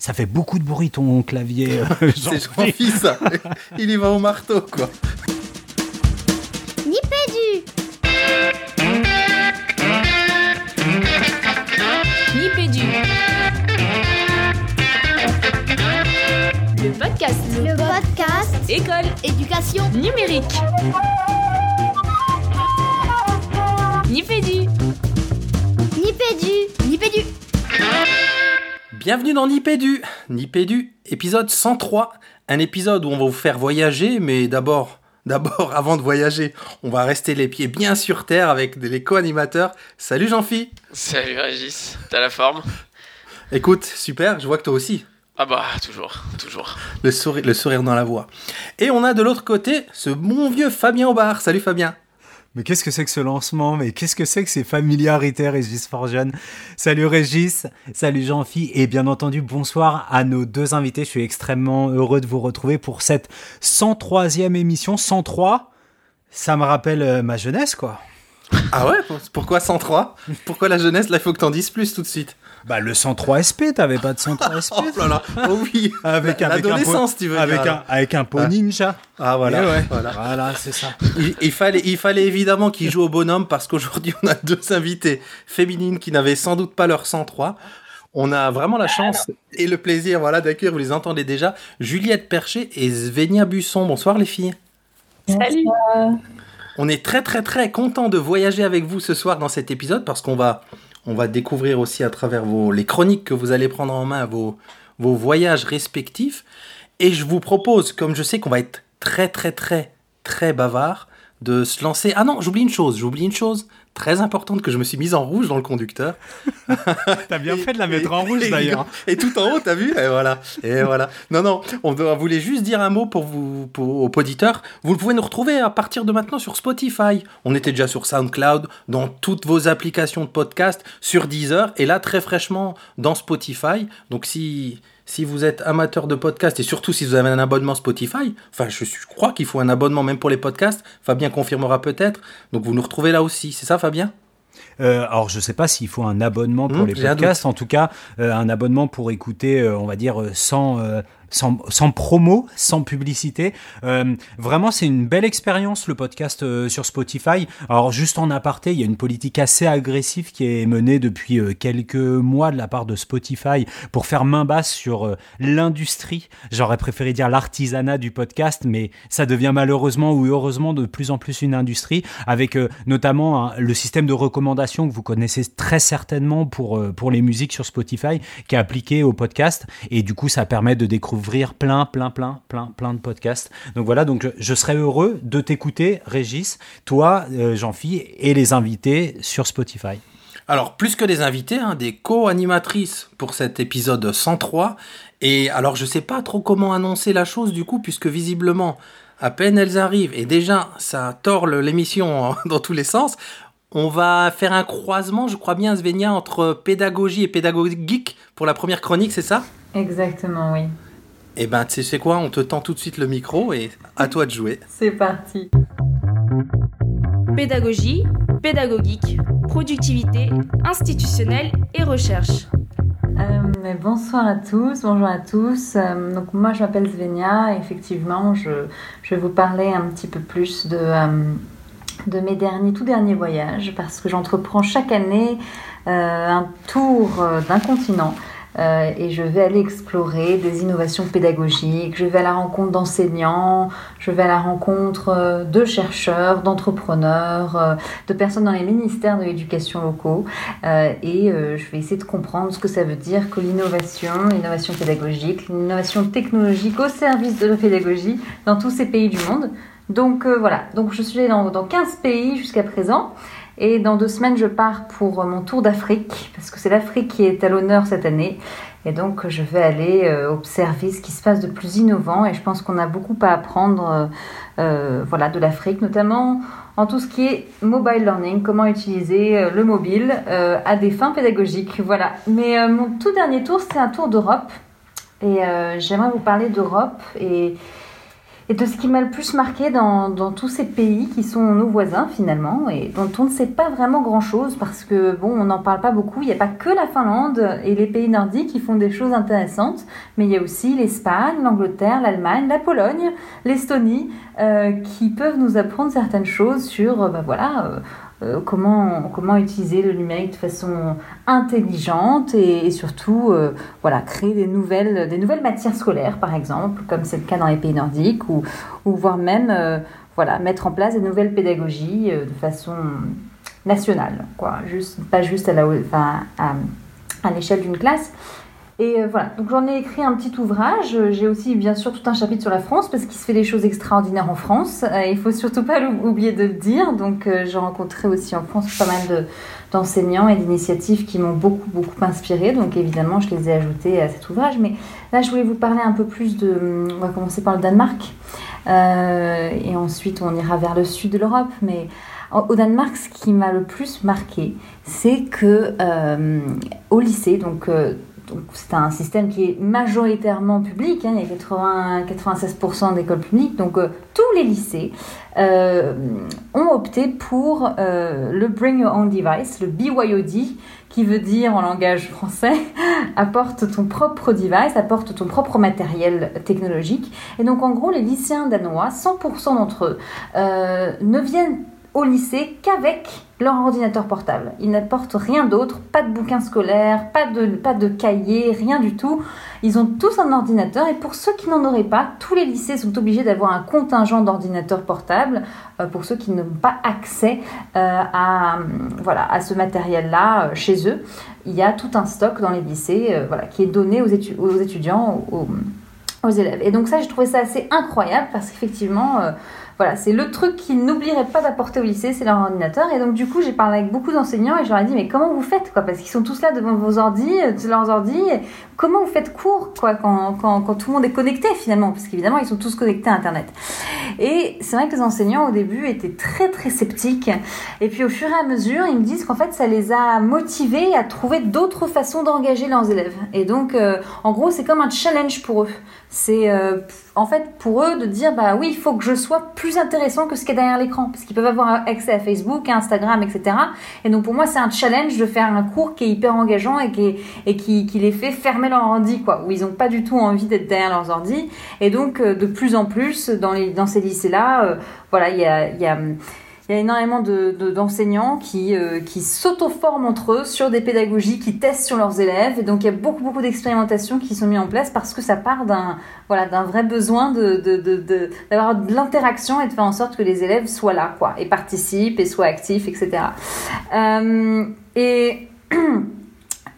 Ça fait beaucoup de bruit ton clavier. C'est Jean-Phi ça. Il y va au marteau quoi. Nipédu Nipédu. Le podcast. Le podcast École. Éducation Numérique. Nipédu Bienvenue dans Nipédu. Nipédu, épisode 103. Un épisode où on va vous faire voyager, mais d'abord, d'abord, avant de voyager, on va rester les pieds bien sur terre avec les co-animateurs. Salut Jean-Phi. Salut Régis, t'as la forme? Écoute, super, je vois que toi aussi. Ah bah, toujours, toujours. Le sourire, le sourire dans la voix. Et on a de l'autre côté ce bon vieux Fabien Aubard. Salut Fabien. Mais qu'est-ce que c'est que ce lancement? Mais qu'est-ce que c'est que ces familiarités, Régis Forjeune Salut Régis, salut Jean-Phi, et bien entendu, bonsoir à nos deux invités. Je suis extrêmement heureux de vous retrouver pour cette 103e émission. 103, ça me rappelle euh, ma jeunesse, quoi. Ah ouais? Pourquoi 103 Pourquoi la jeunesse? Là, il faut que t'en dises plus tout de suite. Bah le 103 SP, t'avais pas de 103 SP Oh là là, oh oui Avec, avec un L'adolescence, tu veux avec dire, un, avec un pot ninja. Ah voilà, Eh ouais. voilà. Voilà, c'est ça. Il, il fallait, il fallait évidemment qu'ils jouent au bonhomme parce qu'aujourd'hui on a deux invités féminines qui n'avaient sans doute pas leur 103. On a vraiment la chance et le plaisir voilà, d'accueillir, vous les entendez déjà, Juliette Percher et Svenia Busson. Bonsoir les filles. Salut. On est très très très content de voyager avec vous ce soir dans cet épisode parce qu'on va, on va découvrir aussi à travers vos, les chroniques que vous allez prendre en main vos, vos voyages respectifs. Et je vous propose, comme je sais qu'on va être très très très très bavard, de se lancer. Ah non, j'oublie une chose, j'oublie une chose très importante que je me suis mise en rouge dans le conducteur. T'as bien fait de la mettre en rouge d'ailleurs. Et tout en haut, t'as vu Et voilà. Et voilà. Non, non, on voulait juste dire un mot pour vous, pour, aux auditeurs. Vous pouvez nous retrouver à partir de maintenant sur Spotify. On était déjà sur SoundCloud, dans toutes vos applications de podcast, sur Deezer, et là, très fraîchement, dans Spotify. Donc, si, si vous êtes amateur de podcast, et surtout si vous avez un abonnement Spotify, enfin, je, je crois qu'il faut un abonnement même pour les podcasts. Fabien confirmera peut-être. Donc, vous nous retrouvez là aussi. C'est ça, Fabien? Euh, alors, je sais pas s'il faut un abonnement pour Hmm, les podcasts. En tout cas, euh, un abonnement pour écouter, euh, on va dire, euh, sans, promo, sans publicité. Euh, vraiment, c'est une belle expérience, le podcast euh, sur Spotify. Alors, juste en aparté, il y a une politique assez agressive qui est menée depuis euh, quelques mois de la part de Spotify pour faire main basse sur l'industrie. J'aurais préféré dire l'artisanat du podcast, mais ça devient malheureusement ou heureusement de plus en plus une industrie, avec notamment hein, le système de recommandation que vous connaissez très certainement pour, pour les musiques sur Spotify, qui est appliqué au podcast, et du coup ça permet de découvrir plein, plein, plein, plein, plein de podcasts. Donc voilà, donc je, je serais heureux de t'écouter, Régis, toi, euh, Jean-Phi, et les invités sur Spotify. Alors, plus que des invités, hein, des co-animatrices pour cet épisode 103. Et alors, je sais pas trop comment annoncer la chose du coup, puisque visiblement, à peine elles arrivent, et déjà, ça tord le- l'émission dans tous les sens. On va faire un croisement, je crois bien, Svenia, entre pédagogie et pédagogique pour la première chronique, c'est ça? Exactement, oui. Eh ben, tu sais quoi, on te tend tout de suite le micro et à toi de jouer. C'est parti. Pédagogie, pédagogique, productivité, institutionnelle et recherche. Euh, mais bonsoir à tous, bonjour à tous. Euh, donc moi je m'appelle Svenia. Effectivement, je, je vais vous parler un petit peu plus de, euh, de mes derniers, tout derniers voyages parce que j'entreprends chaque année euh, un tour euh, d'un continent. Euh, et je vais aller explorer des innovations pédagogiques, je vais à la rencontre d'enseignants, je vais à la rencontre euh, de chercheurs, d'entrepreneurs, euh, de personnes dans les ministères de l'éducation locaux. Euh, et euh, je vais essayer de comprendre ce que ça veut dire que l'innovation, l'innovation pédagogique, l'innovation technologique au service de la pédagogie dans tous ces pays du monde. Donc voilà, donc je suis allée dans, dans 15 pays jusqu'à présent. Et dans deux semaines, je pars pour mon tour d'Afrique, parce que c'est l'Afrique qui est à l'honneur cette année. Et donc, je vais aller euh, observer ce qui se passe de plus innovant. Et je pense qu'on a beaucoup à apprendre euh, euh, voilà, de l'Afrique, notamment en tout ce qui est mobile learning, comment utiliser le mobile à des fins pédagogiques. Voilà. Mais mon tout dernier tour, c'est un tour d'Europe. Et j'aimerais vous parler d'Europe et, et de ce qui m'a le plus marqué dans, dans, tous ces pays qui sont nos voisins finalement et dont on ne sait pas vraiment grand-chose parce que bon, on n'en parle pas beaucoup. Il n'y a pas que la Finlande et les pays nordiques qui font des choses intéressantes, mais il y a aussi l'Espagne, l'Angleterre, l'Allemagne, la Pologne, l'Estonie euh, qui peuvent nous apprendre certaines choses sur, bah, voilà. Euh, euh, comment, utiliser le numérique de façon intelligente et, surtout euh, voilà, créer des nouvelles, matières scolaires, par exemple, comme c'est le cas dans les pays nordiques, ou, ou voire même euh, voilà, mettre en place des nouvelles pédagogies de façon nationale, quoi. Juste, pas juste à enfin, à, à l'échelle d'une classe. Et euh, voilà, donc j'en ai écrit un petit ouvrage. J'ai aussi bien sûr tout un chapitre sur la France parce qu'il se fait des choses extraordinaires en France. Euh, il faut surtout pas oublier de le dire. Donc euh, j'ai rencontré aussi en France pas mal de, d'enseignants et d'initiatives qui m'ont beaucoup beaucoup inspiré. Donc évidemment je les ai ajoutés à cet ouvrage. Mais là je voulais vous parler un peu plus de... On va commencer par le Danemark. Euh, et ensuite on ira vers le sud de l'Europe. Mais au Danemark, ce qui m'a le plus marqué, c'est que au lycée, donc c'est un système qui est majoritairement public, hein, il y a 80, 96% d'écoles publiques, donc euh, tous les lycées euh, ont opté pour euh, le Bring Your Own Device, le BYOD, qui veut dire en langage français apporte ton propre device, apporte ton propre matériel technologique. Et donc en gros, les lycéens danois, 100% d'entre eux, ne viennent au lycée qu'avec leur ordinateur portable. Ils n'apportent rien d'autre, pas de bouquins scolaires, pas de, pas de cahiers, rien du tout. Ils ont tous un ordinateur et pour ceux qui n'en auraient pas, tous les lycées sont obligés d'avoir un contingent d'ordinateurs portables euh, pour ceux qui n'ont pas accès euh, à, voilà, à ce matériel-là euh, chez eux. Il y a tout un stock dans les lycées voilà, qui est donné aux étudiants, aux, aux, élèves. Et donc ça, j'ai trouvé ça assez incroyable parce qu'effectivement... Euh, voilà, c'est le truc qu'ils n'oublieraient pas d'apporter au lycée, c'est leur ordinateur. Et donc, du coup, j'ai parlé avec beaucoup d'enseignants et je leur ai dit, mais comment vous faites, quoi? Parce qu'ils sont tous là devant vos ordi, leurs ordi. Comment vous faites cours, quoi, quand, tout le monde est connecté, finalement? Parce qu'évidemment, ils sont tous connectés à Internet. Et c'est vrai que les enseignants, au début, étaient très, très sceptiques. Et puis, au fur et à mesure, ils me disent qu'en fait, ça les a motivés à trouver d'autres façons d'engager leurs élèves. Et donc, euh, en gros, c'est comme un challenge pour eux. C'est euh, en fait pour eux de dire bah oui, il faut que je sois plus intéressant que ce qui est derrière l'écran, parce qu'ils peuvent avoir accès à Facebook, à Instagram, etc. Et donc pour moi, c'est un challenge de faire un cours qui est hyper engageant et qui, et qui, qui les fait fermer leur ordi, quoi, où ils n'ont pas du tout envie d'être derrière leurs ordi. Et donc euh, de plus en plus dans, les, dans ces lycées-là, euh, voilà, il y a, y a il y a énormément d'enseignants de, qui, euh, qui s'auto-forment entre eux sur des pédagogies, qui testent sur leurs élèves. Et donc, il y a beaucoup, beaucoup d'expérimentations qui sont mises en place parce que ça part d'un voilà, vrai besoin d'avoir de, de, l'interaction et de faire en sorte que les élèves soient là, quoi, et participent et soient actifs, etc. Et...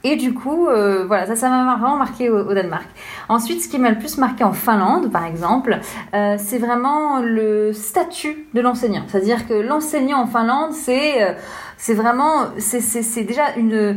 Et du coup, euh, voilà, ça, ça m'a vraiment marqué au, Danemark. Ensuite, ce qui m'a le plus marqué en Finlande, par exemple, euh, c'est vraiment le statut de l'enseignant. C'est-à-dire que l'enseignant en Finlande, c'est euh, vraiment, c'est déjà une,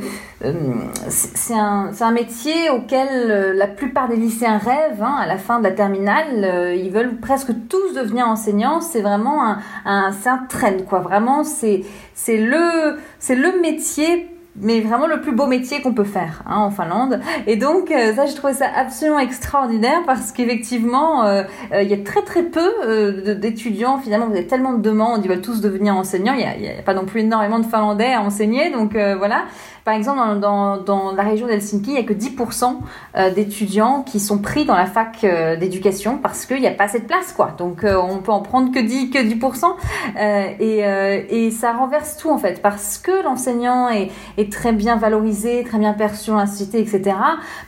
c'est un, un, métier auquel la plupart des lycéens rêvent. Hein, à la fin de la terminale, ils veulent presque tous devenir enseignants. C'est vraiment un, un, un trend, quoi. Vraiment, c'est le, c'est le métier mais vraiment le plus beau métier qu'on peut faire hein, en Finlande. Et donc euh, ça, je trouvais ça absolument extraordinaire parce qu'effectivement, euh, euh, il y a très très peu euh, d'étudiants. Finalement, vous avez tellement de demandes, ils veulent tous devenir enseignants. Il n'y a, a, pas non plus énormément de Finlandais à enseigner, donc euh, voilà. Par exemple, dans, la région d'Helsinki, il n'y a que 10% d'étudiants qui sont pris dans la fac d'éducation parce qu'il n'y a pas assez de place, quoi. Donc, on peut en prendre que 10, que 10%. et, ça renverse tout, en fait, parce que l'enseignant est, très bien valorisé, très bien perçu dans la société, etc.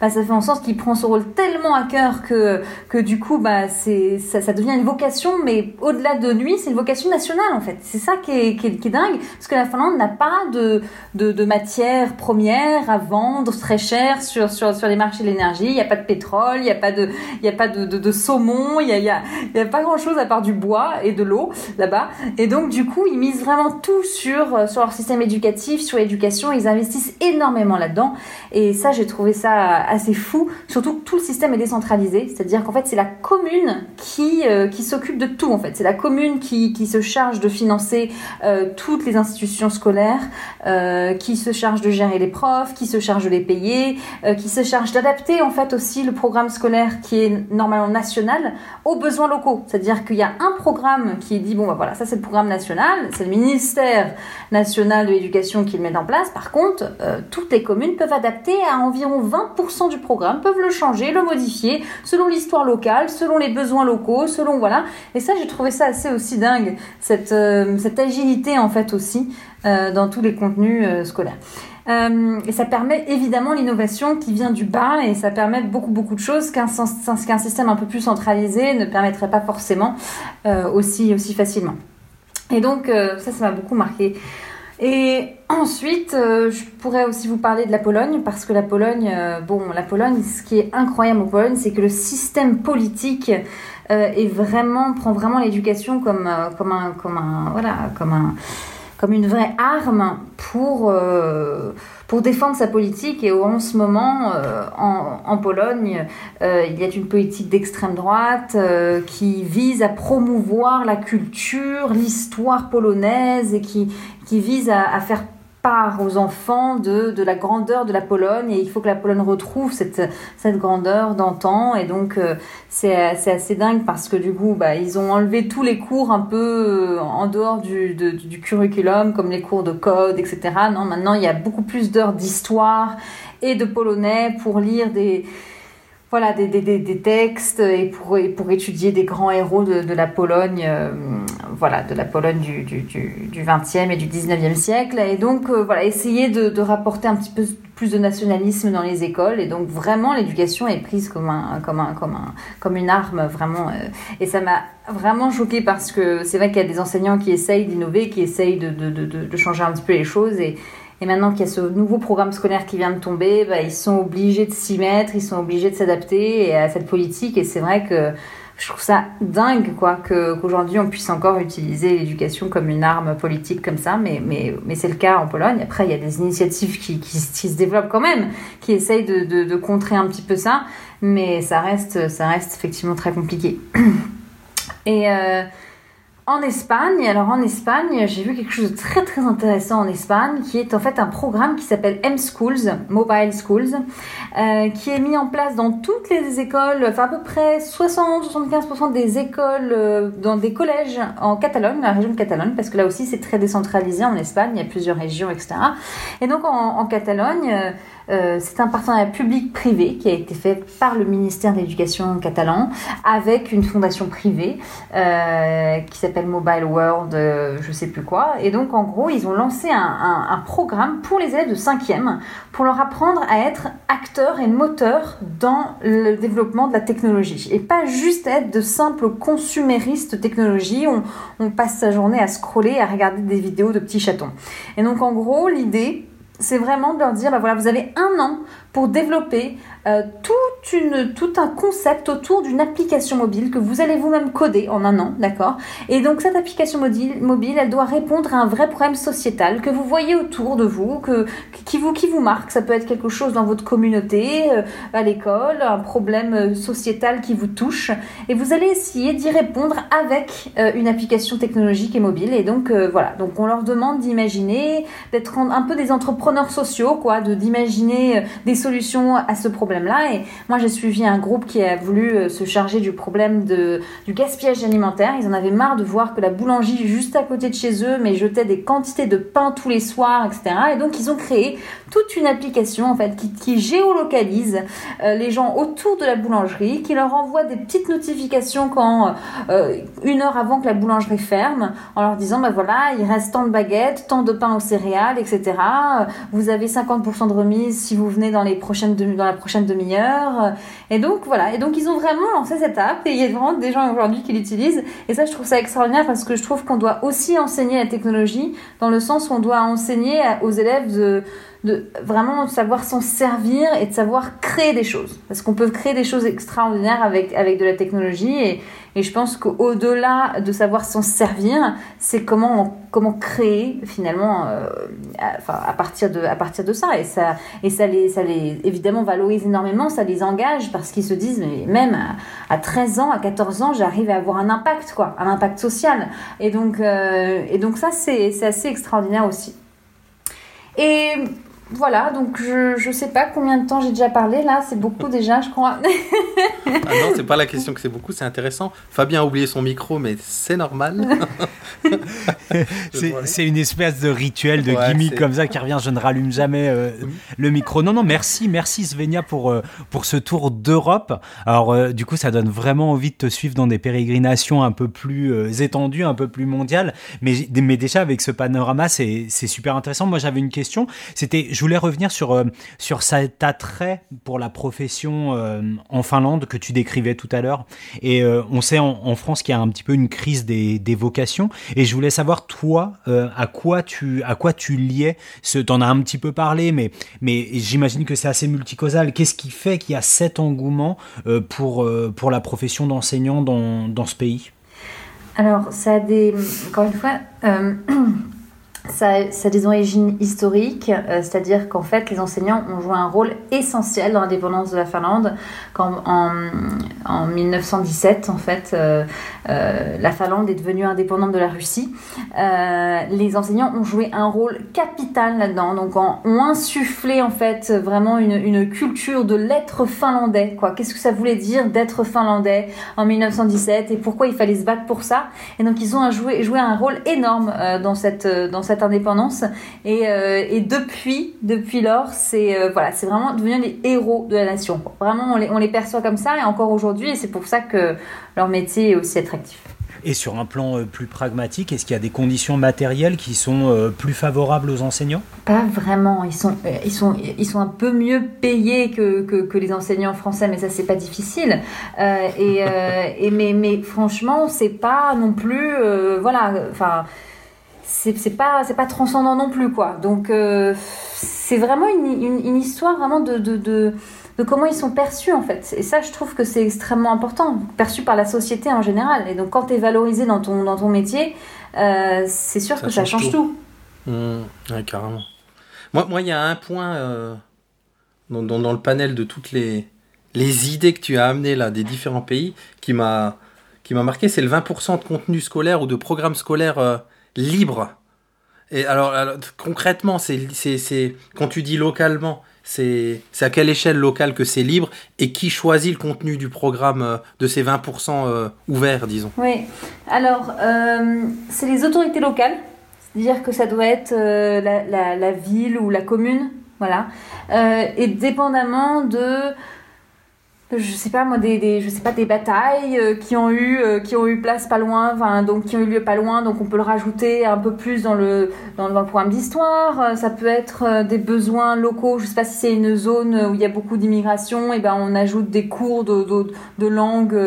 Bah, ça fait en sorte qu'il prend son rôle tellement à cœur que, que du coup, bah, ça, devient une vocation, mais au-delà de lui, c'est une vocation nationale, en fait. C'est ça qui est, dingue, parce que la Finlande n'a pas de matière première à vendre très cher sur, sur, sur les marchés de l'énergie. Il n'y a pas de pétrole, il n'y a pas de, de, de, saumon, il n'y a, y a, y a pas grand chose à part du bois et de l'eau là-bas. Et donc, du coup, ils misent vraiment tout sur, sur leur système éducatif, sur l'éducation. Ils investissent énormément là-dedans. Et ça, j'ai trouvé ça assez fou. Surtout que tout le système est décentralisé, c'est-à-dire qu'en fait, c'est la commune qui, euh, qui s'occupe de tout. En fait, c'est la commune qui, qui se charge de financer euh, toutes les institutions scolaires, euh, qui se charge de gérer les profs, qui se charge de les payer, euh, qui se charge d'adapter en fait aussi le programme scolaire qui est normalement national aux besoins locaux. C'est-à-dire qu'il y a un programme qui dit bon, bah voilà, ça c'est le programme national, c'est le ministère national de l'éducation qui le met en place. Par contre, euh, toutes les communes peuvent adapter à environ 20% du programme, peuvent le changer, le modifier selon l'histoire locale, selon les besoins locaux, selon voilà. Et ça, j'ai trouvé ça assez aussi dingue, cette, euh, agilité en fait aussi dans tous les contenus euh, scolaires. Euh, et ça permet évidemment l'innovation qui vient du bas et ça permet beaucoup beaucoup de choses qu'un système un peu plus centralisé ne permettrait pas forcément euh, aussi, aussi facilement. Et donc euh, ça, ça m'a beaucoup marqué. Et ensuite, euh, je pourrais aussi vous parler de la Pologne, parce que la Pologne, euh, bon, la Pologne, ce qui est incroyable en Pologne, c'est que le système politique euh, est vraiment, prend vraiment l'éducation comme, euh, comme un, comme un, voilà, comme un, comme une vraie arme pour, euh, pour défendre sa politique. Et en ce moment, euh, en, en Pologne, euh, il y a une politique d'extrême droite qui vise à promouvoir la culture, l'histoire polonaise et qui, qui vise à faire part aux enfants de, de la grandeur de la Pologne et il faut que la Pologne retrouve cette, cette grandeur d'antan. Et donc euh, c'est assez dingue parce que du coup bah, ils ont enlevé tous les cours un peu euh, en dehors du, de- du curriculum comme les cours de code etc non maintenant il y a beaucoup plus d'heures d'histoire et de polonais pour lire des voilà des, des, des, textes et pour, et pour étudier des grands héros de, de la Pologne euh, voilà de la Pologne du, du, du, du 20e et du 19e siècle. Et donc euh, voilà essayer de, de rapporter un petit peu plus de nationalisme dans les écoles. Et donc vraiment l'éducation est prise comme un comme un comme un comme une arme vraiment euh, et ça m'a vraiment choqué parce que c'est vrai qu'il y a des enseignants qui essayent d'innover qui essayent de, de changer un petit peu les choses. Et et maintenant qu'il y a ce nouveau programme scolaire qui vient de tomber, bah, ils sont obligés de s'y mettre, ils sont obligés de s'adapter à cette politique. Et c'est vrai que je trouve ça dingue quoi qu'aujourd'hui on puisse encore utiliser l'éducation comme une arme politique comme ça. Mais, mais, mais c'est le cas en Pologne. Après, il y a des initiatives qui, qui, se développent quand même, qui essayent de, de, de contrer un petit peu ça. Mais ça reste, ça reste effectivement très compliqué. Et... Euh, en Espagne, alors en Espagne, j'ai vu quelque chose de très très intéressant en Espagne, qui est en fait un programme qui s'appelle M-Schools, Mobile Schools, euh, qui est mis en place dans toutes les écoles, enfin à peu près 60-75% des écoles euh, dans des collèges en Catalogne, la région de Catalogne, parce que là aussi c'est très décentralisé en Espagne, il y a plusieurs régions, etc. Et donc en, en Catalogne, euh, euh, c'est un partenariat public-privé qui a été fait par le ministère de l'Éducation catalan avec une fondation privée euh, qui s'appelle Mobile World, euh, je sais plus quoi. Et donc en gros, ils ont lancé un, programme pour les élèves de 5e pour leur apprendre à être acteurs et moteurs dans le développement de la technologie. Et pas juste être de simples consuméristes technologie. On, on passe sa journée à scroller, à regarder des vidéos de petits chatons. Et donc en gros, l'idée c'est vraiment de leur dire, bah voilà, vous avez un an pour développer euh, une, tout un concept autour d'une application mobile que vous allez vous-même coder en un an, d'accord? Et donc cette application mobile, elle doit répondre à un vrai problème sociétal que vous voyez autour de vous, que, qui, vous, qui vous marque. Ça peut être quelque chose dans votre communauté, euh, à l'école, un problème euh, sociétal qui vous touche. Et vous allez essayer d'y répondre avec euh, une application technologique et mobile. Et donc voilà, donc on leur demande d'imaginer, d'être un peu des entrepreneurs sociaux, quoi, de d'imaginer des solutions à ce problème-là. Et moi, j'ai suivi un groupe qui a voulu euh, se charger du problème de, du gaspillage alimentaire. Ils en avaient marre de voir que la boulangerie juste à côté de chez eux, mais jetait des quantités de pain tous les soirs, etc. Et donc, ils ont créé toute une application, en fait, qui, géolocalise euh, les gens autour de la boulangerie, qui leur envoie des petites notifications quand, euh, une heure avant que la boulangerie ferme, en leur disant, bah voilà, il reste tant de baguettes, tant de pain aux céréales, etc. Vous avez 50% de remise si vous venez dans les prochaines dans la prochaine demi-heure. Et donc voilà. Et donc ils ont vraiment lancé cette app et il y a vraiment des gens aujourd'hui qui l'utilisent. Et ça, je trouve ça extraordinaire parce que je trouve qu'on doit aussi enseigner la technologie dans le sens où on doit enseigner aux élèves de de vraiment savoir s'en servir et de savoir créer des choses. Parce qu'on peut créer des choses extraordinaires avec, avec de la technologie et, et je pense qu'au-delà de savoir s'en servir, c'est comment, comment créer finalement euh, à, à, partir de, à partir de ça. Et ça, et ça, les, ça les évidemment valorise énormément, ça les engage parce qu'ils se disent, mais même à, à 13 ans, à 14 ans, j'arrive à avoir un impact, quoi, un impact social. Et donc, euh, et donc ça, c'est assez extraordinaire aussi. Et voilà, donc je ne sais pas combien de temps j'ai déjà parlé là, c'est beaucoup déjà, je crois. ah non, c'est pas la question que c'est beaucoup, c'est intéressant. Fabien a oublié son micro, mais c'est normal. c'est une espèce de rituel, de ouais, gimmick comme ça qui revient. Je ne rallume jamais euh, le micro. Non, non, merci, merci Svenia pour, euh, pour ce tour d'Europe. Alors, euh, du coup, ça donne vraiment envie de te suivre dans des pérégrinations un peu plus euh, étendues, un peu plus mondiales. Mais, mais déjà, avec ce panorama, c'est super intéressant. Moi, j'avais une question. C'était je voulais revenir sur, euh, sur cet attrait pour la profession euh, en Finlande que tu décrivais tout à l'heure. Et euh, on sait en, France qu'il y a un petit peu une crise des, des vocations. Et je voulais savoir, toi, à, quoi tu, à quoi tu liais T'en as un petit peu parlé, mais, mais j'imagine que c'est assez multicausal. Qu'est-ce qui fait qu'il y a cet engouement pour, pour la profession d'enseignant dans, dans ce pays? Alors, ça a des. Encore une fois. Ça, ça, a des origines historiques, euh, c'est-à-dire qu'en fait, les enseignants ont joué un rôle essentiel dans l'indépendance de la Finlande. Quand, en, en 1917, en fait, euh, euh, la Finlande est devenue indépendante de la Russie. Les enseignants ont joué un rôle capital là-dedans, donc ont insufflé en fait vraiment une, une culture de l'être finlandais. Qu'est-ce que ça voulait dire d'être finlandais en 1917 et pourquoi il fallait se battre pour ça? Et donc ils ont joué, joué un rôle énorme dans cette dans cette indépendance. Et, euh, et depuis, depuis lors, c'est euh, voilà, c'est vraiment devenu les héros de la nation. Vraiment, on les, on les perçoit comme ça et encore aujourd'hui, et c'est pour ça que leur métier est aussi attractif. Et sur un plan plus pragmatique, est-ce qu'il y a des conditions matérielles qui sont plus favorables aux enseignants? Pas vraiment. Ils sont, ils sont, ils sont un peu mieux payés que, que, que les enseignants français, mais ça c'est pas difficile. Euh, et, euh, et mais, mais franchement, c'est pas non plus, euh, voilà, enfin c'est pas c'est pas transcendant non plus quoi. Donc euh, c'est vraiment une, une, une, histoire vraiment de, de, de, de, comment ils sont perçus en fait. Et ça je trouve que c'est extrêmement important perçu par la société en général. Et donc quand tu es valorisé dans ton, dans ton métier euh, c'est sûr Ça que ça change tout. tout, Mmh, ouais, carrément. Moi, moi, il y a un point euh, dans, dans, dans le panel de toutes les, les idées que tu as amenées là des différents pays qui m'a qui m'a marqué, c'est le 20% de contenu scolaire ou de programme scolaire euh, libre. Et alors, concrètement, c'est quand tu dis localement, c'est à quelle échelle locale que c'est libre et qui choisit le contenu du programme euh, de ces 20% euh, ouverts, disons? Oui, alors euh, c'est les autorités locales, c'est-à-dire que ça doit être la, la, ville ou la commune, voilà, et dépendamment de je sais pas moi des, des je sais pas des batailles euh, qui ont eu euh, qui ont eu place pas loin donc qui ont eu lieu pas loin donc on peut le rajouter un peu plus dans le dans, le programme d'histoire. Euh, ça peut être des besoins locaux. Je sais pas si c'est une zone où il y a beaucoup d'immigration et ben on ajoute des cours de de, de langue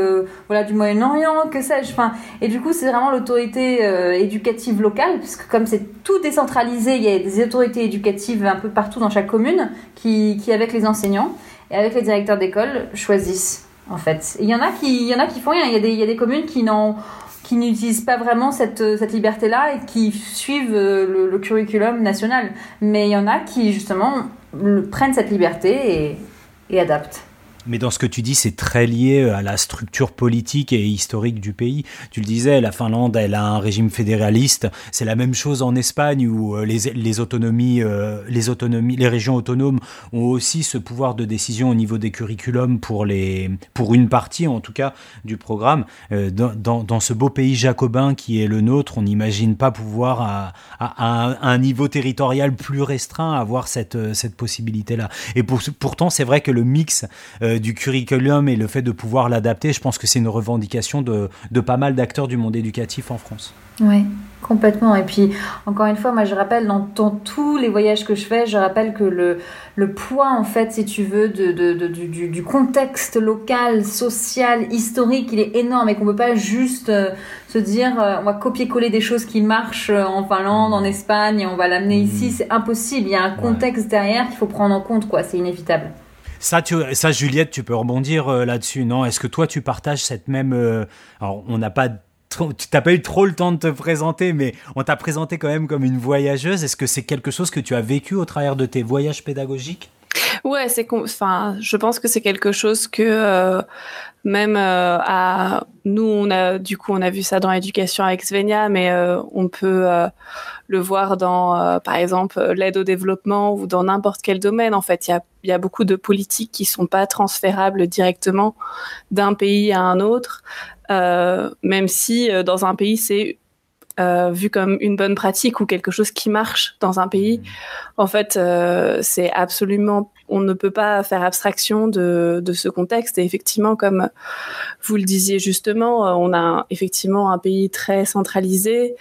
voilà du Moyen-Orient que sais-je. Enfin et du coup c'est vraiment l'autorité éducative locale puisque comme c'est tout décentralisé il y a des autorités éducatives un peu partout dans chaque commune qui qui avec les enseignants et avec les directeurs d'école choisissent en fait. Il y en a qui, il y en a qui font rien. Il y a des, il y a des communes qui qui n'utilisent pas vraiment cette, cette liberté-là et qui suivent le, le, curriculum national. Mais il y en a qui, justement, prennent cette liberté et, et adaptent. Mais dans ce que tu dis, c'est très lié à la structure politique et historique du pays. Tu le disais, la Finlande, elle a un régime fédéraliste. C'est la même chose en Espagne où les, les autonomies, euh, les autonomies, les régions autonomes ont aussi ce pouvoir de décision au niveau des curriculums pour les, pour une partie en tout cas du programme. Euh, dans, dans, ce beau pays jacobin qui est le nôtre, on n'imagine pas pouvoir à, un niveau territorial plus restreint avoir cette, cette possibilité-là. Et pour, pourtant, c'est vrai que le mix euh, du curriculum et le fait de pouvoir l'adapter, je pense que c'est une revendication de, de pas mal d'acteurs du monde éducatif en France. Oui, complètement. Et puis, encore une fois, moi, je rappelle, dans, dans, tous les voyages que je fais, je rappelle que le, le poids, en fait, si tu veux, de, de, de du, du, contexte local, social, historique, il est énorme et qu'on ne peut pas juste euh, se dire, euh, on va copier-coller des choses qui marchent euh, en Finlande, en Espagne, et on va l'amener ici. Mmh. C'est impossible. Il y a un contexte ouais. derrière qu'il faut prendre en compte, quoi. C'est inévitable. Ça, Juliette, tu peux rebondir là-dessus, non? Est-ce que toi, tu partages cette même... alors, on n'a pas tu t'as pas eu trop le temps de te présenter, mais on t'a présenté quand même comme une voyageuse. Est-ce que c'est quelque chose que tu as vécu au travers de tes voyages pédagogiques? Ouais, c'est enfin, je pense que c'est quelque chose que euh, même euh, à nous, on a du coup, on a vu ça dans l'éducation avec Svenia, mais euh, on peut euh, le voir dans, euh, par exemple, l'aide au développement ou dans n'importe quel domaine. En fait, il y a, y a beaucoup de politiques qui sont pas transférables directement d'un pays à un autre, même si dans un pays c'est euh, vu comme une bonne pratique ou quelque chose qui marche dans un pays. En fait, euh, c'est absolument, on ne peut pas faire abstraction de, de, ce contexte. Et effectivement, comme vous le disiez justement, euh, on a effectivement un pays très centralisé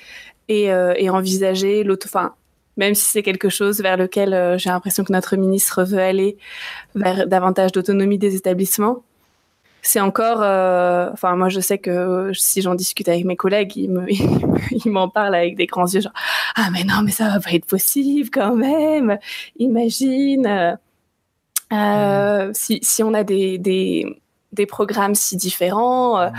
et, et envisager l'auto, enfin, même si c'est quelque chose vers lequel j'ai l'impression que notre ministre veut aller vers davantage d'autonomie des établissements c'est encore, euh, enfin moi je sais que si j'en discute avec mes collègues, ils me, ils m'en parlent avec des grands yeux, genre ah mais non mais ça va pas être possible quand même. Imagine euh, euh, si si on a des des des programmes si différents, euh,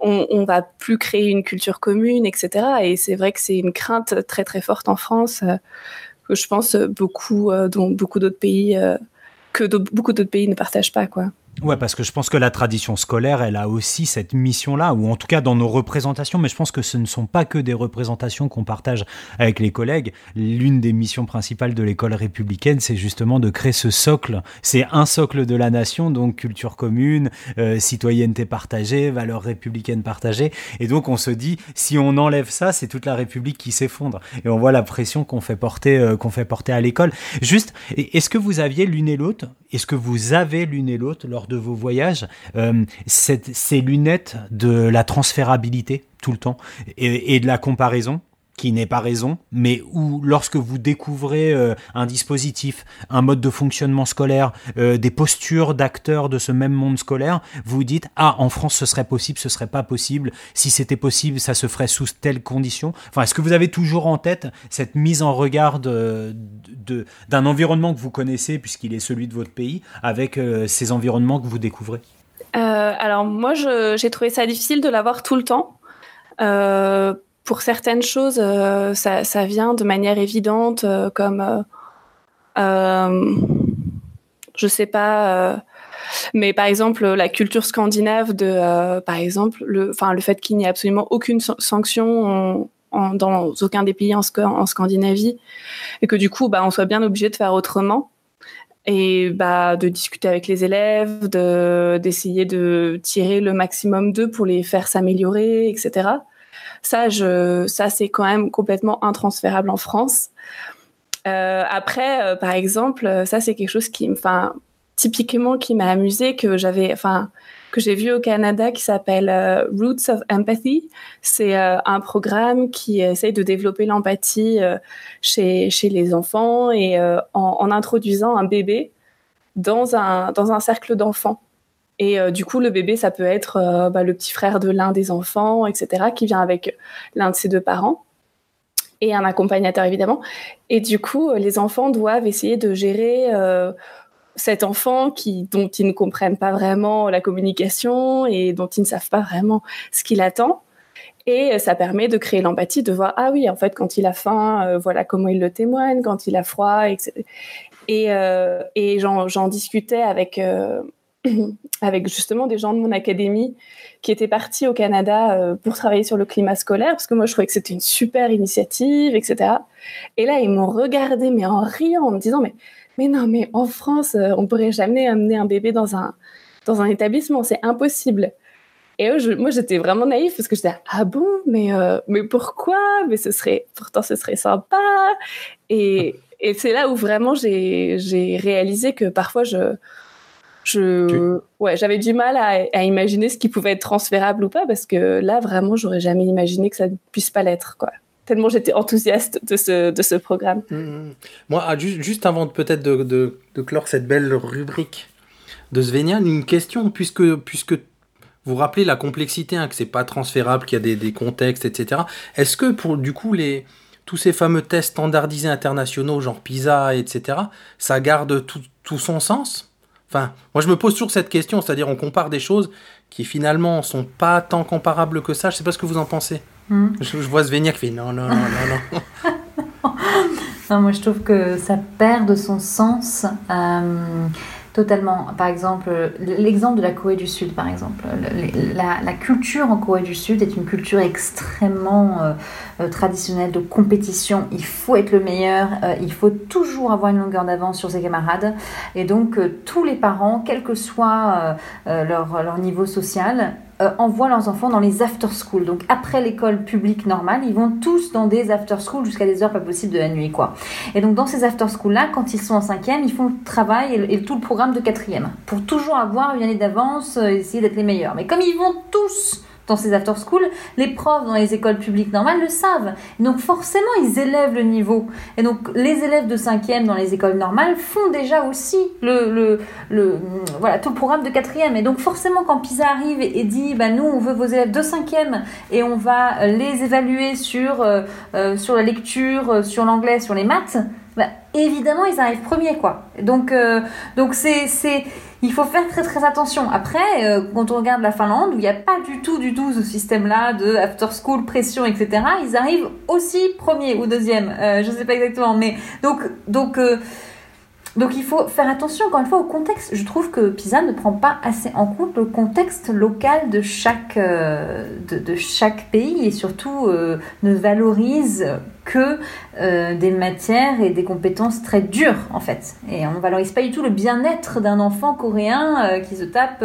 on, on va plus créer une culture commune, etc. Et c'est vrai que c'est une crainte très très forte en France euh, que je pense beaucoup dont beaucoup d'autres pays que beaucoup d'autres pays ne partagent pas quoi. Ouais, parce que je pense que la tradition scolaire, elle a aussi cette mission-là, ou en tout cas dans nos représentations, mais je pense que ce ne sont pas que des représentations qu'on partage avec les collègues. L'une des missions principales de l'école républicaine, c'est justement de créer ce socle. C'est un socle de la nation, donc culture commune, euh, citoyenneté partagée, valeurs républicaines partagées. Et donc on se dit, si on enlève ça, c'est toute la République qui s'effondre. Et on voit la pression qu'on fait porter, euh, qu'on fait porter à l'école. Juste, est-ce que vous aviez l'une et l'autre? Est-ce que vous avez l'une et l'autre lors de vos voyages, euh, ces lunettes de la transférabilité tout le temps et, et de la comparaison qui n'est pas raison, mais où lorsque vous découvrez euh, un dispositif, un mode de fonctionnement scolaire, euh, des postures d'acteurs de ce même monde scolaire, vous vous dites ah en France ce serait possible, ce serait pas possible. Si c'était possible, ça se ferait sous telles conditions. Enfin, est-ce que vous avez toujours en tête cette mise en regard de d'un environnement que vous connaissez puisqu'il est celui de votre pays avec euh, ces environnements que vous découvrez? Alors moi, j'ai trouvé ça difficile de l'avoir tout le temps. Pour certaines choses, euh, ça, vient de manière évidente, euh, comme, euh, euh, je sais pas, mais par exemple la culture scandinave de, par exemple, le, enfin le fait qu'il n'y ait absolument aucune sanction dans aucun des pays en, Scandinavie, et que du coup, bah, on soit bien obligé de faire autrement et bah de discuter avec les élèves, de d'essayer de tirer le maximum d'eux pour les faire s'améliorer, etc. Ça, ça c'est quand même complètement intransférable en France. Euh, après, euh, par exemple, ça c'est quelque chose qui, typiquement qui m'a amusé que j'avais, que j'ai vu au Canada qui s'appelle euh, Roots of Empathy. C'est euh, un programme qui essaye de développer l'empathie euh, chez, les enfants et en, introduisant un bébé dans un cercle d'enfants. Et euh, du coup, le bébé, ça peut être euh, bah, le petit frère de l'un des enfants, etc., qui vient avec l'un de ses deux parents et un accompagnateur évidemment. Et du coup, les enfants doivent essayer de gérer euh, cet enfant qui, dont ils ne comprennent pas vraiment la communication et dont ils ne savent pas vraiment ce qu'il attend. Et ça permet de créer l'empathie, de voir ah oui en fait quand il a faim, euh, voilà comment il le témoigne, quand il a froid, etc. Et, euh, et j'en discutais avec avec justement des gens de mon académie qui étaient partis au Canada euh, pour travailler sur le climat scolaire, parce que moi je trouvais que c'était une super initiative, etc. Et là, ils m'ont regardé, mais en riant, en me disant, mais, mais non, mais en France, euh, on pourrait jamais amener un bébé dans un, dans un établissement, c'est impossible. Et je, moi, j'étais vraiment naïf parce que j'étais ah bon, mais euh, mais pourquoi? Mais ce serait pourtant ce serait sympa. Et, et c'est là où vraiment j'ai réalisé que parfois je je, ouais, j'avais du mal à, à, imaginer ce qui pouvait être transférable ou pas, parce que là, vraiment, j'aurais jamais imaginé que ça ne puisse pas l'être, quoi. Tellement j'étais enthousiaste de ce, de ce programme. Mmh. Moi, ah, juste, juste avant peut-être de, de, de, clore cette belle rubrique de Svenia, une question, puisque, puisque vous rappelez la complexité, hein, que c'est pas transférable, qu'il y a des, des contextes, etc. Est-ce que pour du coup les tous ces fameux tests standardisés internationaux, genre PISA, etc., ça garde tout, tout son sens? Enfin, moi je me pose toujours cette question, c'est-à-dire on compare des choses qui finalement sont pas tant comparables que ça. Je sais pas ce que vous en pensez. Mmh. Je, je, vois Svenia qui fait non, non, non, non, non. non. moi je trouve que ça perd de son sens. Euh, totalement. Par exemple, l'exemple de la Corée du Sud, par exemple. La, culture en Corée du Sud est une culture extrêmement euh, euh, traditionnelle de compétition. Il faut être le meilleur, euh, il faut toujours avoir une longueur d'avance sur ses camarades. Et donc, tous les parents, quel que soit leur niveau social, euh, envoient leurs enfants dans les after-school. Donc après l'école publique normale, ils vont tous dans des after-school jusqu'à des heures pas possibles de la nuit. quoi. Et donc dans ces after-school-là, quand ils sont en cinquième, ils font le travail et, et, tout le programme de quatrième. Pour toujours avoir une année d'avance, euh, essayer d'être les meilleurs. Mais comme ils vont tous dans ces after school, les profs dans les écoles publiques normales le savent. donc forcément, ils élèvent le niveau. Et donc les élèves de 5e dans les écoles normales font déjà aussi le, le, le voilà, tout le programme de 4e. Et donc forcément, quand PISA arrive et, dit, bah, nous, on veut vos élèves de 5e et on va les évaluer sur, euh, euh, sur la lecture, sur l'anglais, sur les maths, bah, évidemment, ils arrivent premiers. Quoi. Donc, euh, donc c'est il faut faire très très attention. Après, euh, quand on regarde la Finlande, où il n'y a pas du tout du tout ce système-là de after school, pression, etc., ils arrivent aussi premier ou deuxième. Euh, je ne sais pas exactement, mais donc donc euh, donc il faut faire attention encore une fois au contexte. Je trouve que PISA ne prend pas assez en compte le contexte local de chaque, euh, de, chaque pays et surtout euh, ne valorise que euh, des matières et des compétences très dures en fait. Et on ne valorise pas du tout le bien-être d'un enfant coréen qui se tape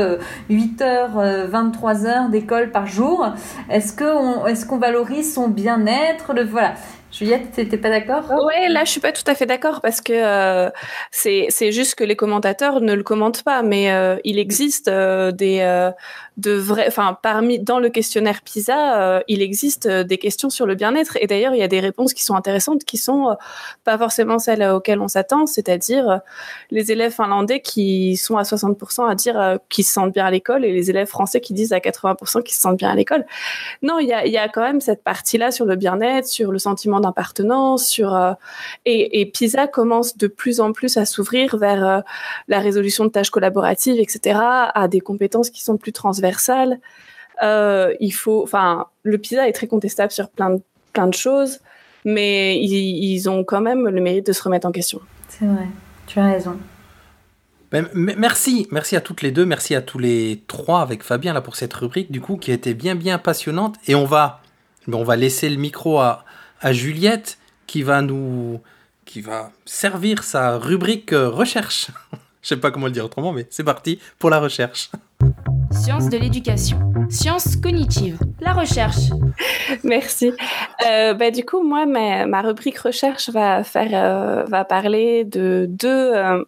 8 heures, 23 heures d'école par jour. Est-ce qu'on est qu'on valorise son bien-être? Le, Voilà. Juliette, t'étais pas d'accord? Ouais, là je suis pas tout à fait d'accord parce que euh, c'est juste que les commentateurs ne le commentent pas, mais euh, il existe euh, des enfin parmi dans le questionnaire PISA, il existe des questions sur le bien-être et d'ailleurs il y a des réponses qui sont intéressantes, qui sont pas forcément celles auxquelles on s'attend, c'est-à-dire les élèves finlandais qui sont à 60% à dire qu'ils se sentent bien à l'école et les élèves français qui disent à 80% qu'ils se sentent bien à l'école. Non, il y a quand même cette partie-là sur le bien-être, sur le sentiment d'appartenance, sur euh, et, PISA commence de plus en plus à s'ouvrir vers euh, la résolution de tâches collaboratives, etc., à des compétences qui sont plus transversales. Euh, il faut, enfin, le PISA est très contestable sur plein de, plein de choses, mais ils, ils ont quand même le mérite de se remettre en question. C'est vrai, tu as raison. Ben, merci, merci à toutes les deux, merci à tous les trois avec Fabien là pour cette rubrique du coup qui a été bien bien passionnante et on va on va laisser le micro à, à Juliette qui va nous qui va servir sa rubrique euh, recherche. Je sais pas comment le dire autrement, mais c'est parti pour la recherche. Sciences de l'éducation, sciences cognitives, la recherche. Merci. Bah, du coup, moi, ma, ma, rubrique recherche va faire, euh, va parler de deux, euh,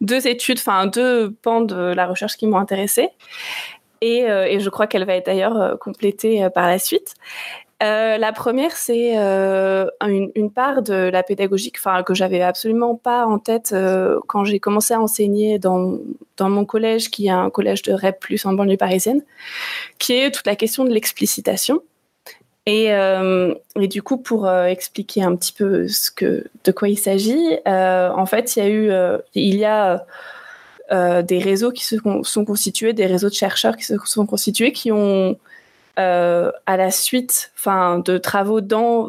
deux études, enfin deux pans de la recherche qui m'ont intéressée. Et, et, je crois qu'elle va être d'ailleurs complétée par la suite. Euh, la première, c'est euh, une, part de la pédagogie enfin, que j'avais absolument pas en tête euh, quand j'ai commencé à enseigner dans, mon collège, qui est un collège de REP+, en banlieue parisienne, qui est toute la question de l'explicitation. Et, du coup, pour expliquer un petit peu que, de quoi il s'agit, en fait, il y a des réseaux qui se sont constitués, des réseaux de chercheurs qui se sont constitués, qui ont euh, à la suite, enfin, de travaux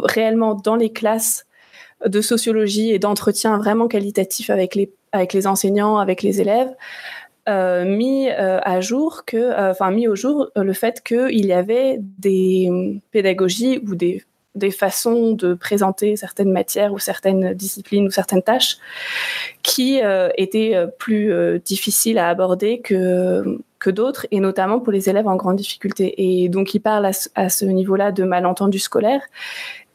réellement dans les classes de sociologie et d'entretien vraiment qualitatif avec les avec les enseignants, avec les élèves, euh, mis euh, à jour que, enfin mis au jour le fait qu'il y avait des pédagogies ou des des façons de présenter certaines matières ou certaines disciplines ou certaines tâches qui étaient plus difficiles à aborder que, que d'autres, et notamment pour les élèves en grande difficulté. Et donc, il parle à, ce niveau-là de malentendus scolaires.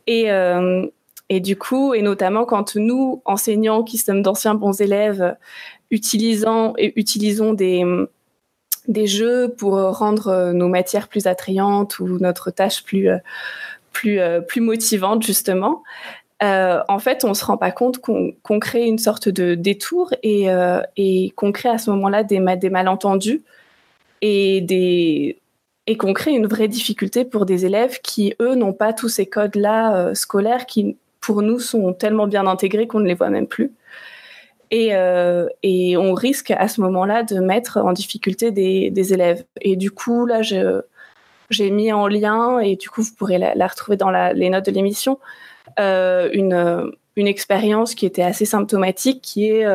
Et, euh, et du coup, et notamment quand nous, enseignants qui sommes d'anciens bons élèves, utilisant et utilisons des des jeux pour rendre nos matières plus attrayantes ou notre tâche plus plus plus motivante justement. en fait, on se rend pas compte qu'on crée une sorte de détour et, et qu'on crée à ce moment-là des malentendus et des qu'on crée une vraie difficulté pour des élèves qui, eux, n'ont pas tous ces codes-là euh, scolaires qui, pour nous, sont tellement bien intégrés qu'on ne les voit même plus. Et, euh, et on risque à ce moment-là de mettre en difficulté des, élèves. Et du coup, là, j'ai mis en lien, et du coup, vous pourrez la, retrouver dans les notes de l'émission, euh, une, une expérience qui était assez symptomatique, qui est,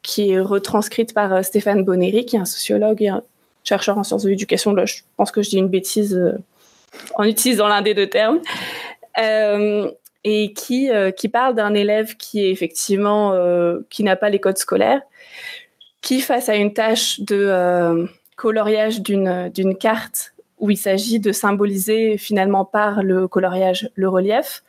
qui est retranscrite par Stéphane Bonnery, qui est un sociologue chercheur en sciences de l'éducation. Là, je pense que je dis une bêtise euh, en utilisant l'un des deux termes. Euh, et qui, euh, qui parle d'un élève qui est effectivement qui n'a pas les codes scolaires, qui face à une tâche de coloriage d'une d'une carte où il s'agit de symboliser finalement par le coloriage le relief,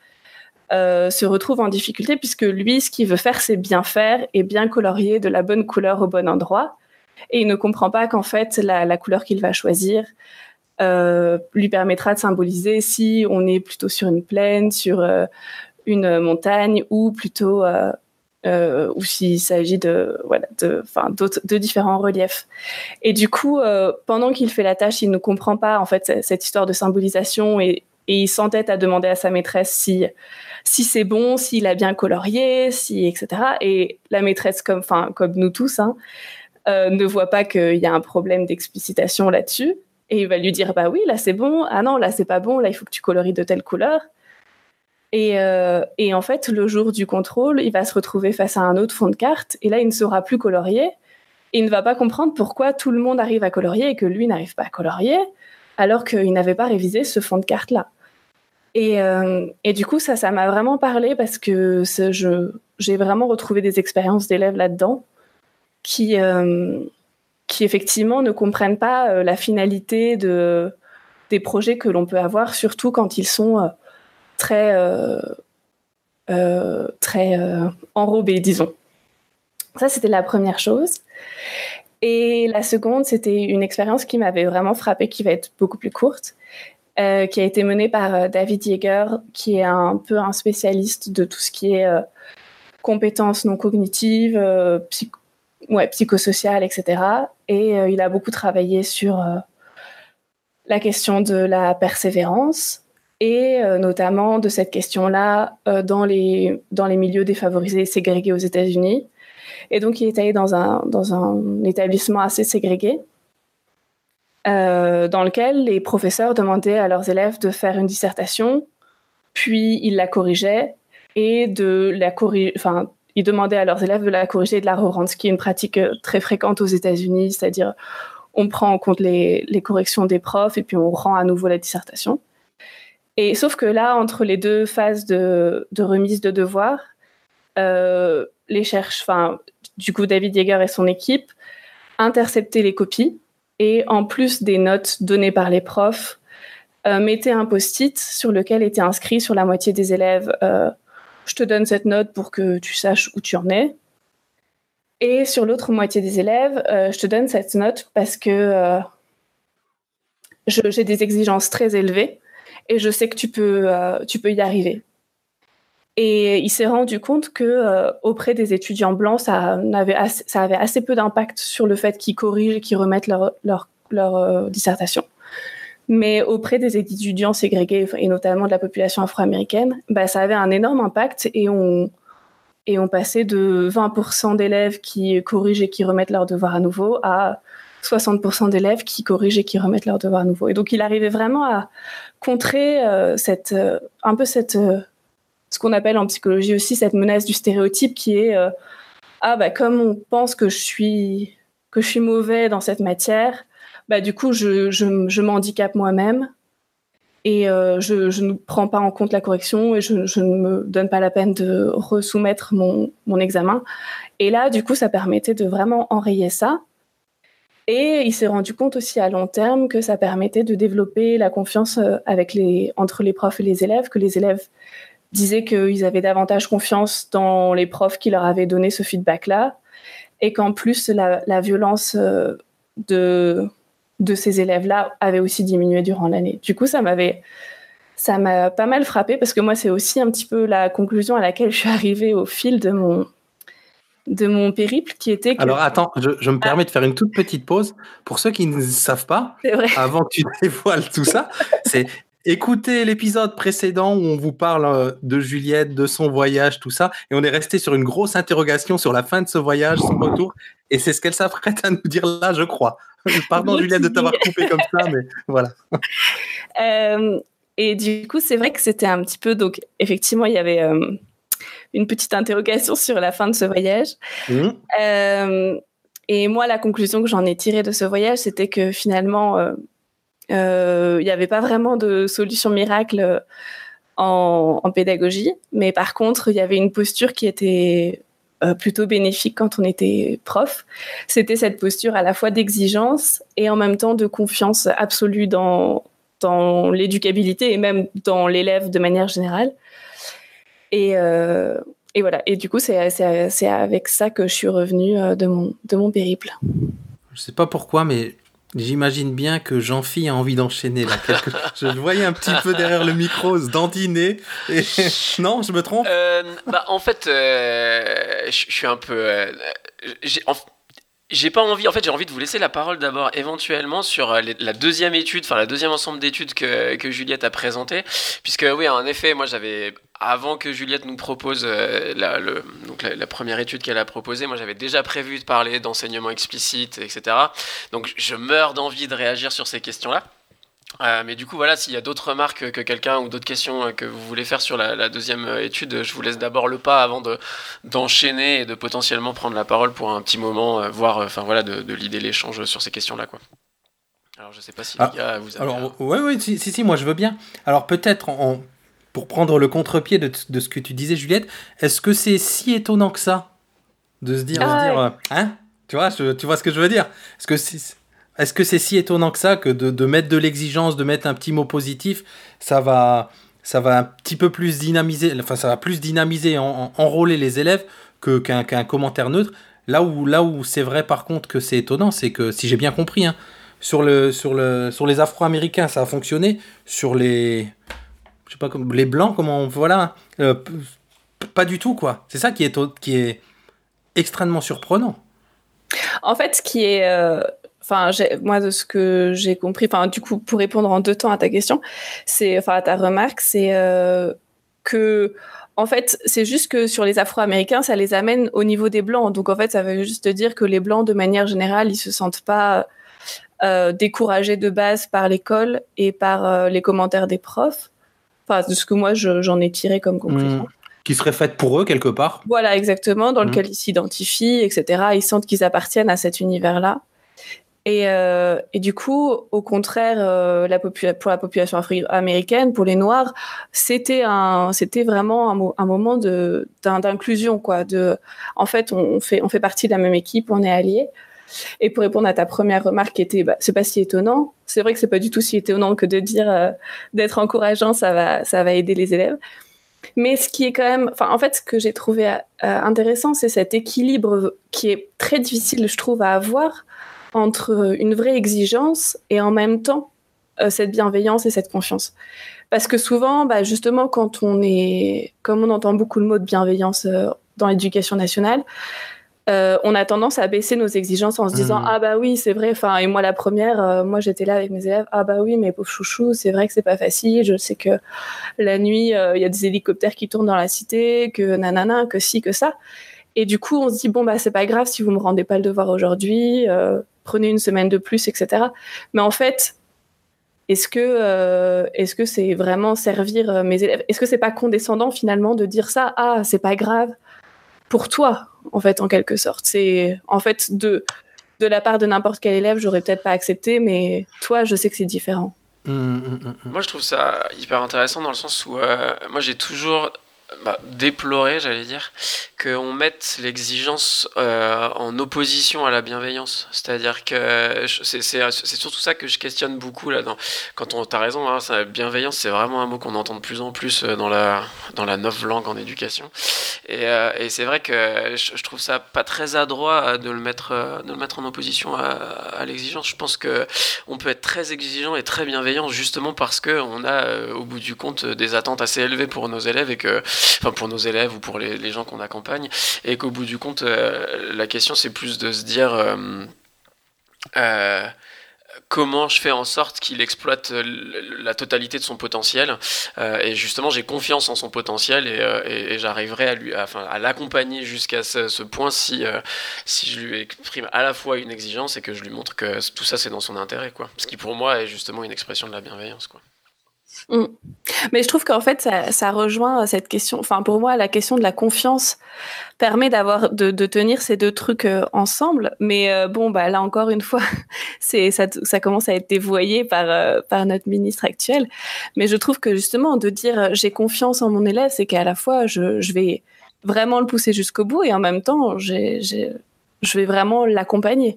se retrouve en difficulté puisque lui, ce qu'il veut faire, c'est bien faire et bien colorier de la bonne couleur au bon endroit et il ne comprend pas qu'en fait la, couleur qu'il va choisir euh, lui permettra de symboliser si on est plutôt sur une plaine, sur euh, une montagne ou plutôt euh, ou s'il s'agit de voilà de enfin de différents reliefs. Et du coup, pendant qu'il fait la tâche, il ne comprend pas en fait cette histoire de symbolisation et, il s'entête à demander à sa maîtresse si si c'est bon, s'il a bien colorié, si etc. Et la maîtresse comme enfin comme nous tous, hein, euh, ne voit pas qu'il y a un problème d'explicitation là-dessus. Et il va lui dire, bah oui, là c'est bon, ah non, là c'est pas bon, là il faut que tu colories de telle couleur. Et, euh, et, en fait, le jour du contrôle, il va se retrouver face à un autre fond de carte, et là il ne saura plus colorier, il ne va pas comprendre pourquoi tout le monde arrive à colorier et que lui n'arrive pas à colorier, alors qu'il n'avait pas révisé ce fond de carte-là. Et, euh, et, du coup, ça, ça m'a vraiment parlé parce que j'ai vraiment retrouvé des expériences d'élèves là-dedans qui, euh, qui effectivement ne comprennent pas euh, la finalité de, des projets que l'on peut avoir, surtout quand ils sont euh, très, très enrobés, disons. Ça, c'était la première chose. Et la seconde, c'était une expérience qui m'avait vraiment frappée, qui va être beaucoup plus courte, qui a été menée par David Yeager, qui est un peu un spécialiste de tout ce qui est compétences non cognitives, psych ouais, psychosocial, etc. Et euh, il a beaucoup travaillé sur euh, la question de la persévérance et euh, notamment de cette question-là dans, les, dans les milieux défavorisés et ségrégés aux États-Unis. Et donc, il est allé dans un, dans un établissement assez ségrégé, dans lequel les professeurs demandaient à leurs élèves de faire une dissertation, puis ils la corrigeaient, et de la corriger, ils demandaient à leurs élèves de la corriger et de la re-rendre, ce qui est une pratique euh, très fréquente aux États-Unis, c'est-à-dire on prend en compte les, corrections des profs et puis on rend à nouveau la dissertation. Et sauf que là, entre les deux phases de, remise de devoirs, euh, les cherches, enfin, du coup, David Yeager et son équipe interceptaient les copies et en plus des notes données par les profs, euh, mettaient un post-it sur lequel était inscrit sur la moitié des élèves je te donne cette note pour que tu saches où tu en es. Et sur l'autre moitié des élèves, euh, je te donne cette note parce que euh, j'ai des exigences très élevées et je sais que tu peux, euh, tu peux y arriver. Et il s'est rendu compte que auprès des étudiants blancs, ça avait assez, peu d'impact sur le fait qu'ils corrigent et qu'ils remettent leur dissertation. Mais auprès des étudiants ségrégés, et notamment de la population afro-américaine, bah, ça avait un énorme impact et on, passait de 20% d'élèves qui corrigent et qui remettent leurs devoirs à nouveau à 60% d'élèves qui corrigent et qui remettent leurs devoirs à nouveau. Et donc il arrivait vraiment à contrer euh, cette, euh, un peu cette, euh, ce qu'on appelle en psychologie aussi cette menace du stéréotype qui est ah bah comme on pense que je suis que je suis mauvais dans cette matière, bah, du coup, je, je, je m'handicape moi-même et euh, je, je, ne prends pas en compte la correction et je, je, ne me donne pas la peine de resoumettre mon, mon examen. Et là, du coup, ça permettait de vraiment enrayer ça. Et il s'est rendu compte aussi à long terme que ça permettait de développer la confiance euh, avec les, entre les profs et les élèves, que les élèves disaient qu'ils avaient davantage confiance dans les profs qui leur avaient donné ce feedback-là, et qu'en plus la, la violence euh, de de ces élèves-là avait aussi diminué durant l'année. Du coup, ça m'avait ça m'a pas mal frappé parce que moi, c'est aussi un petit peu la conclusion à laquelle je suis arrivée au fil de mon, de mon périple qui était que... Alors attends, je, je me permets de faire une toute petite pause. Pour ceux qui ne savent pas, avant que tu dévoiles tout ça, c'est écouter l'épisode précédent où on vous parle euh, de Juliette, de son voyage, tout ça, et on est resté sur une grosse interrogation sur la fin de ce voyage, son retour, et c'est ce qu'elle s'apprête à nous dire là, je crois. Pardon Juliette de t'avoir coupé comme ça, mais voilà. Euh, et du coup, c'est vrai que c'était un petit peu. Donc, effectivement, il y avait euh, une petite interrogation sur la fin de ce voyage. Mhm. Euh, et moi, la conclusion que j'en ai tirée de ce voyage, c'était que finalement, il n'y avait pas vraiment de solution miracle en, en pédagogie. Mais par contre, il y avait une posture qui était euh, plutôt bénéfique quand on était prof. C'était cette posture à la fois d'exigence et en même temps de confiance absolue dans, dans l'éducabilité et même dans l'élève de manière générale. Et, euh, et voilà. Et du coup, c'est avec ça que je suis revenue euh, de mon, de mon périple. Je sais pas pourquoi, mais j'imagine bien que Jean-Phi a envie d'enchaîner là. quelque- Je le voyais un petit peu derrière le micro, se dandiner. Et... Non, je me trompe? Euh, bah, en fait, euh, je suis un peu. euh, en- j'ai pas envie, en fait, j'ai envie de vous laisser la parole d'abord éventuellement sur euh, la deuxième étude, enfin la deuxième ensemble d'études que, que Juliette a présenté. Puisque, oui, en effet, moi j'avais, avant que Juliette nous propose euh, la première étude qu'elle a proposée, moi j'avais déjà prévu de parler d'enseignement explicite, etc. Donc je meurs d'envie de réagir sur ces questions-là. Euh, mais du coup, voilà, s'il y a d'autres remarques que quelqu'un ou d'autres questions que vous voulez faire sur la, la deuxième euh, étude, je vous laisse d'abord le pas avant de d'enchaîner et de potentiellement prendre la parole pour un petit moment, euh, voir, euh, enfin voilà, de, de l'idée l'échange sur ces questions-là, quoi. Alors, je sais pas si Ah, les gars, vous avez. Alors, ouais, ouais, si, si, si, moi je veux bien. Alors, peut-être, en- pour prendre le contre-pied de, de ce que tu disais, Juliette, est-ce que c'est si étonnant que ça de se dire, Ah de se dire, ouais. hein? Tu vois, je- tu vois ce que je veux dire? Est-ce que c'est est-ce que c'est si étonnant que ça que de, de mettre de l'exigence, de mettre un petit mot positif, ça va, ça va un petit peu plus dynamiser, enfin ça va plus dynamiser, en, en- enrôler les élèves que qu'un commentaire neutre? Là où, là où c'est vrai par contre que c'est étonnant, c'est que si j'ai bien compris, hein, sur, le, sur, le, sur les Afro-Américains, ça a fonctionné. Sur les, je sais pas, comme les Blancs, comment, on- voilà, euh, pas du tout quoi. C'est ça qui est, qui est extrêmement surprenant. En fait, ce qui est, euh, enfin, moi de ce que j'ai compris, enfin, du coup, pour répondre en deux temps à ta question, c'est, enfin, à ta remarque, c'est euh, que, en fait, c'est juste que sur les Afro-Américains, ça les amène au niveau des Blancs. Donc, en fait, ça veut juste dire que les Blancs, de manière générale, ils se sentent pas euh, découragés de base par l'école et par euh, les commentaires des profs. Enfin, de ce que moi, je- j'en ai tiré comme conclusion. Mm. Qui serait faite pour eux quelque part. Voilà, exactement, dans Mhm. lequel ils s'identifient, etc. Ils sentent qu'ils appartiennent à cet univers-là. Et, euh, et du coup, au contraire, euh, pour la population afro-américaine, pour les Noirs, c'était vraiment un, mo- un moment d'inclusion, quoi. En fait, on, fait partie de la même équipe, on est alliés. Et pour répondre à ta première remarque, qui était, bah, c'est pas si étonnant. C'est vrai que c'est pas du tout si étonnant que de dire euh, d'être encourageant, ça va aider les élèves. Mais ce qui est quand même, en fait, ce que j'ai trouvé intéressant, c'est cet équilibre qui est très difficile, je trouve, à avoir entre une vraie exigence et en même temps euh, cette bienveillance et cette confiance. Parce que souvent, bah, justement, quand on est, comme on entend beaucoup le mot de bienveillance euh, dans l'éducation nationale, euh, on a tendance à baisser nos exigences en se disant Mhm. ah bah oui c'est vrai enfin et moi la première euh, moi j'étais là avec mes élèves ah bah oui mais pauvre chouchou c'est vrai que c'est pas facile je sais que la nuit euh, il y a des hélicoptères qui tournent dans la cité que nanana que ci que ça et du coup on se dit bon bah c'est pas grave si vous me rendez pas le devoir aujourd'hui euh, prenez une semaine de plus etc mais en fait est-ce que euh, est-ce que c'est vraiment servir euh, mes élèves? Est-ce que c'est pas condescendant finalement de dire ça? Ah c'est pas grave pour toi en fait en quelque sorte. C'est en fait de de la part de n'importe quel élève j'aurais peut-être pas accepté mais toi je sais que c'est différent. Mm, mm, mm, mm. Moi, je trouve ça hyper intéressant dans le sens où euh, moi, j'ai toujours bah, déplorer, j'allais dire, qu'on mette l'exigence euh, en opposition à la bienveillance. C'est-à-dire que c'est surtout ça que je questionne beaucoup là. Quand on, t'as raison, hein, bienveillance, c'est vraiment un mot qu'on entend de plus en plus euh, dans la dans la neuf langue en éducation. Et, euh, c'est vrai que je, trouve ça pas très adroit de le mettre de le mettre en opposition à, à l'exigence. Je pense que on peut être très exigeant et très bienveillant justement parce que on a au bout du compte des attentes assez élevées pour nos élèves et que enfin pour nos élèves ou pour les, gens qu'on accompagne, et qu'au bout du compte, euh, la question c'est plus de se dire euh, euh, comment je fais en sorte qu'il exploite la totalité de son potentiel. et justement, j'ai confiance en son potentiel et, j'arriverai à, lui, à, l'accompagner jusqu'à ce, point si, si je lui exprime à la fois une exigence et que je lui montre que tout ça c'est dans son intérêt. Quoi. Ce qui pour moi est justement une expression de la bienveillance. Quoi. Mm. Mais je trouve qu'en fait, ça, rejoint cette question. Enfin, pour moi, la question de la confiance permet d'avoir de, tenir ces deux trucs euh, ensemble. Mais euh, bon, bah là encore une fois, ça, commence à être dévoyé par euh, par notre ministre actuel. Mais je trouve que justement de dire j'ai confiance en mon élève, c'est qu'à la fois je, je vais vraiment le pousser jusqu'au bout et en même temps j'ai je vais vraiment l'accompagner.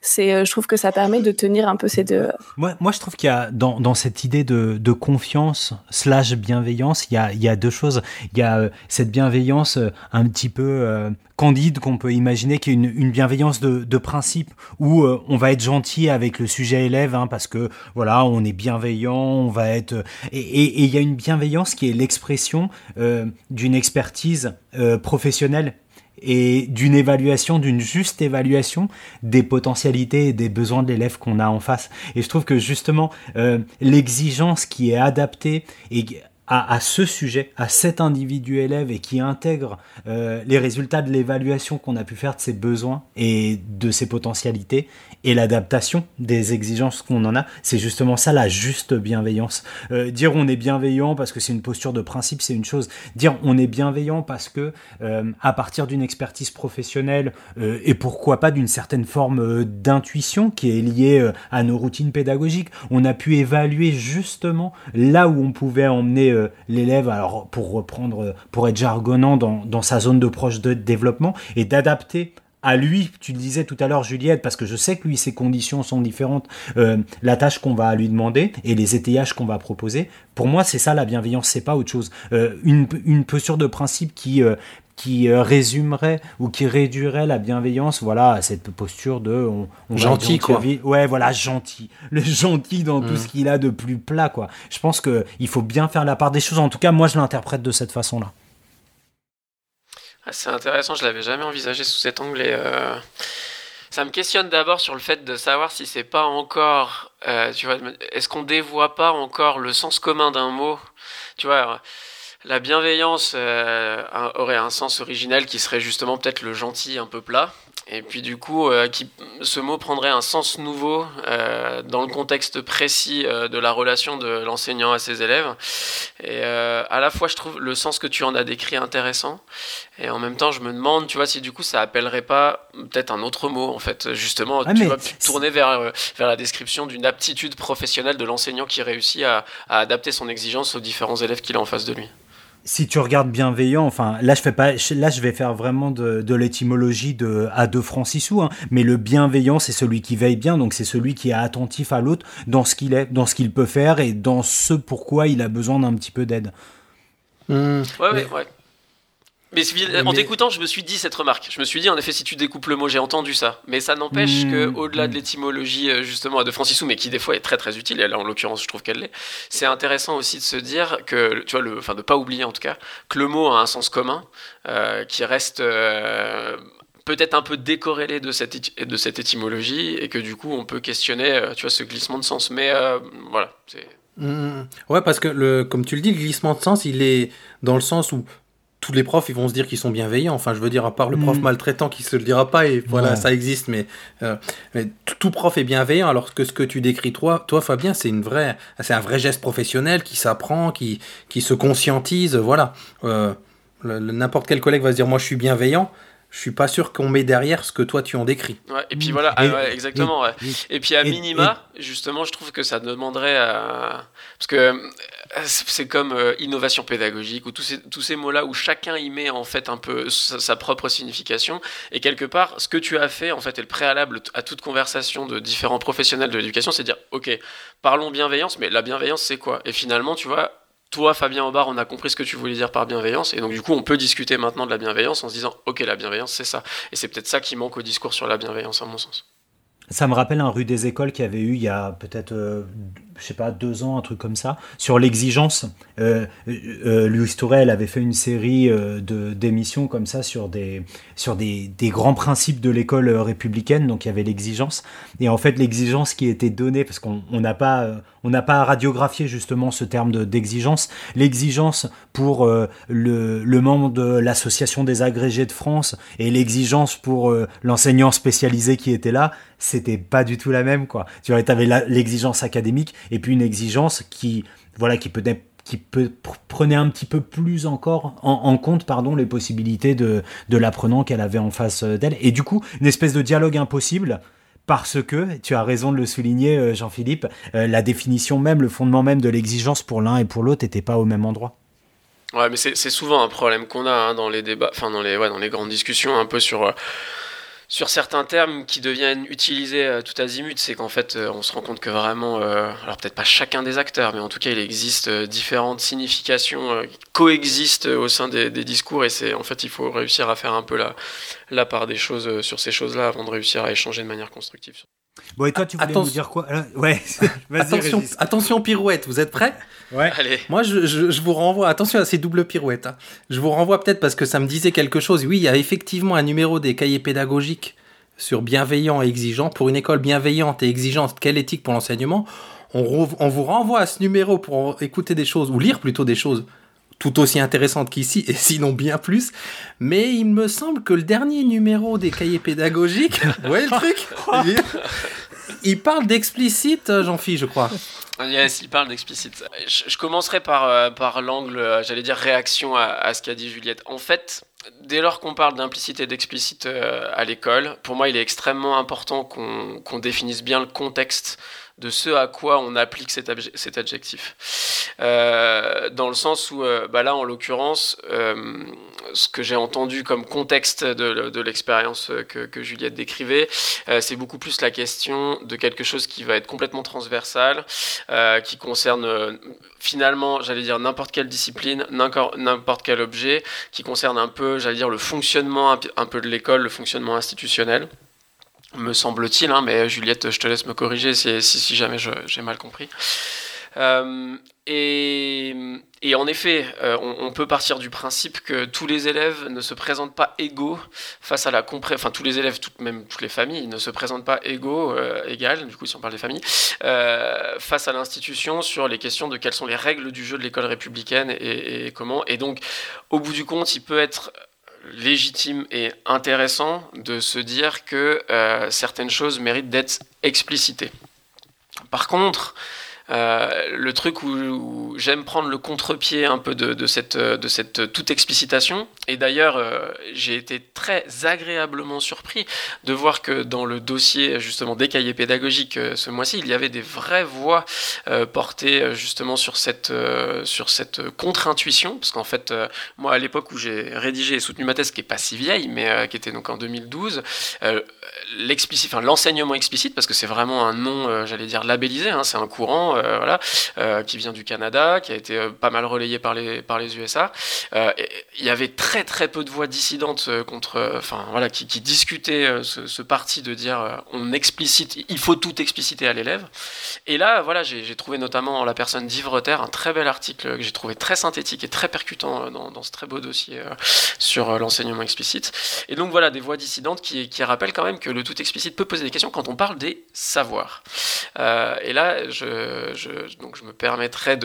C'est, euh, je trouve que ça permet de tenir un peu ces deux. Moi, moi je trouve qu'il y a dans, dans cette idée de, de confiance slash bienveillance, il y a, il y a deux choses. Il y a euh, cette bienveillance euh, un petit peu candide qu'on peut imaginer, qui est une, une bienveillance de, de principe où on va être gentil avec le sujet élève, hein, parce que voilà, on est bienveillant, on va être et, et, il y a une bienveillance qui est l'expression d'une expertise professionnelle et d'une évaluation, d'une juste évaluation des potentialités et des besoins de l'élève qu'on a en face. Et je trouve que justement, euh, l'exigence qui est adaptée à, ce sujet, à cet individu élève et qui intègre euh, les résultats de l'évaluation qu'on a pu faire de ses besoins et de ses potentialités et l'adaptation des exigences qu'on en a, c'est justement ça la juste bienveillance. Euh, dire on est bienveillant parce que c'est une posture de principe, c'est une chose. Dire on est bienveillant parce que euh, à partir d'une expertise professionnelle et pourquoi pas d'une certaine forme d'intuition qui est liée à nos routines pédagogiques, on a pu évaluer justement là où on pouvait emmener euh, l'élève, alors pour reprendre, euh, pour être jargonnant dans, dans sa zone de proche de développement, et d'adapter à lui, tu le disais tout à l'heure Juliette, parce que je sais que lui, ses conditions sont différentes, euh, la tâche qu'on va lui demander et les étayages qu'on va proposer, pour moi c'est ça la bienveillance, c'est pas autre chose. une, une posture de principe qui, qui euh, résumerait ou qui réduirait la bienveillance, voilà, à cette posture de on, gentil quoi. Ouais, voilà, gentil, le gentil dans tout mm. ce qu'il a de plus plat quoi. Je pense que il faut bien faire la part des choses. En tout cas, moi, je l'interprète de cette façon-là. Ah, c'est intéressant, je l'avais jamais envisagé sous cet angle et euh, ça me questionne d'abord sur le fait de savoir si c'est pas encore, euh, tu vois, est-ce qu'on dévoie pas encore le sens commun d'un mot, tu vois la bienveillance euh, aurait un sens original qui serait justement peut-être le gentil un peu plat. Et puis du coup, euh, qui, ce mot prendrait un sens nouveau euh, dans le contexte précis de la relation de l'enseignant à ses élèves. Et à la fois, je trouve le sens que tu en as décrit intéressant. Et en même temps, je me demande, tu vois, si du coup, ça appellerait pas peut-être un autre mot, en fait. Justement, tu vas tourner vers, vers la description d'une aptitude professionnelle de l'enseignant qui réussit à, à adapter son exigence aux différents élèves qu'il a en face de lui si tu regardes bienveillant, enfin là je fais pas, là je vais faire vraiment de, de l'étymologie de à deux francs six sous, hein, mais le bienveillant c'est celui qui veille bien, donc c'est celui qui est attentif à l'autre dans ce qu'il est, dans ce qu'il peut faire et dans ce pourquoi il a besoin d'un petit peu d'aide. Mmh. ouais, ouais, ouais. Mais, en t'écoutant, je me suis dit cette remarque. Je me suis dit, en effet, si tu découpes le mot, j'ai entendu ça. Mais ça n'empêche qu'au que, au-delà de l'étymologie, euh, justement, de Francisou, mais qui des fois est très très utile, et là, en l'occurrence, je trouve qu'elle l'est, c'est intéressant aussi de se dire que, tu vois, le, enfin, de pas oublier en tout cas, que le mot a un sens commun, euh, qui reste euh, peut-être un peu décorrélé de cette, de cette étymologie, et que du coup, on peut questionner, tu vois, ce glissement de sens. Mais voilà, c'est. Mmh. Ouais, parce que le, comme tu le dis, le glissement de sens, il est dans le sens où tous les profs, ils vont se dire qu'ils sont bienveillants. Enfin, je veux dire, à part le prof mm. maltraitant qui se le dira pas, et voilà, ça existe, mais, euh, mais, tout prof est bienveillant, alors que ce que tu décris, toi, toi Fabien, c'est une vraie, c'est un vrai geste professionnel qui s'apprend, qui, qui se conscientise, voilà. Euh, n'importe quel collègue va se dire, moi, je suis bienveillant. Je suis pas sûr qu'on met derrière ce que toi tu en décris. Ouais, et puis Mm. voilà, Et- ah ouais, exactement. ouais. Et- Et puis à et- minima, justement, je trouve que ça demanderait à... Parce que c'est comme euh, innovation pédagogique, ou tous ces, tous ces mots-là où chacun y met en fait un peu sa, sa propre signification. Et quelque part, ce que tu as fait, en fait, est le préalable à toute conversation de différents professionnels de l'éducation, c'est dire, ok, parlons bienveillance, mais la bienveillance, c'est quoi? Et finalement, tu vois... Toi, Fabien Aubard, on a compris ce que tu voulais dire par bienveillance, et donc du coup, on peut discuter maintenant de la bienveillance en se disant, ok, la bienveillance, c'est ça. Et c'est peut-être ça qui manque au discours sur la bienveillance, à mon sens. Ça me rappelle un rue des écoles qui avait eu il y a peut-être, euh, je sais pas, deux ans, un truc comme ça, sur l'exigence. Euh, euh, Louis Tourelle avait fait une série euh, de d'émissions comme ça sur des sur des, des grands principes de l'école euh, républicaine. Donc il y avait l'exigence et en fait l'exigence qui était donnée parce qu'on on n'a pas euh, on pas radiographié justement ce terme de- d'exigence. L'exigence pour euh, le, le membre de l'association des agrégés de France et l'exigence pour euh, l'enseignant spécialisé qui était là, c'était pas du tout la même quoi. Tu vois, avais la- l'exigence académique et puis une exigence qui voilà qui peut qui peut, pr- prenait un petit peu plus encore en, compte pardon les possibilités de, de l'apprenant qu'elle avait en face euh, d'elle et du coup une espèce de dialogue impossible parce que, tu as raison de le souligner euh, Jean-Philippe, euh, la définition même, le fondement même de l'exigence pour l'un et pour l'autre n'était pas au même endroit. Ouais, mais c'est souvent un problème qu'on a hein, dans les débats, enfin dans les, ouais, dans les grandes discussions un peu sur, sur certains termes qui deviennent utilisés euh, tout azimut. C'est qu'en fait, euh, on se rend compte que vraiment, euh, alors peut-être pas chacun des acteurs, mais en tout cas, il existe différentes significations qui coexistent au sein des, des discours et c'est en fait, il faut réussir à faire un peu la, la part des choses euh, sur ces choses-là avant de réussir à échanger de manière constructive. Bon, et toi, tu voulais Attention. nous dire quoi? Ouais, vas-y, Attention, Régis. attention pirouette, vous êtes prêts? Ouais. Allez, Moi, je, je- je vous renvoie, attention à ces doubles pirouettes. hein. Je vous renvoie peut-être parce que ça me disait quelque chose. Oui, il y a effectivement un numéro des cahiers pédagogiques sur bienveillant et exigeant. Pour une école bienveillante et exigeante, quelle éthique pour l'enseignement? On, on vous renvoie à ce numéro pour écouter des choses, ou lire plutôt des choses tout aussi intéressantes qu'ici, et sinon bien plus. Mais il me semble que le dernier numéro des cahiers pédagogiques, vous voyez le truc Il parle d'explicite, Jean-Philippe, je crois. Yes, il parle d'explicite. Je, je commencerai par, euh, par l'angle, euh, j'allais dire, réaction à, à ce qu'a dit Juliette. En fait, dès lors qu'on parle d'implicite et d'explicite euh, à l'école, pour moi, il est extrêmement important qu'on qu'on définisse bien le contexte de ce à quoi on applique cet, adjectif. Euh, dans le sens où, euh, bah là, en l'occurrence, euh, ce que j'ai entendu comme contexte de, l'expérience que, que Juliette décrivait, c'est beaucoup plus la question de quelque chose qui va être complètement transversal, qui concerne finalement, j'allais dire, n'importe quelle discipline, n'importe quel objet, qui concerne un peu, j'allais dire, le fonctionnement un peu de l'école, le fonctionnement institutionnel, me semble-t-il, hein, mais Juliette, je te laisse me corriger si, si, si jamais j'ai mal compris. Euh, et, et en effet, euh, on, on peut partir du principe que tous les élèves ne se présentent pas égaux face à la compré enfin tous les élèves, toutes, même toutes les familles, ne se présentent pas égaux, euh, égales, du coup si on parle des familles, euh, face à l'institution sur les questions de quelles sont les règles du jeu de l'école républicaine et, et comment. Et donc, au bout du compte, il peut être légitime et intéressant de se dire que euh, certaines choses méritent d'être explicitées. Par contre, euh, le truc où, j'aime prendre le contre-pied un peu de, cette, de cette toute explicitation, et d'ailleurs euh, j'ai été très agréablement surpris de voir que dans le dossier justement des cahiers pédagogiques euh, ce mois-ci, il y avait des vraies voix euh, portées euh, justement sur cette, euh, sur cette contre-intuition, parce qu'en fait, euh, moi à l'époque où j'ai rédigé et soutenu ma thèse, qui est pas si vieille, mais euh, qui était donc en 2012, euh, l'explicite, enfin l'enseignement explicite, parce que c'est vraiment un nom, euh, j'allais dire labellisé, hein, c'est un courant, euh, voilà, euh, qui vient du Canada, qui a été euh, pas mal relayé par les par les USA. Euh, Il y avait très très peu de voix dissidentes euh, contre, euh, enfin voilà, qui, discutaient euh, ce, parti de dire euh, on explicite, il faut tout expliciter à l'élève. Et là, voilà, j'ai trouvé notamment en la personne d'Yves Reter un très bel article que j'ai trouvé très synthétique et très percutant euh, dans, ce très beau dossier euh, sur euh, l'enseignement explicite. Et donc voilà, des voix dissidentes qui, qui rappellent quand même que le tout explicite peut poser des questions quand on parle des savoirs. Euh, et là, je, je- donc je me permettrai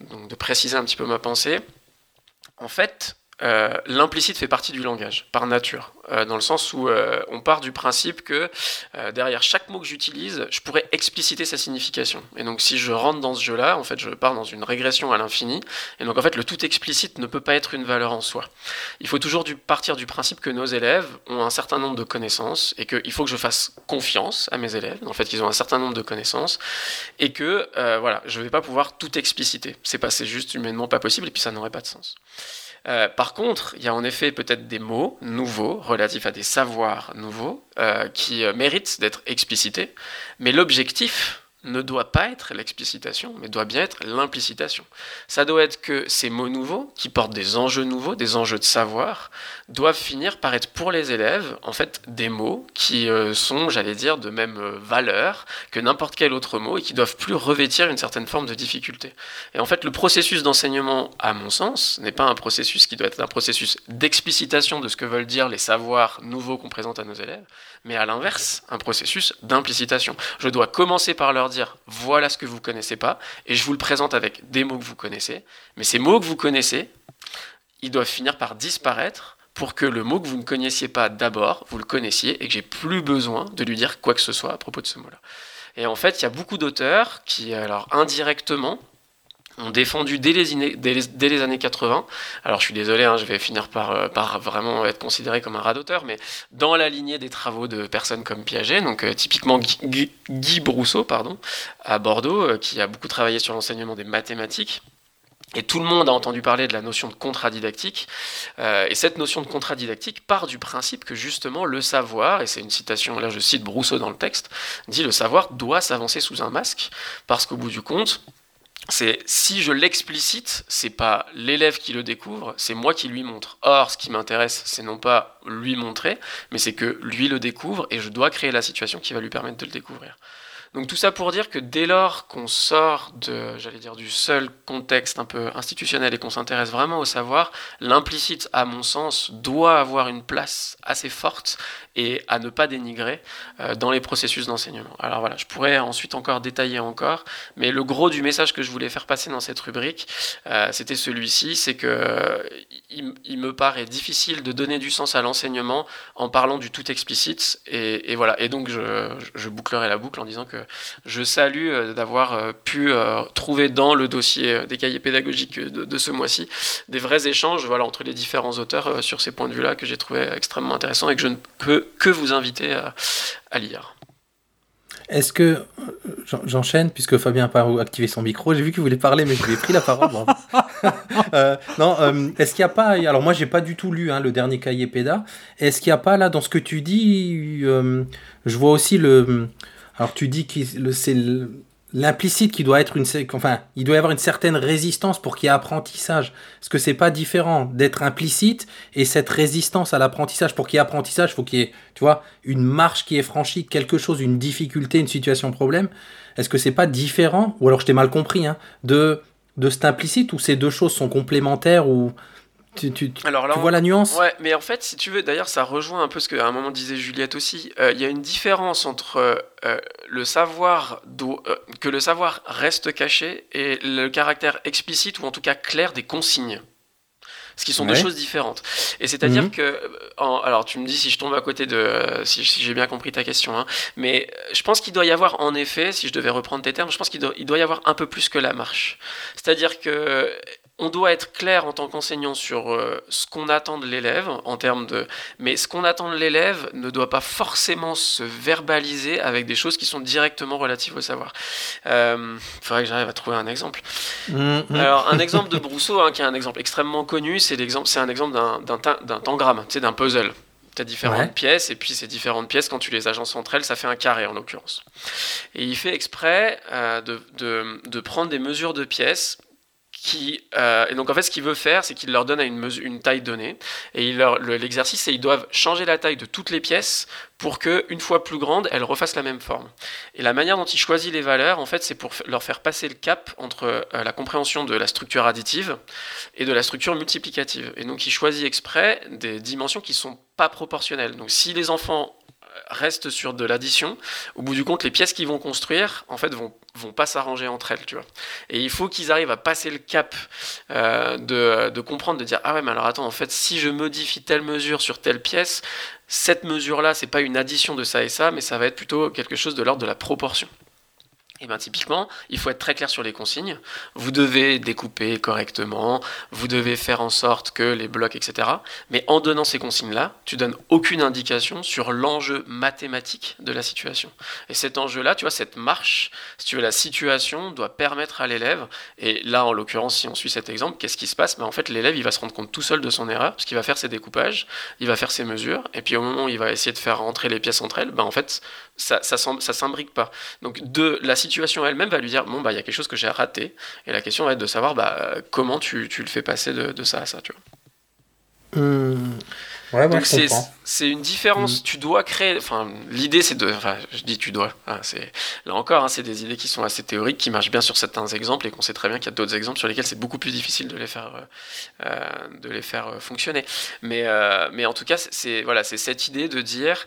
donc de préciser un petit peu ma pensée. En fait, euh, l'implicite fait partie du langage, par nature, euh, dans le sens où euh, on part du principe que derrière chaque mot que j'utilise, je pourrais expliciter sa signification. Et donc si je rentre dans ce jeu-là, en fait, je pars dans une régression à l'infini, et donc en fait, le tout explicite ne peut pas être une valeur en soi. Il faut toujours partir du principe que nos élèves ont un certain nombre de connaissances, et qu'il faut que je fasse confiance à mes élèves, en fait, ils ont un certain nombre de connaissances, et que, voilà, je ne vais pas pouvoir tout expliciter. C'est pas, c'est juste humainement pas possible, et puis ça n'aurait pas de sens. Euh, par contre, il y a en effet peut-être des mots nouveaux relatifs à des savoirs nouveaux euh, qui euh, méritent d'être explicités, mais l'objectif ne doit pas être l'explicitation, mais doit bien être l'implicitation. Ça doit être que ces mots nouveaux, qui portent des enjeux nouveaux, des enjeux de savoir, doivent finir par être pour les élèves, en fait, des mots qui euh, sont, j'allais dire, de même euh, valeur que n'importe quel autre mot et qui doivent plus revêtir une certaine forme de difficulté. Et en fait, le processus d'enseignement, à mon sens, n'est pas un processus qui doit être un processus d'explicitation de ce que veulent dire les savoirs nouveaux qu'on présente à nos élèves, mais à l'inverse, un processus d'implicitation. Je dois commencer par leur dire voilà ce que vous connaissez pas, et je vous le présente avec des mots que vous connaissez, mais ces mots que vous connaissez, ils doivent finir par disparaître pour que le mot que vous ne connaissiez pas d'abord, vous le connaissiez et que j'ai plus besoin de lui dire quoi que ce soit à propos de ce mot-là. Et en fait, il y a beaucoup d'auteurs qui, alors indirectement, ont défendu dès les, années 80. Alors je suis désolé, hein, je vais finir par, euh, par, vraiment être considéré comme un rat d'auteur, mais dans la lignée des travaux de personnes comme Piaget, donc euh, typiquement Guy, Guy, Brousseau pardon, à Bordeaux, euh, qui a beaucoup travaillé sur l'enseignement des mathématiques. Et tout le monde a entendu parler de la notion de contradidactique. et cette notion de contradidactique part du principe que justement le savoir, et c'est une citation, là je cite Brousseau dans le texte, dit le savoir doit s'avancer sous un masque, parce qu'au bout du compte, c'est si je l'explicite, c'est pas l'élève qui le découvre, c'est moi qui lui montre. Or, ce qui m'intéresse, c'est non pas lui montrer, mais c'est que lui le découvre et je dois créer la situation qui va lui permettre de le découvrir. Donc tout ça pour dire que dès lors qu'on sort de, j'allais dire, du seul contexte un peu institutionnel et qu'on s'intéresse vraiment au savoir, l'implicite, à mon sens, doit avoir une place assez forte et à ne pas dénigrer euh, dans les processus d'enseignement. Alors voilà, je pourrais ensuite encore détailler encore, mais le gros du message que je voulais faire passer dans cette rubrique, euh, c'était celui-ci, c'est que il, me paraît difficile de donner du sens à l'enseignement en parlant du tout explicite, et, voilà. Et donc je, bouclerai la boucle en disant que je salue euh, d'avoir pu trouver dans le dossier des cahiers pédagogiques de, ce mois-ci des vrais échanges, voilà, entre les différents auteurs sur ces points de vue-là que j'ai trouvé extrêmement intéressants et que je ne peux que vous inviter à, lire. Est-ce que euh, j'enchaîne puisque Fabien n'a pas activé son micro J'ai vu qu'il voulait parler, mais je lui ai pris la parole. Euh, non, euh, est-ce qu'il n'y a pas Alors moi, j'ai pas du tout lu hein, le dernier cahier Péda. Est-ce qu'il n'y a pas là dans ce que tu dis Je vois aussi le. Alors tu dis que c'est l'implicite qui doit être une enfin il doit y avoir une certaine résistance pour qu'il y ait apprentissage. Est-ce que c'est pas différent d'être implicite et cette résistance à l'apprentissage? Pour qu'il y ait apprentissage faut qu'il y ait tu vois une marche qui est franchie quelque chose une difficulté une situation problème. Est-ce que c'est pas différent ou alors je t'ai mal compris hein, de de cet implicite ou ces deux choses sont complémentaires ou tu, Alors vois la nuance? Ouais, mais en fait, si tu veux, d'ailleurs, ça rejoint un peu ce qu'à un moment disait Juliette aussi. Euh, il y a une différence entre euh, euh, le savoir que le savoir reste caché et le caractère explicite ou en tout cas clair des consignes. Ce qui sont deux choses différentes. Et c'est-à-dire mhm. que, alors tu me dis si je tombe à côté de, si, j'ai bien compris ta question, hein, mais je pense qu'il doit y avoir en effet, si je devais reprendre tes termes, je pense qu'il doit, il doit y avoir un peu plus que la marche. C'est-à-dire que on doit être clair en tant qu'enseignant sur euh, ce qu'on attend de l'élève en termes de mais ce qu'on attend de l'élève ne doit pas forcément se verbaliser avec des choses qui sont directement relatives au savoir. Il euh, faudrait que j'arrive à trouver un exemple. Mm-hmm. Alors un exemple de Brousseau hein, qui est un exemple extrêmement connu, c'est l'exemple c'est un exemple d'un tangramme, sais d'un puzzle. Tu as différentes pièces, et puis ces différentes pièces, quand tu les agences entre elles, ça fait un carré en l'occurrence. Et il fait exprès euh, de, de, de prendre des mesures de pièces euh, et donc en fait ce qu'il veut faire c'est qu'il leur donne une, taille donnée. Et l'exercice c'est qu'ils doivent changer la taille de toutes les pièces pour que une fois plus grande elles refassent la même forme. Et la manière dont il choisit les valeurs en fait c'est pour leur faire passer le cap entre euh, la compréhension de la structure additive et de la structure multiplicative. Et donc il choisit exprès des dimensions qui sont pas proportionnelles. Donc si les enfants restent sur de l'addition, au bout du compte, les pièces qu'ils vont construire, en fait, vont vont pas s'arranger entre elles, tu vois. Et il faut qu'ils arrivent à passer le cap euh, de, de, comprendre, de dire ah ouais mais alors attends en fait si je modifie telle mesure sur telle pièce, cette mesure là c'est pas une addition de ça et ça, mais ça va être plutôt quelque chose de l'ordre de la proportion. Et eh bien typiquement, il faut être très clair sur les consignes. Vous devez découper correctement, vous devez faire en sorte que les blocs, etc. Mais en donnant ces consignes-là, tu donnes aucune indication sur l'enjeu mathématique de la situation. Et cet enjeu-là, tu vois, cette marche, si tu veux, la situation doit permettre à l'élève, et là en l'occurrence, si on suit cet exemple, qu'est-ce qui se passe? Ben, En fait, l'élève, il va se rendre compte tout seul de son erreur, parce qu'il va faire ses découpages, il va faire ses mesures, et puis au moment où il va essayer de faire rentrer les pièces entre elles, ben, en fait, ça ça, ça s'imbrique pas. Donc de la situation elle-même va lui dire bon bah il y a quelque chose que j'ai raté et la question va être de savoir bah comment tu, tu le fais passer de, de, ça à ça tu vois. Hum. Donc c'est une différence. Mm. Tu dois créer. Enfin, l'idée c'est de. Enfin, je dis tu dois. Hein, c'est là encore, hein, c'est des idées qui sont assez théoriques, qui marchent bien sur certains exemples et qu'on sait très bien qu'il y a d'autres exemples sur lesquels c'est beaucoup plus difficile de les faire, euh, euh de les faire euh, fonctionner. Mais euh, mais en tout cas, c'est voilà, c'est cette idée de dire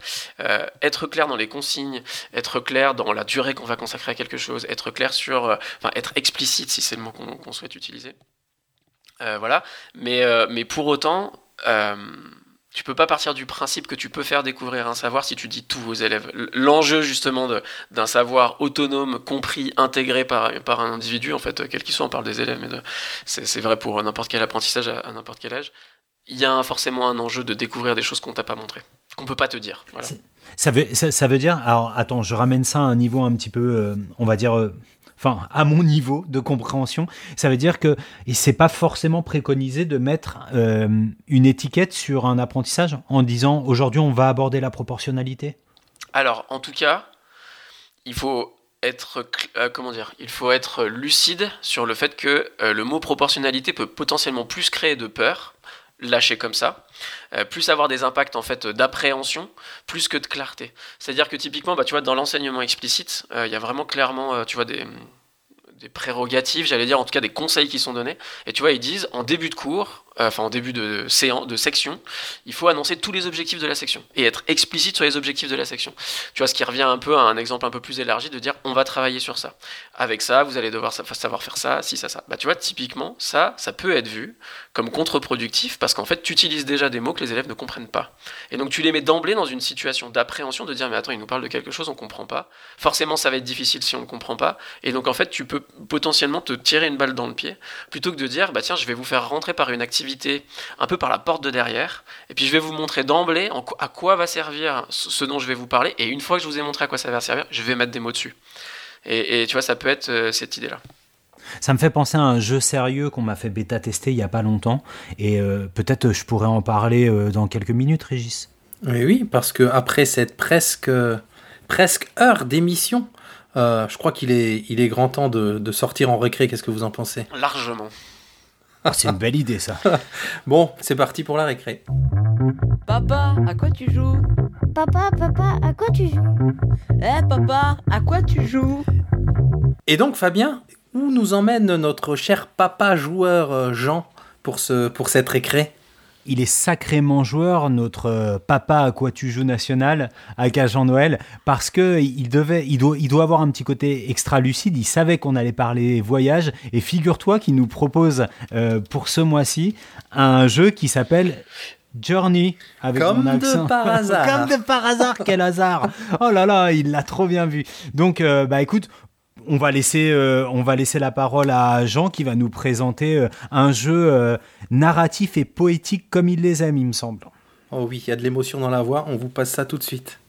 être clair dans les consignes, être clair dans la durée qu'on va consacrer à quelque chose, être clair sur, enfin, être explicite si c'est le mot qu'on souhaite utiliser. voilà. Mais mais pour autant. Euh, tu peux pas partir du principe que tu peux faire découvrir un savoir si tu dis tout aux élèves. L'enjeu justement d'un savoir autonome, compris, intégré par, par un individu, en fait, quel qu'il soit, on parle des élèves, mais c'est vrai pour n'importe quel apprentissage à, n'importe quel âge, il y a forcément un enjeu de découvrir des choses qu'on t'a pas montrées, qu'on peut pas te dire. Ça, veut, ça, veut dire, alors attends, je ramène ça à un niveau un petit peu, euh, on va dire, euh, enfin à mon niveau de compréhension, ça veut dire que c'est pas forcément préconisé de mettre euh, une étiquette sur un apprentissage en disant aujourd'hui on va aborder la proportionnalité? Alors en tout cas, il faut être euh, comment dire, il faut être lucide sur le fait que euh, le mot proportionnalité peut potentiellement plus créer de peur lâché comme ça, plus avoir des impacts en fait d'appréhension, plus que de clarté. C'est-à-dire que typiquement, bah, tu vois, dans l'enseignement explicite, il y a vraiment clairement, tu vois, des, des prérogatives, j'allais dire en tout cas des conseils qui sont donnés. Et tu vois, ils disent en début de cours, euh, enfin en début de, séance, de section, il faut annoncer tous les objectifs de la section et être explicite sur les objectifs de la section. Tu vois, ce qui revient un peu à un exemple un peu plus élargi de dire on va travailler sur ça. Avec ça, vous allez devoir savoir faire ça, si ça, ça. Bah tu vois, typiquement, ça, ça peut être vu comme contre-productif parce qu'en fait, tu utilises déjà des mots que les élèves ne comprennent pas. Et donc tu les mets d'emblée dans une situation d'appréhension de dire mais attends, il nous parle de quelque chose, on comprend pas. Forcément, ça va être difficile si on ne comprend pas. Et donc en fait, tu peux potentiellement te tirer une balle dans le pied plutôt que de dire bah tiens, je vais vous faire rentrer par une activité un peu par la porte de derrière. Et puis je vais vous montrer d'emblée à quoi va servir ce dont je vais vous parler. Et une fois que je vous ai montré à quoi ça va servir, je vais mettre des mots dessus. Et, tu vois, ça peut être euh, cette idée-là. Ça me fait penser à un jeu sérieux qu'on m'a fait bêta tester il n'y a pas longtemps. Et euh, peut-être je pourrais en parler euh, dans quelques minutes, Régis. Oui, oui, parce que après cette presque, presque heure d'émission, je crois qu'il est, il est grand temps de, de sortir en récré. Qu'est-ce que vous en pensez? Largement. Ah, c'est une belle idée, ça. bon, c'est parti pour la récré. Papa, à quoi tu joues? Papa, papa, à quoi tu joues? Eh, papa, à quoi tu joues? Et donc, Fabien, où nous emmène notre cher papa joueur euh, Jean pour, ce, pour cette récré? Il est sacrément joueur, notre euh, papa à quoi tu joues national, à Jean Noël, parce que il devait, il doit, il doit avoir un petit côté extra lucide. Il savait qu'on allait parler voyage, et figure-toi qu'il nous propose euh, pour ce mois-ci un jeu qui s'appelle Journey avec Comme de par hasard. Comme de par hasard, quel hasard. Oh là là, il l'a trop bien vu. Donc, euh, bah écoute, on va laisser, euh, on va laisser la parole à Jean qui va nous présenter euh, un jeu euh, narratif et poétique comme il les aime, il me semble. Oh oui, il y a de l'émotion dans la voix, on vous passe ça tout de suite.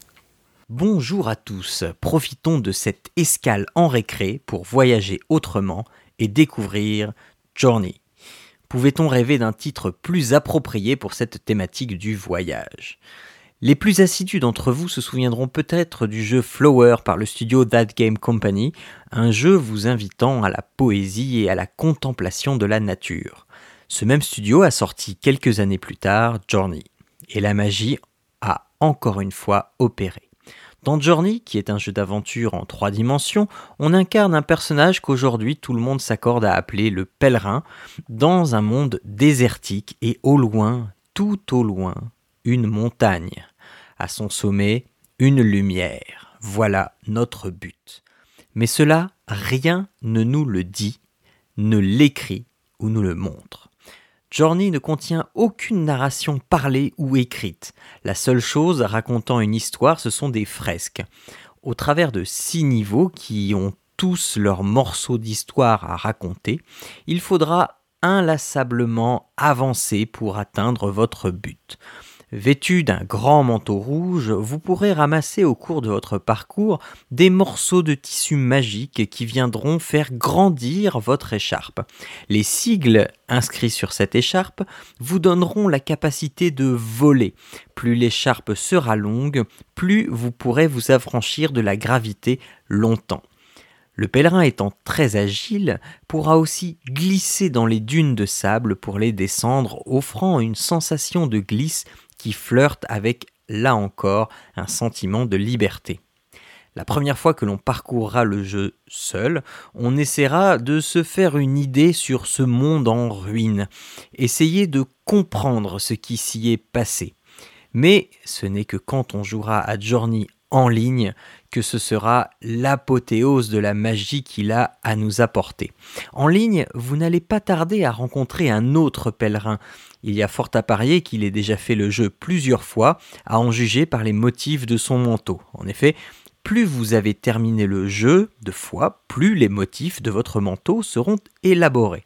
Bonjour à tous, profitons de cette escale en récré pour voyager autrement et découvrir Journey. Pouvait-on rêver d'un titre plus approprié pour cette thématique du voyage? Les plus assidus d'entre vous se souviendront peut-être du jeu Flower par le studio That Game Company, un jeu vous invitant à la poésie et à la contemplation de la nature. Ce même studio a sorti quelques années plus tard Journey, et la magie a encore une fois opéré. Dans Journey, qui est un jeu d'aventure en trois dimensions, on incarne un personnage qu'aujourd'hui tout le monde s'accorde à appeler le pèlerin, dans un monde désertique et au loin, tout au loin, une montagne à son sommet une lumière. Voilà notre but. Mais cela, rien ne nous le dit, ne l'écrit ou nous le montre. Journey ne contient aucune narration parlée ou écrite. La seule chose racontant une histoire, ce sont des fresques. Au travers de six niveaux qui ont tous leurs morceaux d'histoire à raconter, il faudra inlassablement avancer pour atteindre votre but. Vêtu d'un grand manteau rouge, vous pourrez ramasser au cours de votre parcours des morceaux de tissu magique qui viendront faire grandir votre écharpe. Les sigles inscrits sur cette écharpe vous donneront la capacité de voler. Plus l'écharpe sera longue, plus vous pourrez vous affranchir de la gravité longtemps. Le pèlerin étant très agile, pourra aussi glisser dans les dunes de sable pour les descendre, offrant une sensation de glisse qui flirte avec, là encore, un sentiment de liberté. La première fois que l'on parcourra le jeu seul, on essaiera de se faire une idée sur ce monde en ruine, essayer de comprendre ce qui s'y est passé. Mais ce n'est que quand on jouera à Journey en ligne que ce sera l'apothéose de la magie qu'il a à nous apporter. En ligne, vous n'allez pas tarder à rencontrer un autre pèlerin. Il y a fort à parier qu'il ait déjà fait le jeu plusieurs fois, à en juger par les motifs de son manteau. En effet, plus vous avez terminé le jeu de fois, plus les motifs de votre manteau seront élaborés.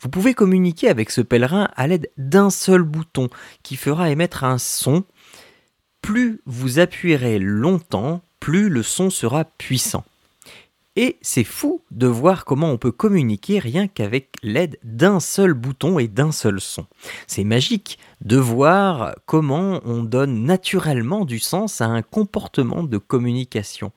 Vous pouvez communiquer avec ce pèlerin à l'aide d'un seul bouton qui fera émettre un son. Plus vous appuierez longtemps, plus le son sera puissant. Et c'est fou de voir comment on peut communiquer rien qu'avec l'aide d'un seul bouton et d'un seul son. C'est magique de voir comment on donne naturellement du sens à un comportement de communication.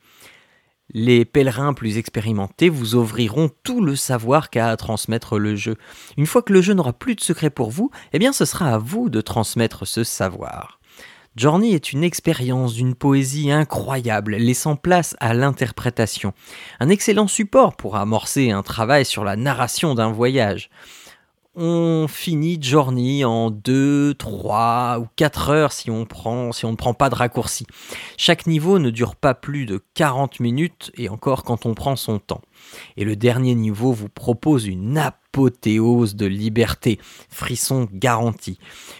Les pèlerins plus expérimentés vous ouvriront tout le savoir qu'a à transmettre le jeu. Une fois que le jeu n'aura plus de secret pour vous, eh bien ce sera à vous de transmettre ce savoir. Journey est une expérience d'une poésie incroyable, laissant place à l'interprétation. Un excellent support pour amorcer un travail sur la narration d'un voyage. On finit Journey en 2, 3 ou 4 heures si on, si on ne prend pas de raccourci. Chaque niveau ne dure pas plus de 40 minutes et encore quand on prend son temps. Et le dernier niveau vous propose une apothéose de liberté, frisson garanti.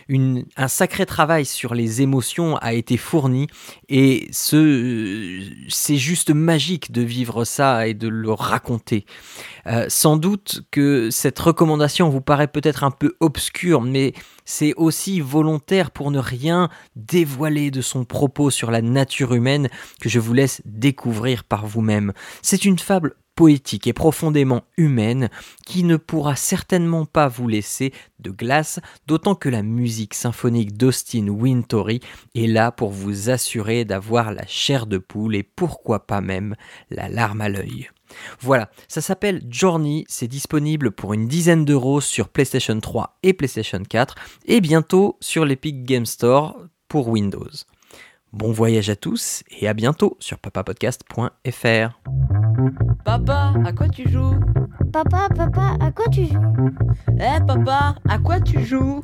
un sacré travail sur les émotions a été fourni et c'est juste magique de vivre ça et de le raconter. Euh, sans doute que cette recommandation vous paraît peut-être un peu obscure, mais c'est aussi volontaire pour ne rien dévoiler de son propos sur la nature humaine que je vous laisse découvrir par vous-même. C'est une fable poétique et profondément humaine qui ne pourra certainement pas vous laisser de glace, d'autant que la musique symphonique d'Austin Wintory est là pour vous assurer d'avoir la chair de poule et pourquoi pas même la larme à l'œil. Voilà, ça s'appelle Journey, c'est disponible pour une dizaine d'euros sur PlayStation 3 et PlayStation 4 et bientôt sur l'Epic Game Store pour Windows. Bon voyage à tous et à bientôt sur papapodcast.fr. Papa, à quoi tu joues? Papa, papa, à quoi tu joues Eh papa, à quoi tu joues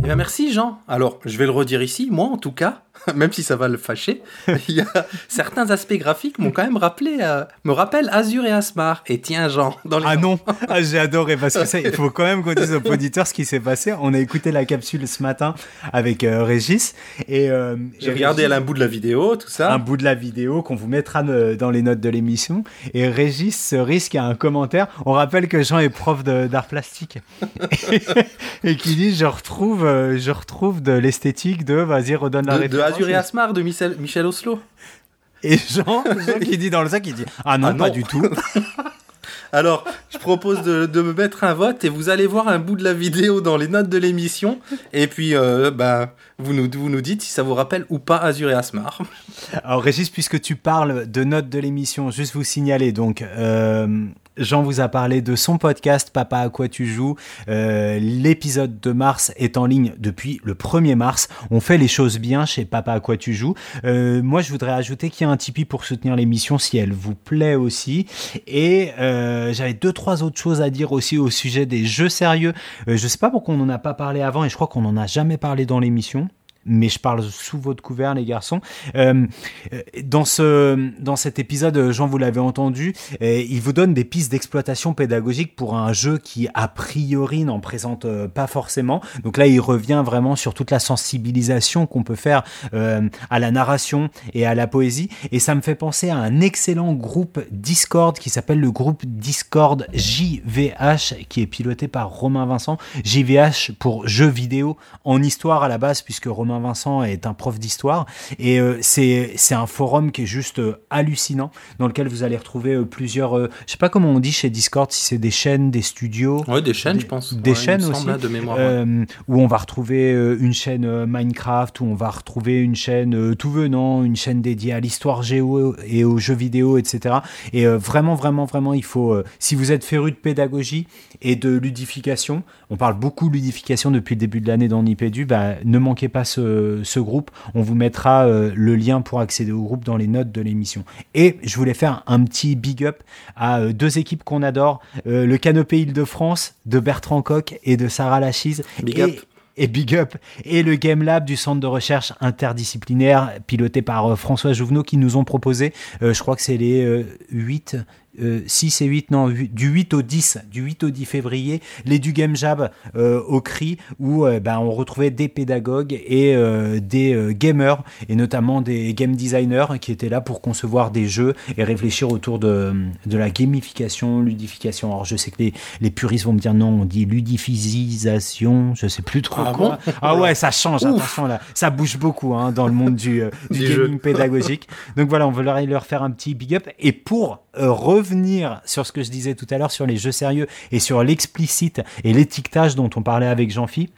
Eh bien merci Jean. Alors, je vais le redire ici, moi en tout cas, même si ça va le fâcher, il y a certains aspects graphiques m'ont quand même rappelé, euh, me rappellent Azure et Asmar. Et tiens Jean, dans les Ah non, ah, j'ai adoré parce que ça, il faut quand même qu'on dise aux auditeurs ce qui s'est passé. On a écouté la capsule ce matin avec euh, Régis et euh, j'ai et regardé Régis- un bout de la vidéo, tout ça. un bout de la vidéo qu'on vous mettra euh, dans les notes de l'émission. Et Régis se risque à un commentaire. On rappelle que Jean est prof de- d'art plastique et qui dit je retrouve, euh, je retrouve de l'esthétique de vas-y redonne la de. Azure et Asmar de Michel, Michel Oslo. Et Jean, Jean qui dit dans le sac, il dit ah non, Ah non. pas du tout. Alors, je propose de, de me mettre un vote et vous allez voir un bout de la vidéo dans les notes de l'émission. Et puis, euh, bah, vous, nous, vous nous dites si ça vous rappelle ou pas Azure et Asmar. Alors Régis, puisque tu parles de notes de l'émission, juste vous signaler donc. euh, Jean vous a parlé de son podcast Papa à quoi tu joues. Euh, L'épisode de mars est en ligne depuis le 1er mars. On fait les choses bien chez Papa à quoi tu joues. Euh, moi, je voudrais ajouter qu'il y a un Tipeee pour soutenir l'émission si elle vous plaît aussi. Et euh, j'avais deux trois autres choses à dire aussi au sujet des jeux sérieux. Je sais pas pourquoi on n'en a pas parlé avant et je crois qu'on n'en a jamais parlé dans l'émission. Mais je parle sous votre couvert, les garçons. Euh, dans, ce, dans cet épisode, Jean, vous l'avez entendu, euh, il vous donne des pistes d'exploitation pédagogique pour un jeu qui, a priori, n'en présente euh, pas forcément. Donc là, il revient vraiment sur toute la sensibilisation qu'on peut faire euh, à la narration et à la poésie. Et ça me fait penser à un excellent groupe Discord qui s'appelle le groupe Discord JVH, qui est piloté par Romain Vincent. JVH pour jeux vidéo en histoire à la base, puisque Romain Vincent est un prof d'histoire. Et euh, c'est un forum qui est juste euh, hallucinant, dans lequel vous allez retrouver euh, plusieurs, je sais pas comment on dit chez Discord, si c'est des chaînes, des studios. Des chaînes, Des- je pense. des Ouais, chaînes aussi, là, de mémoire. ouais. où on va retrouver une chaîne Minecraft, où on va retrouver une chaîne tout venant, une chaîne dédiée à l'histoire géo et aux jeux vidéo, etc. Et vraiment, vraiment, vraiment, il faut, si vous êtes féru de pédagogie et de ludification, on parle beaucoup de ludification depuis le début de l'année dans Nipédu, bah, ne manquez pas ce, ce groupe. On vous mettra euh, le lien pour accéder au groupe dans les notes de l'émission. Et je voulais faire un petit big up à euh, deux équipes qu'on adore, euh, le Canopé Île-de-France de Bertrand Coq et de Sarah Lachise. Big et, up. et Big Up et le Game Lab du centre de recherche interdisciplinaire piloté par François Jouvenot qui nous ont proposé, euh, je crois que c'est les euh, 8, euh, 6 et 8, non, du 8 au 10, du 8 au 10 février, les du Game Jab euh, au CRI où euh, ben, on retrouvait des pédagogues et euh, des euh, gamers et notamment des game designers qui étaient là pour concevoir des jeux et réfléchir autour de, de la gamification, ludification. Alors je sais que les, les puristes vont me dire non, on dit ludifisation, je sais plus trop Ah quoi. bon ah ouais, ça change, Ouf. attention là, ça bouge beaucoup hein, dans le monde du, euh, du, Du gaming jeu. pédagogique. Donc voilà, on veut leur, leur faire un petit big up. Et pour euh, revenir sur ce que je disais tout à l'heure sur les jeux sérieux et sur l'explicite et l'étiquetage dont on parlait avec Jean-Phi,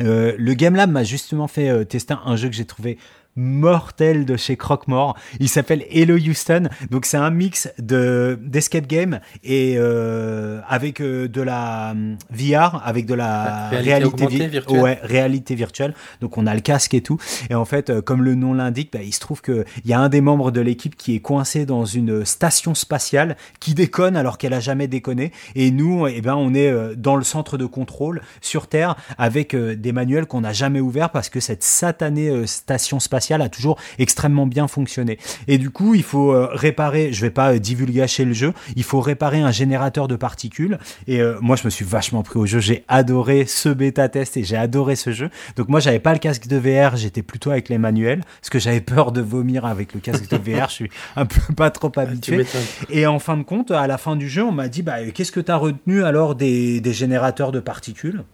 euh, le Game Lab m'a justement fait euh, tester un jeu que j'ai trouvé mortel de chez Croque-Mort. Il s'appelle Hello Houston. Donc c'est un mix de d'escape game et euh, avec euh, de la VR, avec de la Réalité virtuelle. Ouais, réalité virtuelle. Donc on a le casque et tout. Et en fait, euh, comme le nom l'indique, bah, il se trouve que il y a un des membres de l'équipe qui est coincé dans une station spatiale qui déconne alors qu'elle a jamais déconné. Et nous, eh ben, on est dans le centre de contrôle sur Terre avec des manuels qu'on n'a jamais ouverts parce que cette satanée station spatiale a toujours extrêmement bien fonctionné. Et du coup, il faut euh, réparer, je vais pas euh, divulgacher le jeu, il faut réparer un générateur de particules. Et euh, moi, je me suis vachement pris au jeu. J'ai adoré ce bêta test et j'ai adoré ce jeu. Donc moi, j'avais pas le casque de VR, j'étais plutôt avec les manuels parce que j'avais peur de vomir avec le casque de VR. je suis un peu pas trop Tu habitué. Et en fin de compte, à la fin du jeu, on m'a dit bah, qu'est-ce que tu as retenu alors des, des générateurs de particules?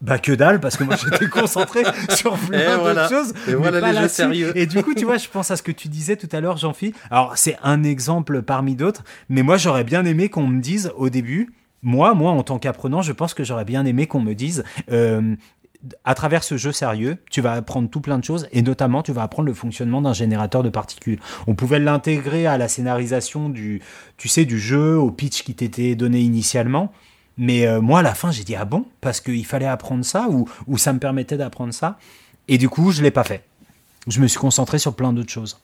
Bah que dalle parce que moi j'étais concentré sur plein d'autres voilà. choses Et mais voilà pas les jeux sérieux. et du coup tu vois je pense à ce que tu disais tout à l'heure Jean-Phi alors c'est un exemple parmi d'autres mais moi j'aurais bien aimé qu'on me dise au début moi moi en tant qu'apprenant je pense que j'aurais bien aimé qu'on me dise euh, à travers ce jeu sérieux, tu vas apprendre tout plein de choses et notamment tu vas apprendre le fonctionnement d'un générateur de particules. On pouvait l'intégrer à la scénarisation du, tu sais, du jeu, au pitch qui t'était donné initialement. Mais euh, moi, à la fin, j'ai dit ah bon? Parce qu'il fallait apprendre ça ou, ou ça me permettait d'apprendre ça. Et du coup, je l'ai pas fait. Je me suis concentré sur plein d'autres choses.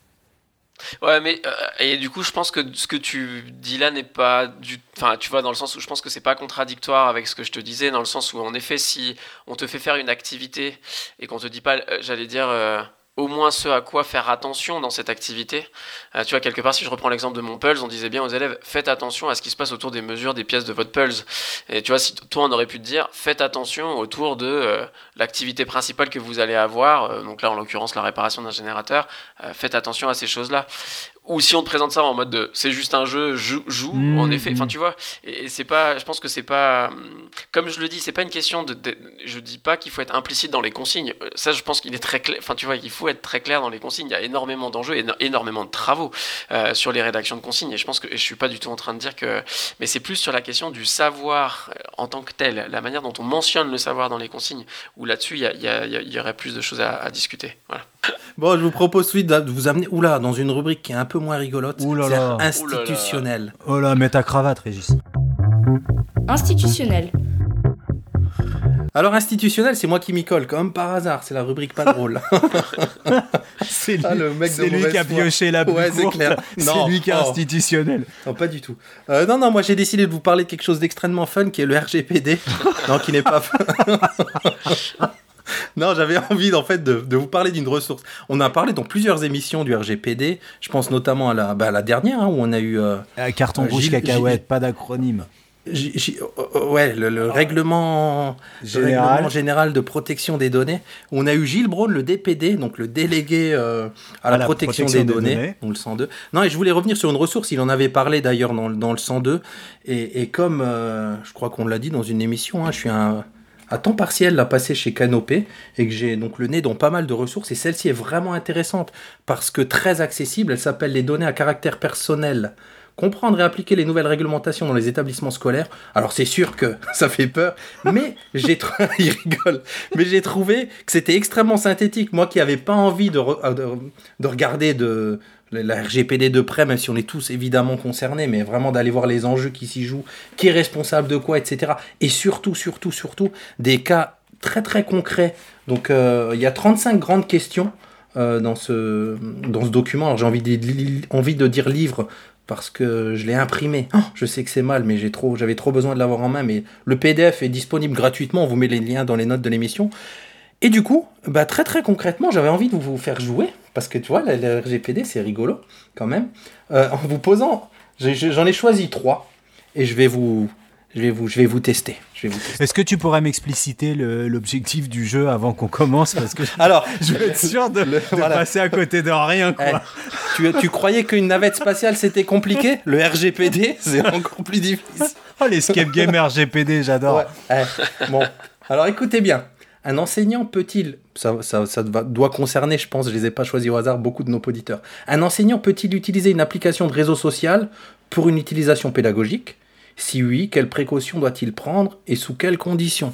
Ouais, mais euh, et du coup, je pense que ce que tu dis là n'est pas du. Enfin, tu vois, dans le sens où je pense que c'est pas contradictoire avec ce que je te disais, dans le sens où, en effet, si on te fait faire une activité et qu'on te dit pas, euh, j'allais dire. Au moins ce à quoi faire attention dans cette activité. Euh, tu vois, quelque part, si je reprends l'exemple de mon Pulse, on disait bien aux élèves, faites attention à ce qui se passe autour des mesures des pièces de votre Pulse. Et tu vois, si toi, on aurait pu te dire, faites attention autour de euh, l'activité principale que vous allez avoir, euh, donc là, en l'occurrence, la réparation d'un générateur, faites attention à ces choses-là. Ou si on te présente ça en mode de c'est juste un jeu, joue, joue Mmh, en effet, enfin mmh. tu vois, et, et c'est pas, je pense que c'est pas, hum, comme je le dis, c'est pas une question de, de- je dis pas qu'il faut être implicite dans les consignes, Euh, ça je pense qu'il est très clair, enfin tu vois, il faut être très clair dans les consignes, il y a énormément d'enjeux, éno- énormément de travaux euh, sur les rédactions de consignes, et je pense que, et je suis pas du tout en train de dire que, mais c'est plus sur la question du savoir euh, en tant que tel, la manière dont on mentionne le savoir dans les consignes, où là-dessus il y, y, y y aurait plus de choses à, à discuter, voilà. Bon, je vous propose suite de vous amener oula, dans une rubrique qui est un peu moins rigolote. Ouh là c'est là. institutionnel. Oh là, mets ta cravate, Régis. Institutionnel. Alors, institutionnel, c'est moi qui m'y colle, comme par hasard. C'est la rubrique pas drôle. C'est lui, Ah, le mec de c'est lui qui a pioché la plus Ouais, c'est clair. C'est lui qui est Oh. institutionnel. non, pas du tout. Euh, non, non, moi j'ai décidé de vous parler de quelque chose d'extrêmement fun qui est le RGPD. non, qui n'est pas fun. non, j'avais envie en fait de, de vous parler d'une ressource. On a parlé dans plusieurs émissions du RGPD. Je pense notamment à la, bah, à la dernière hein, où on a eu euh, Euh, carton Euh, rouge cacahuète, pas d'acronyme. J- j- euh, ouais, le, le règlement, le Général. règlement général de protection des données. On a eu Gilles Braun, le DPD, donc le délégué euh, à, la, protection, des, données, donc le 102. Non, et je voulais revenir sur une ressource. Il en avait parlé d'ailleurs dans, le- dans le 102. Et, et comme euh, je crois qu'on l'a dit dans une émission, hein, je suis un à temps partiel là passé chez Canopé et que j'ai donc le nez dans pas mal de ressources et celle-ci est vraiment intéressante parce que très accessible, elle s'appelle les données à caractère personnel. Comprendre et appliquer les nouvelles réglementations dans les établissements scolaires. Alors c'est sûr que ça fait peur, mais j'ai trouvé, il rigole, mais j'ai trouvé que c'était extrêmement synthétique. Moi qui n'avais pas envie de regarder de la RGPD de près, même si on est tous évidemment concernés, mais vraiment d'aller voir les enjeux qui s'y jouent, qui est responsable de quoi, etc. Et surtout, surtout, surtout, des cas très très concrets. Donc euh, il y a 35 grandes questions euh, dans, ce, dans ce document. Alors j'ai envie de, envie de dire livre parce que je l'ai imprimé. Oh, je sais que c'est mal, mais j'ai trop, j'avais trop besoin de l'avoir en main. Mais le PDF est disponible gratuitement. On vous met les liens dans les notes de l'émission. Et du coup, bah, très très concrètement, j'avais envie de vous faire jouer, parce que tu vois, la, la RGPD, c'est rigolo quand même, Euh, en vous posant, j'en ai choisi trois, et je vais vous, je vais vous, je vais vous tester. Est-ce que tu pourrais m'expliciter le- l'objectif du jeu avant qu'on commence? Parce que Alors, je veux être sûr de, de voilà. passer à côté de rien. Quoi. Eh, tu, tu croyais qu'une navette spatiale c'était compliqué? Le RGPD, c'est encore plus difficile. Oh, l'escape game RGPD, j'adore. Ouais. Eh, bon, alors écoutez bien. Un enseignant peut-il, ça, ça, ça va- doit concerner, je pense, je les ai pas choisis au hasard, beaucoup de nos auditeurs. Un enseignant peut-il utiliser une application de réseau social pour une utilisation pédagogique? Si oui, quelles précautions doit-il prendre et sous quelles conditions?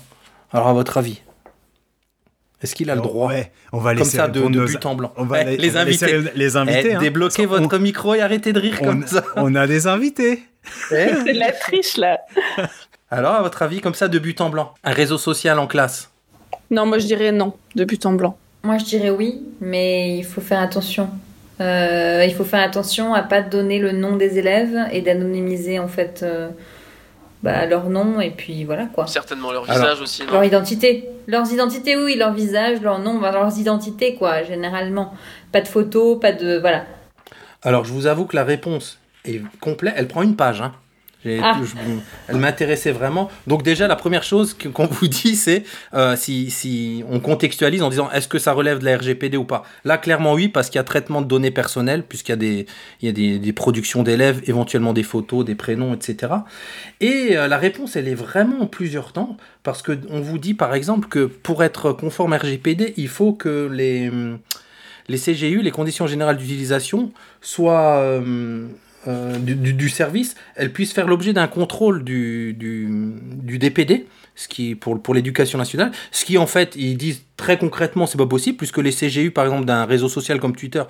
Alors à votre avis est-ce qu'il a le droit? Ouais, on va Comme laisser ça, de, nos- but en blanc. On va Eh, les on va laisser invités. les invités. Eh, hein. débloquez On- votre micro et arrêtez de rire on, comme ça. on a des invités. Eh C'est de la triche là. Alors, à votre avis, comme ça, de but en blanc Un réseau social en classe Non, moi je dirais non, de but en blanc. Moi, je dirais oui, mais il faut faire attention. Euh, il faut faire attention à pas donner le nom des élèves et d'anonymiser en fait euh, bah, leur nom et puis voilà quoi. Certainement leur Alors, visage aussi. non Leur identité. Leurs identités, oui, leur visage, leur nom, bah, leurs identités quoi, généralement. Pas de photos, pas de. Voilà. Alors, je vous avoue que la réponse est complète. Elle prend une page. Hein. Ah. je- elle m'intéressait vraiment. Donc déjà, la première chose qu'on vous dit, c'est euh, si, si on contextualise en disant est-ce que ça relève de la RGPD ou pas? Là, clairement oui, parce qu'il y a traitement de données personnelles, puisqu'il y a des, il y a des, des productions d'élèves, éventuellement des photos, des prénoms, etc. Et euh, la réponse, elle est vraiment en plusieurs temps, parce que on vous dit par exemple que pour être conforme RGPD, il faut que les, les CGU, les conditions générales d'utilisation, soient euh, euh, du, du- service, elles puissent faire l'objet d'un contrôle du, du, du DPD, ce qui pour, pour l'éducation nationale, ce qui en fait, ils disent très concrètement, c'est pas possible, puisque les CGU, par exemple, d'un réseau social comme Twitter,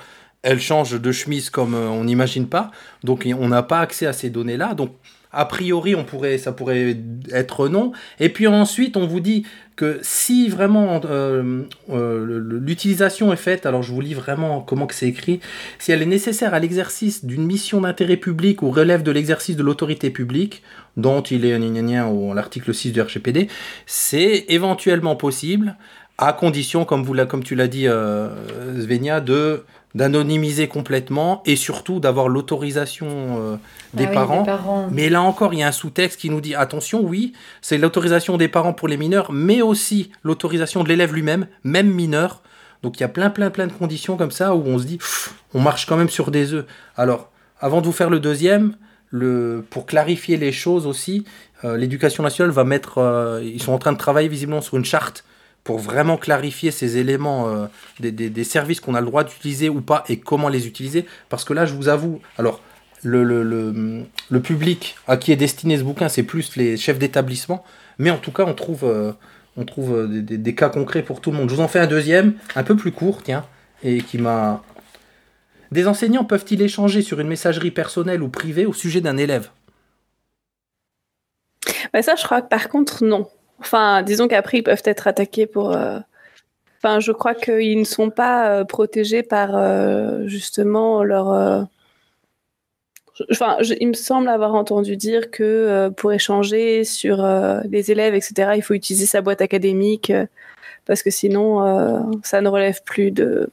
elles changent de chemise comme euh, on n'imagine pas, donc on n'a pas accès à ces données-là, donc a priori, on pourrait, ça pourrait être non. Et puis ensuite, on vous dit que si vraiment euh, euh, l'utilisation est faite, alors je vous lis vraiment comment que c'est écrit, si elle est nécessaire à l'exercice d'une mission d'intérêt public ou relève de l'exercice de l'autorité publique, dont il est au l'article 6 du RGPD, c'est éventuellement possible, à condition, comme, vous comme tu l'as dit, euh, Svenia, de d'anonymiser complètement et surtout d'avoir l'autorisation euh, des, Ah oui, parents. des parents. Mais là encore, il y a un sous-texte qui nous dit attention, oui, c'est l'autorisation des parents pour les mineurs, mais aussi l'autorisation de l'élève lui-même, même mineur. Donc il y a plein, plein, plein de conditions comme ça où on se dit, pff, on marche quand même sur des œufs. Alors, avant de vous faire le deuxième, le, pour clarifier les choses aussi, euh, l'éducation nationale va mettre, euh, ils sont en train de travailler visiblement sur une charte pour vraiment clarifier ces éléments euh, des, services qu'on a le droit d'utiliser ou pas et comment les utiliser. Parce que là, je vous avoue, alors le, public à qui est destiné ce bouquin, c'est plus les chefs d'établissement, mais en tout cas, on trouve, euh, euh, des, cas concrets pour tout le monde. Je vous en fais un deuxième, un peu plus court, tiens, et qui m'a... Des enseignants peuvent-ils échanger sur une messagerie personnelle ou privée au sujet d'un élève? Bah ça, je crois que par contre, non. Enfin, disons qu'après, ils peuvent être attaqués pour. euh, je crois qu'ils ne sont pas euh, protégés par euh, justement leur. Enfin, il me semble avoir entendu dire que pour échanger sur les élèves, etc., il faut utiliser sa boîte académique parce que sinon, ça ne relève plus de.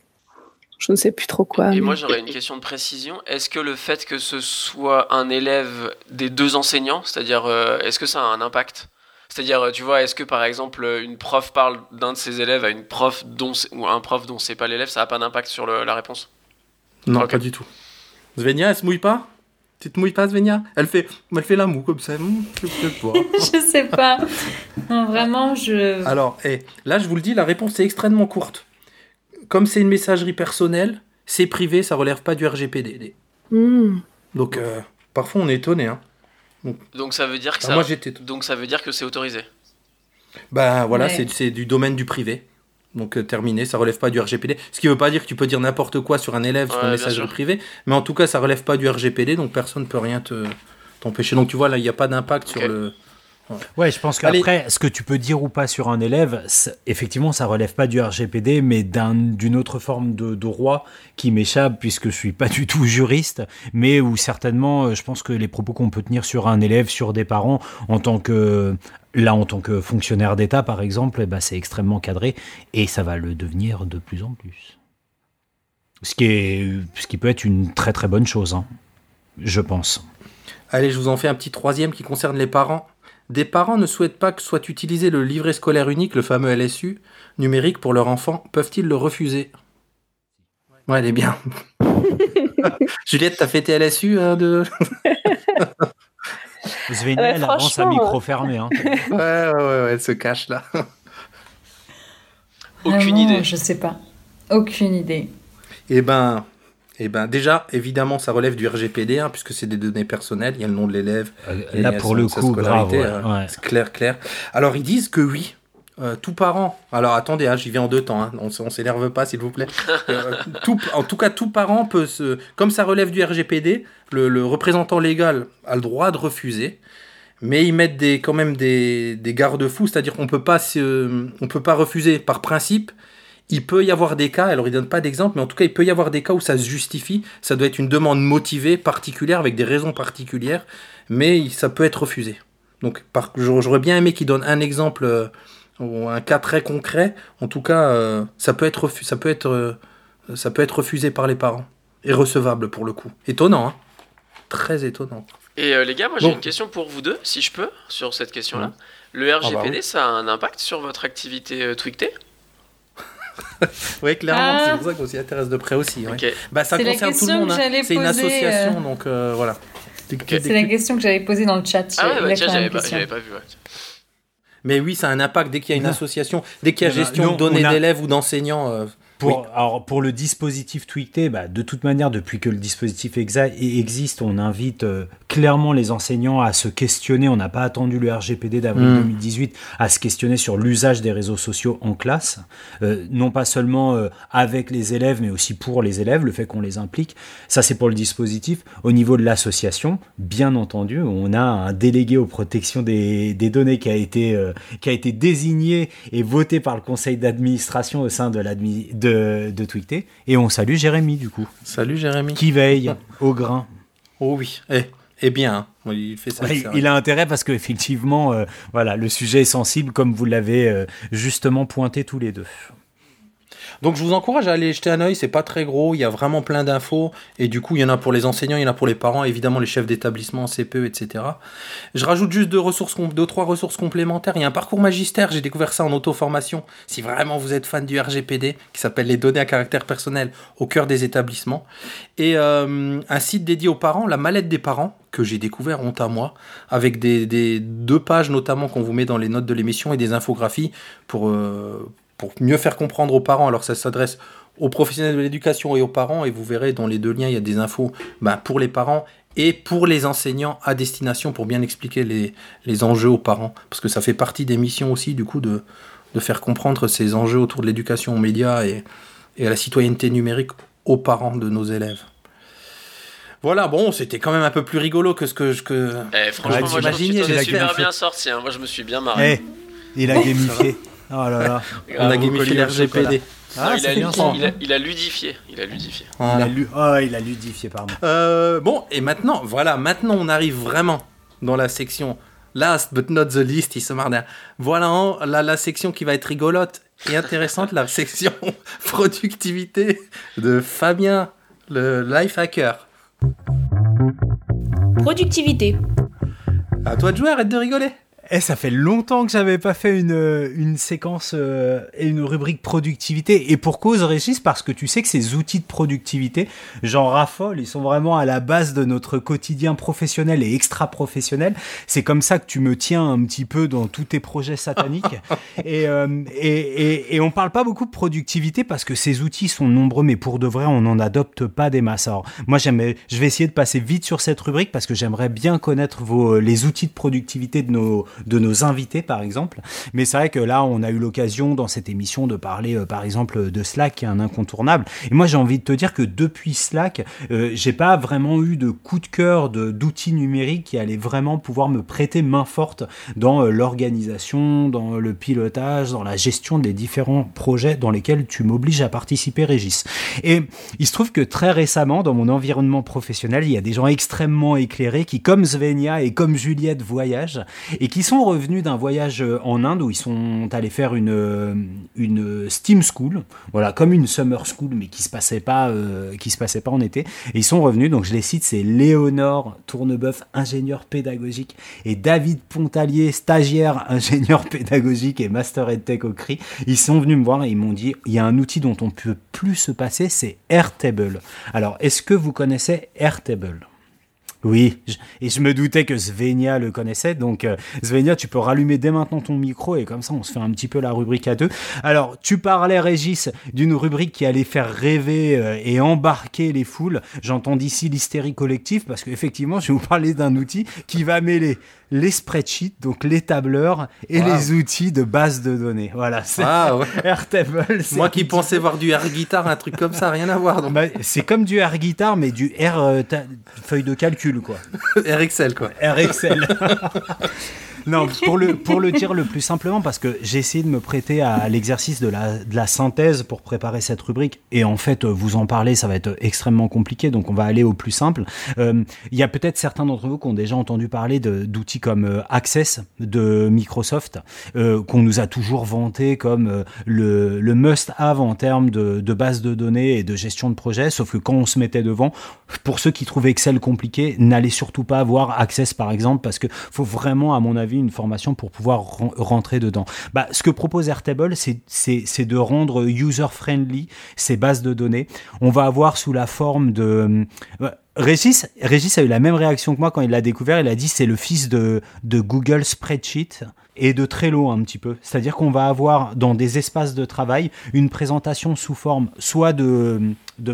Je ne sais plus trop quoi. Et moi, j'aurais une question de précision. Est-ce que le fait que ce soit un élève des deux enseignants, c'est-à-dire, est-ce que ça a un impact? C'est-à-dire, euh, tu vois, est-ce que par exemple, euh, une prof parle d'un de ses élèves à une prof dont ou un prof dont c'est pas l'élève, ça n'a pas d'impact sur le- la réponse? Non, pas du tout. Svenja, elle se mouille pas? Tu te mouilles pas, Svenja elle fait, elle fait la moue comme ça. Hum, je sais pas. je sais pas. Non, vraiment, je. Alors, eh, là, je vous le dis, la réponse est extrêmement courte. Comme c'est une messagerie personnelle, c'est privé, ça relève pas du RGPD. Hmm. Donc, euh, parfois, on est étonné. Hein. Donc ça veut dire que ça. moi, j'étais. Donc ça veut dire que c'est autorisé. Ben voilà, Ouais. c'est- c'est du domaine du privé. Donc euh, terminé, ça relève pas du RGPD. Ce qui veut pas dire que tu peux dire n'importe quoi sur un élève sur Ouais, messagerie sûr. privée, mais en tout cas ça relève pas du RGPD, donc personne peut rien te t'empêcher. Donc tu vois là, il n'y a pas d'impact sur le. Ouais, je pense qu'après, ce que tu peux dire ou pas sur un élève, effectivement, ça relève pas du RGPD, mais d'un- d'une autre forme de droit qui m'échappe puisque je suis pas du tout juriste, mais où certainement, euh, je pense que les propos qu'on peut tenir sur un élève, sur des parents, en tant que là, en tant que fonctionnaire d'État, par exemple, eh ben, c'est extrêmement cadré et ça va le devenir de plus en plus. Ce qui est, ce qui peut être une très très bonne chose, hein, je pense. Allez, je vous en fais un petit troisième qui concerne les parents. Des parents ne souhaitent pas que soit utilisé le livret scolaire unique, le fameux LSU, numérique pour leur enfant. Peuvent-ils le refuser? Ouais, elle est bien. Juliette, t'as fait tes LSU hein, de... Svenja, Ouais, elle avance à micro fermé. Hein. Ouais, ouais, ouais, ouais, elle se cache là. Aucune Vraiment, idée. Je sais pas. Aucune idée. Eh ben, eh ben, déjà, évidemment, ça relève du RGPD, hein, puisque c'est des données personnelles. Il y a le nom de l'élève. Euh, Là, pour le coup, ouais, ouais. C'est clair, clair. Alors, ils disent que oui. euh, tout parent, alors attendez, hein, j'y vais en deux temps, hein, on, on s'énerve pas s'il vous plaît. Euh, tout, en tout cas, tout parent peut se. Comme ça relève du RGPD, le, le représentant légal a le droit de refuser, mais ils mettent des, quand même des, des garde-fous, c'est-à-dire qu'on on peut pas refuser par principe. Il peut y avoir des cas, alors il donne pas d'exemple, mais en tout cas il peut y avoir des cas où ça se justifie. Ça doit être une demande motivée, particulière, avec des raisons particulières, mais ça peut être refusé. Donc par- j'aurais bien aimé qu'il donne un exemple euh, ou un cas très concret. En tout cas, euh, ça peut être ça peut être euh, ça peut être refusé par les parents et recevable pour le coup. Étonnant, hein Très étonnant. Et euh, les gars, moi j'ai une question pour vous deux, si je peux, sur cette question-là. Le RGPD, bah oui. ça a un impact sur votre activité Twicté Oui, clairement, Ah. c'est pour ça qu'on s'y intéresse de près aussi. ouais. Bah, ça concerne tout le monde. hein. C'est une association, euh, donc euh, voilà. C'est la que- question que j'avais posée dans le chat. Ah ouais, bah, j'avais pas, question. j'avais pas vu. ouais. Mais oui, ça a un impact dès qu'il y a une Non. association, dès qu'il y a Eh ben, gestion de données a- d'élèves ou d'enseignants. Pour, alors, pour le dispositif Tweeté, bah, de toute manière, depuis que le dispositif exa- existe, on invite euh, clairement les enseignants à se questionner. On n'a pas attendu le RGPD d'avril Mm. 2018 à se questionner sur l'usage des réseaux sociaux en classe. Euh, non pas seulement euh, avec les élèves, mais aussi pour les élèves, le fait qu'on les implique. Ça, c'est pour le dispositif. Au niveau de l'association, bien entendu, on a un délégué aux protections des, des données qui a, été, qui a été désigné et voté par le conseil d'administration au sein de, l'admi- de, de Twicté. Et on salue Jérémy, du coup, Salut Jérémy. qui veille au grain. Oh oui. Eh, eh bien, hein. Oui, il fait ça. Ouais, c'est vrai. il a intérêt parce qu'effectivement, euh, voilà, le sujet est sensible, comme vous l'avez euh, justement pointé tous les deux. Donc je vous encourage à aller jeter un œil, c'est pas très gros, il y a vraiment plein d'infos, et du coup il y en a pour les enseignants, il y en a pour les parents, évidemment les chefs d'établissement, CPE, etc. Je rajoute juste deux, ressources, trois ressources complémentaires, il y a un parcours magistère, j'ai découvert ça en auto-formation, si vraiment vous êtes fan du RGPD, qui s'appelle les données à caractère personnel au cœur des établissements, et euh, un site dédié aux parents, la mallette des parents, que j'ai découvert honte à moi, avec des, des deux pages notamment qu'on vous met dans les notes de l'émission et des infographies pour... euh, pour mieux faire comprendre aux parents. Alors ça s'adresse aux professionnels de l'éducation et aux parents, et vous verrez dans les deux liens, il y a des infos bah, pour les parents et pour les enseignants à destination, pour bien expliquer les, les enjeux aux parents, parce que ça fait partie des missions aussi, du coup, de, de faire comprendre ces enjeux autour de l'éducation aux médias et, et à la citoyenneté numérique aux parents de nos élèves. Voilà, bon, c'était quand même un peu plus rigolo que ce que je... Que... Eh, franchement, Ouais, moi, je t'imagines, suis super bien sorti. hein. Moi, je me suis bien marré. Eh, il a gamifié. Oh là là. On a gamifié l'RGPD. Ah, il, a, c'est bien ça. il, a, il a ludifié. Il a ludifié. Il a, lu... oh, il a ludifié, pardon. Euh, bon, et maintenant, voilà, maintenant on arrive vraiment dans la section last but not the least, il se marre derrière. Voilà hein, la, la section qui va être rigolote et intéressante, la section productivité de Fabien, le life hacker. Productivité. À toi de jouer, arrête de rigoler. Eh, ça fait longtemps que j'avais pas fait une, euh, une séquence euh, et une rubrique productivité. Et pour cause, Régis, parce que tu sais que ces outils de productivité, j'en raffole, ils sont vraiment à la base de notre quotidien professionnel et extra-professionnel. C'est comme ça que tu me tiens un petit peu dans tous tes projets sataniques. et, euh, et, et, et on parle pas beaucoup de productivité parce que ces outils sont nombreux, mais pour de vrai, on n'en adopte pas des masses. Alors, moi, j'aimerais, je vais essayer de passer vite sur cette rubrique parce que j'aimerais bien connaître vos, les outils de productivité de nos, de nos invités, par exemple. Mais c'est vrai que là, on a eu l'occasion dans cette émission de parler, euh, par exemple, de Slack, qui est un incontournable. Et moi, j'ai envie de te dire que depuis Slack, euh, j'ai pas vraiment eu de coup de cœur de- d'outils numériques qui allaient vraiment pouvoir me prêter main forte dans euh, l'organisation, dans le pilotage, dans la gestion des différents projets dans lesquels tu m'obliges à participer, Régis. Et il se trouve que très récemment, dans mon environnement professionnel, il y a des gens extrêmement éclairés qui, comme Svenia et comme Juliette, voyagent et qui sont revenus d'un voyage euh, en Inde où ils sont allés faire une, euh, une Steam School, voilà, comme une Summer School, mais qui se passait pas, euh, qui se passait pas en été. Ils sont revenus, donc je les cite, c'est Léonore Tournebeuf, ingénieur pédagogique, et David Pontalier, stagiaire ingénieur pédagogique et master EdTech au CRI. Ils sont venus me voir et ils m'ont dit, il y a un outil dont on peut plus se passer, c'est Airtable. Alors, est-ce que vous connaissez Airtable? Oui, je- et je me doutais que Svenia le connaissait, donc euh, Svenia, tu peux rallumer dès maintenant ton micro et comme ça on se fait un petit peu la rubrique à deux. Alors, tu parlais, Régis, d'une rubrique qui allait faire rêver euh, et embarquer les foules. J'entends d'ici l'hystérie collective parce qu'effectivement, je vais vous parler d'un outil qui va mêler les spreadsheets, donc les tableurs et Wow. les outils de base de données. Voilà, c'est Ah ouais. Airtable. Moi qui pensais voir du air guitar, un truc comme ça, rien à voir. Bah, c'est comme du air guitar, mais du air euh, feuille de calcul, quoi. Excel quoi. Excel. non, pour le, pour le dire le plus simplement, parce que j'ai essayé de me prêter à l'exercice de la, de la synthèse pour préparer cette rubrique, et en fait, euh, vous en parler, ça va être extrêmement compliqué, donc on va aller au plus simple. Euh, Il y a peut-être certains d'entre vous qui ont déjà entendu parler d'outils comme euh, Access de Microsoft, euh, qu'on nous a toujours vanté comme le, le must-have en termes de, de base de données et de gestion de projet, sauf que quand on se mettait devant, pour ceux qui trouvaient Excel compliqué, n'allez surtout pas avoir Access par exemple, parce que faut vraiment, à mon avis, une formation pour pouvoir ren- rentrer dedans. Bah, ce que propose Airtable, c'est- de rendre user-friendly ces bases de données. On va avoir sous la forme de... euh, Régis, Régis a eu la même réaction que moi quand il l'a découvert. Il a dit c'est le fils de, de Google Spreadsheet et de Trello un petit peu. C'est-à-dire qu'on va avoir dans des espaces de travail une présentation sous forme soit de,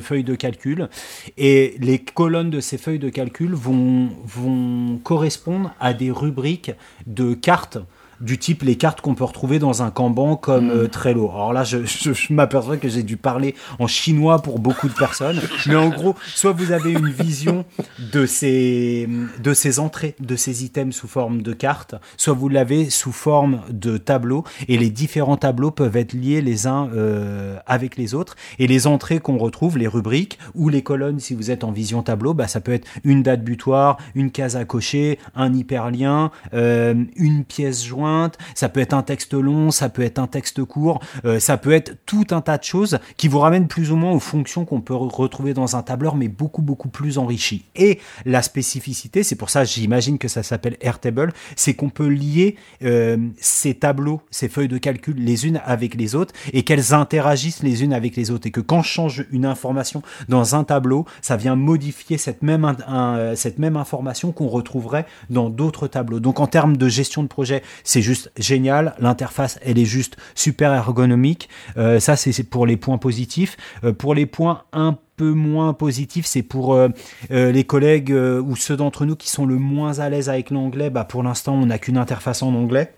feuilles de calcul et les colonnes de ces feuilles de calcul vont correspondre à des rubriques de cartes du type les cartes qu'on peut retrouver dans un Kanban comme euh, Trello. Alors là, je, je- je m'aperçois que j'ai dû parler en chinois pour beaucoup de personnes. Mais en gros, soit vous avez une vision de ces, de ces entrées, de ces items sous forme de cartes, soit vous l'avez sous forme de tableaux. Et les différents tableaux peuvent être liés les uns euh, avec les autres. Et les entrées qu'on retrouve, les rubriques ou les colonnes, si vous êtes en vision tableau, bah, ça peut être une date butoir, une case à cocher, un hyperlien, euh, une pièce jointe, ça peut être un texte long, ça peut être un texte court, euh, ça peut être tout un tas de choses qui vous ramènent plus ou moins aux fonctions qu'on peut re- retrouver dans un tableur, mais beaucoup beaucoup plus enrichi. Et la spécificité, c'est pour ça j'imagine que ça s'appelle Airtable, c'est qu'on peut lier euh, ces tableaux, ces feuilles de calcul les unes avec les autres et qu'elles interagissent les unes avec les autres et que quand je change une information dans un tableau, ça vient modifier cette même, cette même information qu'on retrouverait dans d'autres tableaux. Donc en termes de gestion de projet, c'est juste génial. L'interface, elle est juste super ergonomique. Euh, ça, c'est pour les points positifs. Euh, pour les points un peu moins positifs, c'est pour euh, les collègues ou ceux d'entre nous qui sont le moins à l'aise avec l'anglais. Bah, pour l'instant, on n'a qu'une interface en anglais.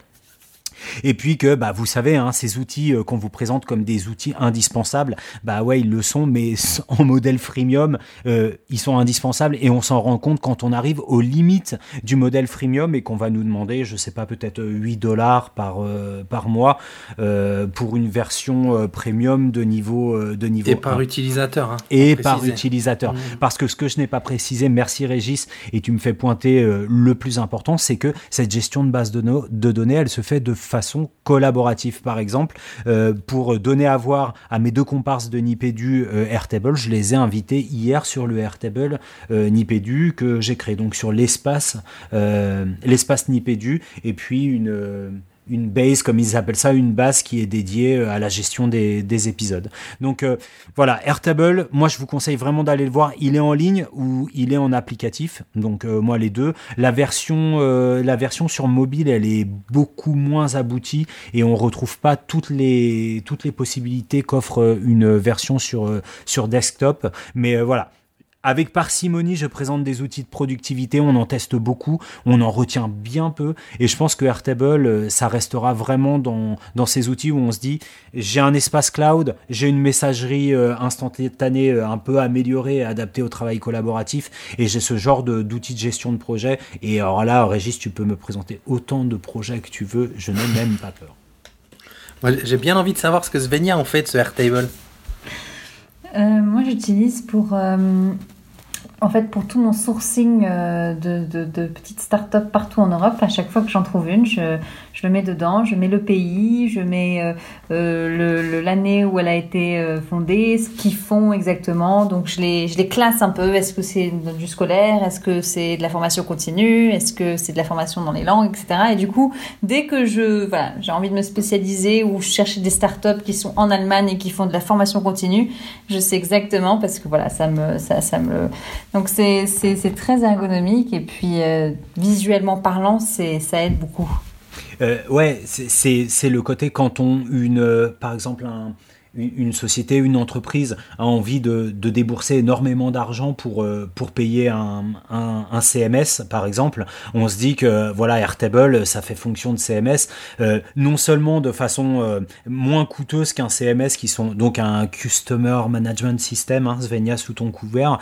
Et puis que, bah, vous savez, hein, ces outils euh, qu'on vous présente comme des outils indispensables, bah ouais, ils le sont, mais en modèle freemium, euh, ils sont indispensables et on s'en rend compte quand on arrive aux limites du modèle freemium et qu'on va nous demander, je sais pas, peut-être 8 dollars par, euh, par mois euh, pour une version premium de niveau, de niveau Et par 1. utilisateur. hein, Et par préciser. utilisateur. Mmh. Parce que ce que je n'ai pas précisé, merci Régis, et tu me fais pointer le plus important, c'est que cette gestion de base de, no- de données, elle se fait de façon collaborative. Par exemple, euh, pour donner à voir à mes deux comparses de Nipédu euh, Airtable, je les ai invités hier sur le Airtable euh, Nipédu que j'ai créé, donc sur l'espace euh, l'espace Nipédu, et puis une... une base, comme ils appellent ça, une base qui est dédiée euh, à la gestion des, des épisodes. Donc euh, voilà, Airtable, moi je vous conseille vraiment d'aller le voir. Il est en ligne ou il est en applicatif. Donc euh, moi les deux. La version, euh, la version sur mobile, elle est beaucoup moins aboutie et on retrouve pas toutes les toutes les possibilités qu'offre euh, une version sur euh, sur desktop. Mais voilà. Avec parcimonie, je présente des outils de productivité, on en teste beaucoup, on en retient bien peu, et je pense que Airtable, euh, ça restera vraiment dans, dans ces outils où on se dit, j'ai un espace cloud, j'ai une messagerie euh, instantanée euh, un peu améliorée, adaptée au travail collaboratif, et j'ai ce genre de- d'outils de gestion de projet. Et alors là, Régis, tu peux me présenter autant de projets que tu veux, je n'ai même pas peur. Moi, j'ai bien envie de savoir ce que Svenja en fait de ce Airtable. Euh, moi, j'utilise pour, euh, en fait, pour tout mon sourcing euh, de, petites startups partout en Europe. À chaque fois que j'en trouve une, je, le mets dedans. Je mets le pays, je mets euh, euh, l'année où elle a été fondée, ce qu'ils font exactement. Donc, je les, classe un peu. Est-ce que c'est du scolaire? Est-ce que c'est de la formation continue? Est-ce que c'est de la formation dans les langues, etc. Et du coup, dès que je, j'ai envie de me spécialiser ou chercher des startups qui sont en Allemagne et qui font de la formation continue, je sais exactement parce que voilà, ça me, ça me, donc c'est, très ergonomique et puis euh, visuellement parlant, ça aide beaucoup. Euh, ouais, c'est le côté quand on, une, euh, par exemple, un- une société, une entreprise a envie de, débourser énormément d'argent pour, euh, pour payer un, CMS, par exemple, on se dit que voilà, Airtable, ça fait fonction de CMS, euh, non seulement de façon euh, moins coûteuse qu'un CMS, qui sont donc un Customer Management System, hein, Svenja sous ton couvert,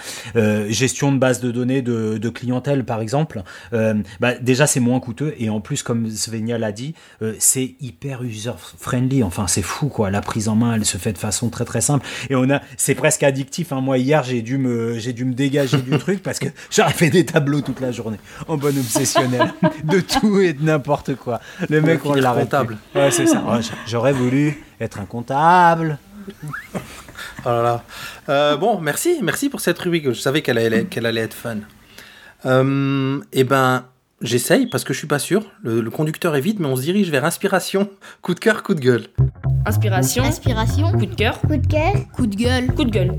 gestion de base de données de, clientèle, par exemple, bah, déjà c'est moins coûteux et en plus, comme Svenja l'a dit, c'est hyper user-friendly. Enfin, c'est fou, quoi. La prise en main, elle se fait de façon très très simple. Et on a, c'est presque addictif. Hein. Moi, hier, j'ai dû me, j'ai dû me dégager du truc parce que j'aurais fait des tableaux toute la journée en bonne obsessionnelle de tout et de n'importe quoi. Le mec, on l'arrête. comptable. Ouais, c'est ça. Ouais, J'aurais voulu être un comptable. Oh là là. Euh, bon, merci, merci pour cette rubrique. Je savais qu'elle allait, qu'elle allait être fun. Euh, eh ben, j'essaye parce que je suis pas sûr. Le, le conducteur est vide, mais on se dirige vers inspiration. Coup de cœur, coup de gueule. Inspiration, Inspiration. coup de cœur, Coup de cœur. Coup de gueule. coup de gueule.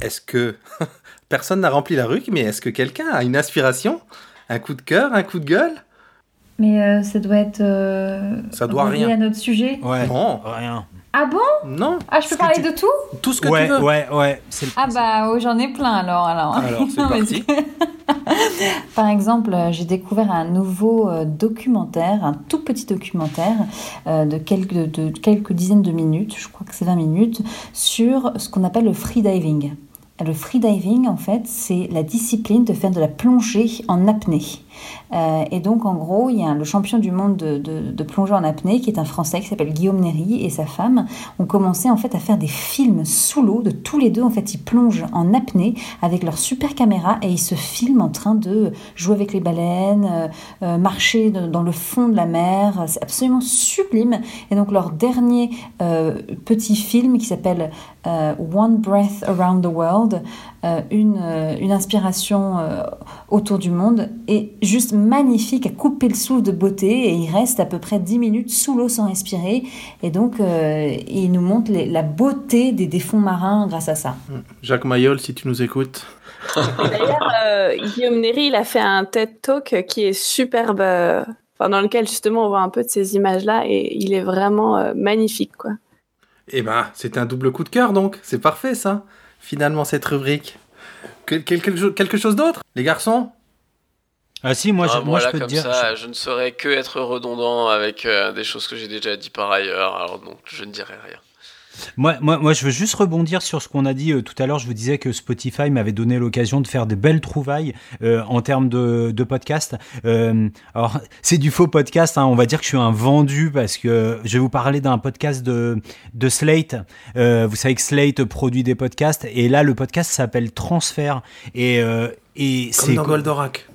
Est-ce que personne n'a rempli la rubrique, mais est-ce que quelqu'un a une inspiration, un coup de cœur, un coup de gueule? Mais euh, ça doit être. euh, Ça doit rien. à notre sujet. Ouais. Non, Rien. Ah bon? Non. Ah, je peux parler tu- de tout? Tout ce que ouais, tu veux. ouais, ouais. Le Ah bah oh, j'en ai plein alors alors. Alors, c'est Non, parti. Par exemple, euh, j'ai découvert un nouveau euh, documentaire, un tout petit documentaire euh, de, quelques, de, de quelques dizaines de minutes, je crois que c'est 20 minutes, sur ce qu'on appelle le freediving. Le freediving, en fait, c'est la discipline de faire de la plongée en apnée. Euh, et donc, en gros, il y a le champion du monde de, de, plongée en apnée, qui est un Français qui s'appelle Guillaume Néry, et sa femme ont commencé en fait à faire des films sous l'eau. De tous les deux, en fait, ils plongent en apnée avec leur super caméra et ils se filment en train de jouer avec les baleines, euh, euh, marcher dans le fond de la mer. C'est absolument sublime. Et donc, leur dernier petit film qui s'appelle One Breath Around the World, une, une inspiration autour du monde, est juste magnifique, à couper le souffle de beauté, et il reste à peu près 10 minutes sous l'eau sans respirer, et donc euh, il nous montre les- la beauté des, des fonds marins grâce à ça. Jacques Mayol, si tu nous écoutes. D'ailleurs, euh, Guillaume Néry, il a fait un TED Talk qui est superbe, euh, dans lequel justement on voit un peu de ces images-là et il est vraiment euh, magnifique, quoi. Eh ben, c'est un double coup de cœur donc. C'est parfait ça. Finalement, cette rubrique. Que- quel- quelque, chose- quelque chose d'autre Les garçons? Ah si, moi, je, Ah, moi voilà, je peux te dire. ça, je... ne saurais que être redondant avec euh, des choses que j'ai déjà dit par ailleurs, alors donc je ne dirai rien. Moi, moi, moi, je veux juste rebondir sur ce qu'on a dit euh, tout à l'heure. Je vous disais que Spotify m'avait donné l'occasion de faire de belles trouvailles euh, en termes de, de podcast. Euh, alors, c'est du faux podcast. Hein. On va dire que je suis un vendu parce que je vais vous parler d'un podcast de, de Slate. Euh, vous savez que Slate produit des podcasts et là, le podcast s'appelle Transfert et euh, et Comme c'est dans Goldorak.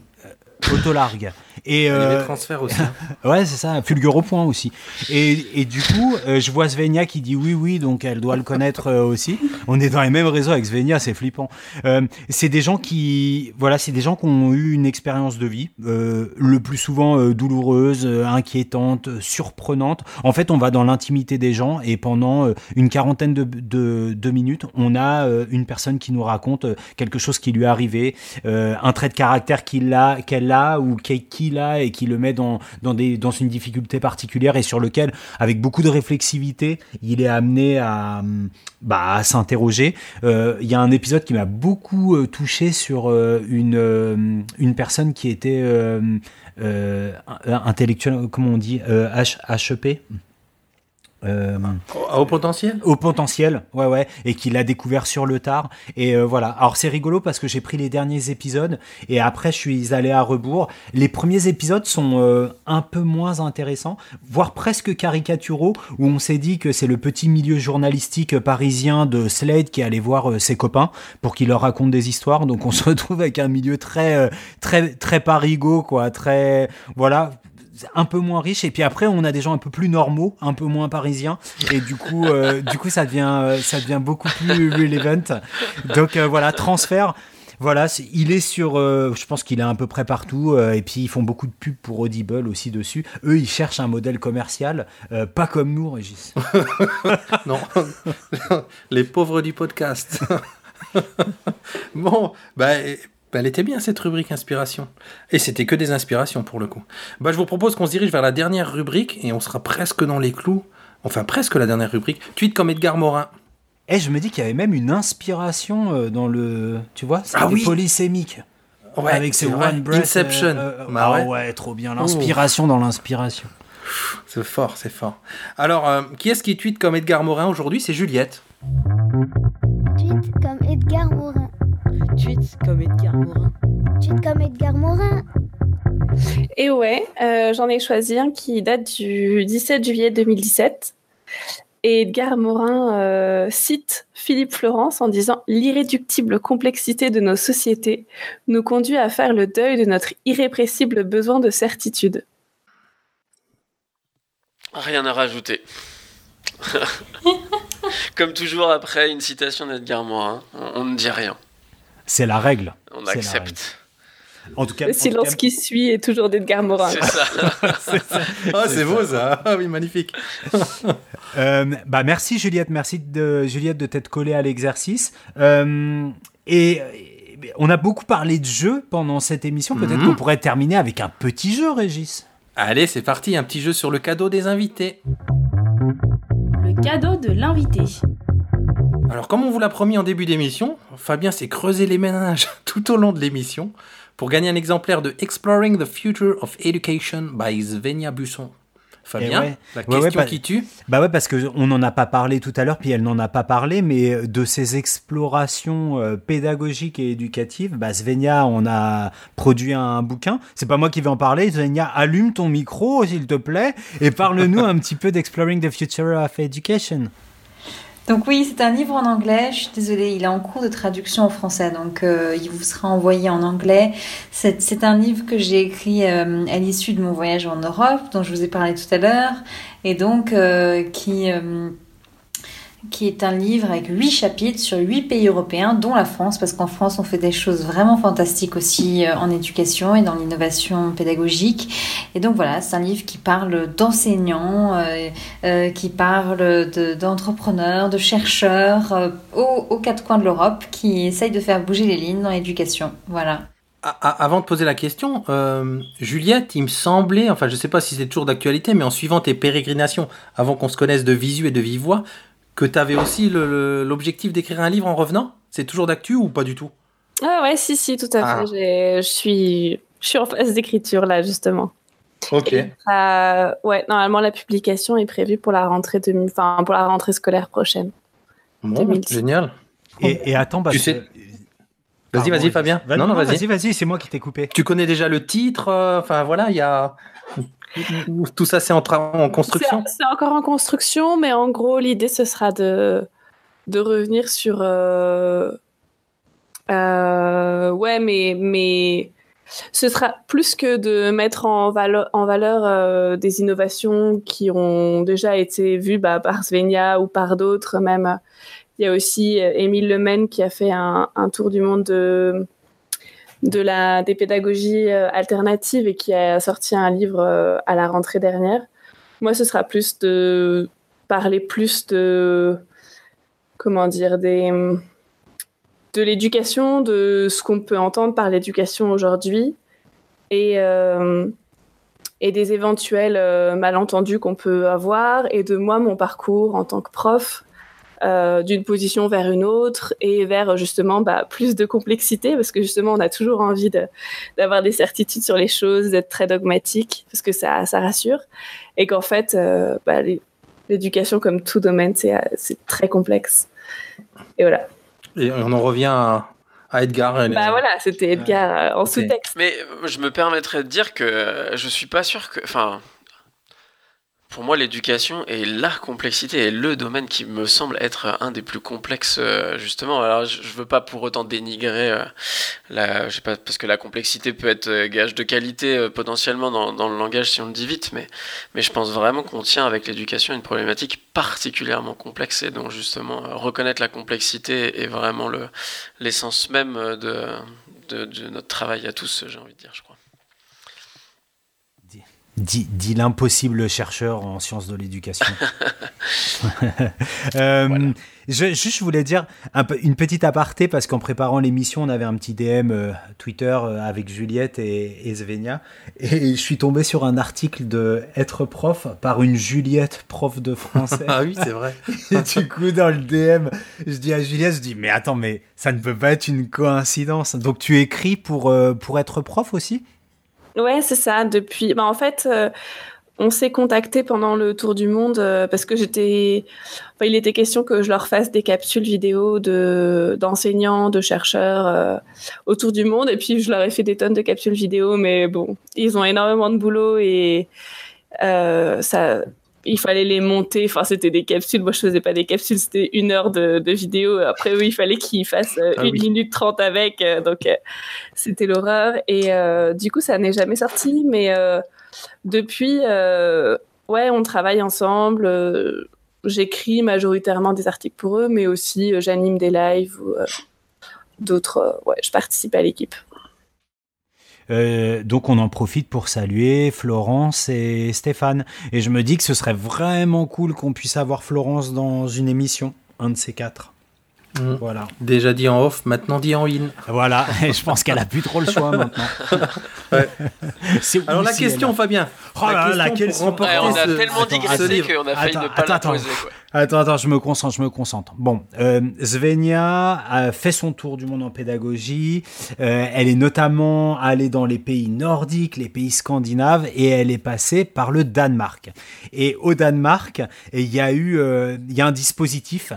Autolargue. Et euh, transfert aussi. hein. Ouais, c'est ça, Fulgur au point aussi. Et, et du coup, euh, je vois Svenja qui dit oui, oui, donc elle doit le connaître euh, aussi. On est dans les mêmes réseaux avec Svenja, c'est flippant. Euh, c'est des gens qui, voilà, c'est des gens qui ont eu une expérience de vie, euh, le plus souvent douloureuse, inquiétante, surprenante. En fait, on va dans l'intimité des gens et pendant une quarantaine de, de, de minutes, on a une personne qui nous raconte quelque chose qui lui est arrivé, euh, un trait de caractère qu'il a, qu'elle a ou qu'il qu'il et qui le met dans, dans, des, dans une difficulté particulière et sur lequel, avec beaucoup de réflexivité, il est amené à, hum, bah, à s'interroger. Euh, Il y a un épisode qui m'a beaucoup euh, touché sur euh, une, une personne qui était intellectuelle, comment on dit, H, HEP euh, À haut potentiel? au potentiel, ouais, ouais, et qu'il a découvert sur le tard. Et euh, voilà. Alors c'est rigolo parce que j'ai pris les derniers épisodes et après je suis allé à rebours. Les premiers épisodes sont euh, un peu moins intéressants, voire presque caricaturaux, où on s'est dit que c'est le petit milieu journalistique parisien de Slade qui allait voir ses copains pour qu'il leur raconte des histoires. Donc on se retrouve avec un milieu très, très, très parigo, quoi, très, voilà un peu moins riche et puis après on a des gens un peu plus normaux un peu moins parisiens et du coup euh, du coup ça devient euh, ça devient beaucoup plus relevant donc euh, voilà transfert voilà, il est sur, euh, je pense qu'il est à peu près partout, euh, et puis ils font beaucoup de pubs pour Audible aussi dessus. Eux, ils cherchent un modèle commercial, euh, pas comme nous, Régis. Non. Les pauvres du podcast. bon, bah, bah, elle était bien cette rubrique inspiration. Et c'était que des inspirations pour le coup. Bah, je vous propose qu'on se dirige vers la dernière rubrique et on sera presque dans les clous. Enfin, presque la dernière rubrique. Tweet comme Edgar Morin. Et je me dis qu'il y avait même une inspiration euh, dans le, tu vois, c'est Ah oui. polysémique. Ouais, avec ses one breath. Inception. euh, euh, Bah ah ouais. ouais. trop bien. L'inspiration dans l'inspiration. C'est fort, c'est fort. Alors, euh, qui est-ce qui tweet comme Edgar Morin aujourd'hui? C'est Juliette. Tweet comme Edgar Morin. Tweet comme Edgar Morin. Tweet comme Edgar Morin. Et ouais, euh, j'en ai choisi un qui date du 17 juillet 2017. Et Edgar Morin euh, cite Philippe Florence en disant L'irréductible complexité de nos sociétés nous conduit à faire le deuil de notre irrépressible besoin de certitude. Rien à rajouter. Comme toujours après une citation d'Edgar Morin, on, on ne dit rien, C'est la règle. on C'est la accepte. En tout cas, Le en tout silence cas- qui suit est toujours d'Edgar Morin. C'est ça. Ah, c'est beau ça. Ah oui, magnifique. Euh, bah merci Juliette, merci de Juliette de t'être collée à l'exercice. Euh, et et on a beaucoup parlé de jeux pendant cette émission. Peut-être Mhm. qu'on pourrait terminer avec un petit jeu, Régis. Allez, c'est parti. Un petit jeu sur le cadeau des invités. Le cadeau de l'invité. Alors, comme on vous l'a promis en début d'émission, Fabien s'est creusé les ménages tout au long de l'émission pour gagner un exemplaire de Exploring the Future of Education by Svenja Busson. Fabien, Eh ouais. la Ouais, ouais, question bah- qui tue. Bah ouais, parce que on n'en a pas parlé tout à l'heure, puis elle n'en a pas parlé, mais de ces explorations euh, pédagogiques et éducatives, bah Svenja on a produit un bouquin. C'est pas moi qui vais en parler. Svenja, allume ton micro, s'il te plaît, et parle-nous un petit peu d'Exploring the Future of Education. Donc oui, c'est un livre en anglais. Je suis désolée, il est en cours de traduction en français, donc euh, il vous sera envoyé en anglais. C'est un livre que j'ai écrit euh, à l'issue de mon voyage en Europe, dont je vous ai parlé tout à l'heure, et donc euh, qui qui est un livre avec huit chapitres sur huit pays européens, dont la France, parce qu'en France, on fait des choses vraiment fantastiques aussi euh, en éducation et dans l'innovation pédagogique. Et donc voilà, c'est un livre qui parle d'enseignants, euh, euh, qui parle de- d'entrepreneurs, de, chercheurs aux, aux quatre coins de l'Europe qui essayent de faire bouger les lignes dans l'éducation. Voilà. Avant de poser la question, Juliette, il me semblait, enfin je sais pas si c'est toujours d'actualité, mais en suivant tes pérégrinations, avant qu'on se connaisse de visu et de vive voix, que tu avais aussi l'objectif d'écrire un livre en revenant? C'est toujours d'actu ou pas du tout? Ah ouais, si, si, tout à Ah. fait. Je suis, je suis en phase d'écriture là, justement. Ok. Euh, ouais, normalement la publication est prévue pour la rentrée de, enfin pour la rentrée scolaire prochaine. Bon, 2006. génial. Et, et attends, parce Tu sais- que- Vas-y, vas-y, Fabien. Non, non, vas-y. vas-y, vas-y, c'est moi qui t'ai coupé. Tu connais déjà le titre euh, Enfin, voilà, il y a. Tout ça, c'est en, en construction C'est encore en construction, mais en gros, l'idée, ce sera de, de revenir sur. euh, euh, ouais, mais, mais ce sera plus que de mettre en, valo- en valeur euh, des innovations qui ont déjà été vues bah, par Svenja ou par d'autres. Même, il y a aussi Émile Lemaine qui a fait un, un tour du monde de de la, des pédagogies euh, alternatives et qui a sorti un livre euh, à la rentrée dernière. Moi, ce sera plus de parler plus de comment dire des de l'éducation, de ce qu'on peut entendre par l'éducation aujourd'hui et euh, et des éventuels malentendus qu'on peut avoir et de moi mon parcours en tant que prof euh, d'une position vers une autre et vers justement bah, plus de complexité parce que justement on a toujours envie de- d'avoir des certitudes sur les choses, d'être très dogmatique parce que ça, ça rassure et qu'en fait euh, bah, l'éducation comme tout domaine c'est c'est très complexe. Et voilà. Et on en revient à, à Edgar. elle- Bah voilà, c'était Edgar euh, en sous-texte. Mais je me permettrais de dire que je suis pas sûr que. Enfin. Pour moi, l'éducation est la complexité et le domaine qui me semble être un des plus complexes, euh, justement. Alors, je, je veux pas pour autant dénigrer euh, la, je sais pas, parce que la complexité peut être euh, gage de qualité potentiellement dans, le langage si on le dit vite, mais, je pense vraiment qu'on tient avec l'éducation une problématique particulièrement complexe et donc justement reconnaître la complexité est vraiment le, l'essence même de, de notre travail à tous, j'ai envie de dire, je crois. Dit, dit l'impossible chercheur en sciences de l'éducation. Euh, je, juste, je voulais dire un une petite aparté parce qu'en préparant l'émission, on avait un petit DM euh, Twitter euh, avec Juliette et, et Svenja et je suis tombé sur un article de Être prof par une Juliette prof de français. Ah oui, c'est vrai. Et du coup, dans le DM, je dis à Juliette, je dis, mais attends, mais ça ne peut pas être une coïncidence. Donc, tu écris pour, pour être prof aussi? Ouais, c'est ça. Depuis, bah, en fait, euh, on s'est contacté pendant le tour du monde euh, parce que j'étais. Enfin, il était question que je leur fasse des capsules vidéo de d'enseignants, de chercheurs euh, autour du monde. Et puis, je leur ai fait des tonnes de capsules vidéo, mais bon, ils ont énormément de boulot et euh, ça. Il fallait les monter. Enfin, c'était des capsules. Moi, je faisais pas des capsules. C'était une heure de, de vidéo. Après, eux, il fallait qu'ils fassent euh, Ah une oui. minute trente avec. euh, donc, euh, c'était l'horreur. Et du coup, ça n'est jamais sorti. Mais depuis, ouais, on travaille ensemble. J'écris majoritairement des articles pour eux, mais aussi j'anime des lives ou d'autres. ouais, je participe à l'équipe. Euh, donc on en profite pour saluer Florence et Stéphane. Et je me dis que ce serait vraiment cool qu'on puisse avoir Florence dans une émission, un de ces quatre. Mm. Voilà. Déjà dit en off, maintenant dit en in. Voilà, et je pense qu'elle a plus trop le choix maintenant. Ouais. Alors la question, elle Fabien. Oh là là, la pour question. remporter Ouais, on a ce- tellement digressé qu'on a failli Attends, ne pas attends, la poser. Quoi. Attends, attends, je me concentre, je me concentre. Bon, euh, Svenja a fait son tour du monde en pédagogie. Euh, elle est notamment allée dans les pays nordiques, les pays scandinaves, et elle est passée par le Danemark. Et au Danemark, il y a eu, euh, il y a un dispositif.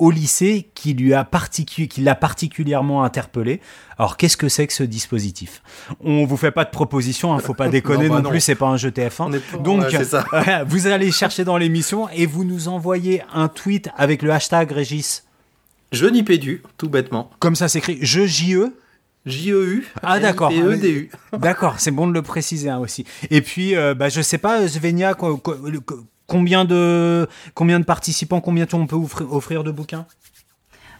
Au lycée qui lui a particu- qui l'a particulièrement interpellé. Alors qu'est-ce que c'est que ce dispositif? On vous fait pas de proposition, hein, faut pas déconner Non, bah non. plus, c'est pas un jeu TF1. On est pas- Donc, ouais, c'est ça. euh, vous allez chercher dans l'émission et vous nous envoyez un tweet avec le hashtag Régis. Je n'y pédu, tout bêtement. Comme ça s'écrit je JE. J-E-U. Ah, d'accord. E-D-U. D'accord, c'est bon de le préciser hein, aussi. Et puis, euh, bah, je sais pas, le- co- combien de, combien de participants, combien on peut offrir, offrir de bouquins?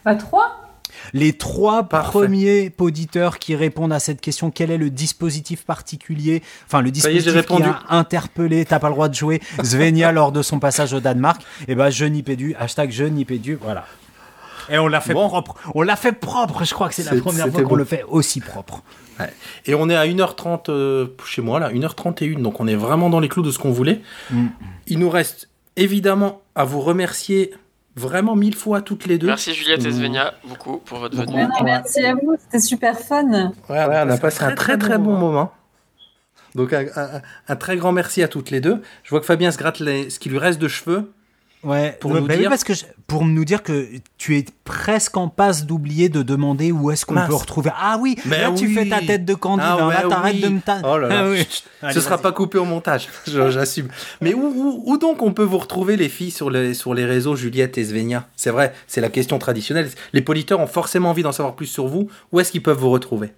Bah, trois Les trois Parfait. premiers auditeurs qui répondent à cette question, quel est le dispositif particulier, enfin le est, dispositif qui répondu. a interpellé, t'as pas le droit de jouer, Svenja lors de son passage au Danemark, et ben je n'y pédu, hashtag je n'y pédu, voilà. Et on l'a fait Bon. propre, on l'a fait propre, je crois que c'est la première fois qu'on bon. le fait aussi propre. Et on est à 1h30 euh, chez moi, là, 1h31, donc on est vraiment dans les clous de ce qu'on voulait. Mm. Il nous reste évidemment à vous remercier vraiment mille fois toutes les deux. Merci Juliette et Svenia beaucoup pour votre venue. Ouais, non, merci à vous, c'était super fun. Ouais, ouais, on a passé un très très bon moment. Donc un, un- un très grand merci à toutes les deux. Je vois que Fabien se gratte les- ce qui lui reste de cheveux. Ouais, Pour nous bah oui, dire- parce que je- pour nous dire que tu es presque en passe d'oublier de demander où est-ce qu'on Mince. peut retrouver. Ah oui, Mais là tu fais ta tête de candidat. Ah ouais, là t'arrêtes oui. de me ta- Oh là là. Ah Allez, Ce sera vas-y. pas coupé au montage, j'assume. Mais où, où- où donc on peut vous retrouver les filles sur les, sur les réseaux Juliette et Svenia? C'est vrai, c'est la question traditionnelle. Les politeurs ont forcément envie d'en savoir plus sur vous. Où est-ce qu'ils peuvent vous retrouver?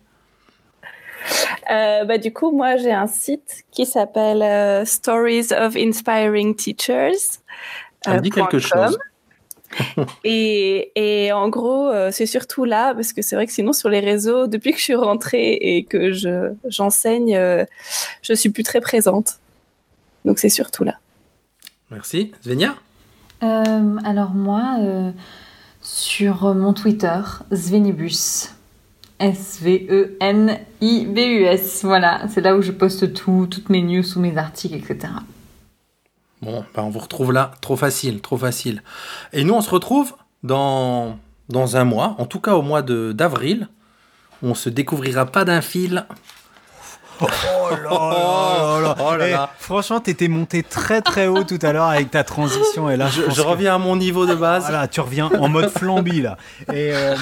Euh, bah, du coup, moi, j'ai un site qui s'appelle euh, Stories of Inspiring Teachers. Ça me dit euh, quelque chose. Et, et en gros, euh, c'est surtout là, parce que c'est vrai que sinon, sur les réseaux, depuis que je suis rentrée et que je, j'enseigne, euh, je suis plus très présente. Donc, c'est surtout là. Merci. Svenia Euh, alors moi, euh, sur mon Twitter, Svenibus. E S-V-E-N-I-B-U-S. Voilà, c'est là où je poste tout, toutes mes news ou mes articles, etc. Bon, ben on vous retrouve là. Trop facile, trop facile. Et nous, on se retrouve dans, dans un mois, en tout cas au mois d'avril. On se découvrira pas d'un fil. Oh là là là là. Oh là Eh, là. franchement, t'étais monté très très haut tout à l'heure avec ta transition et là je, que- reviens à mon niveau de base. Voilà, tu reviens en mode flambi là. Et, euh,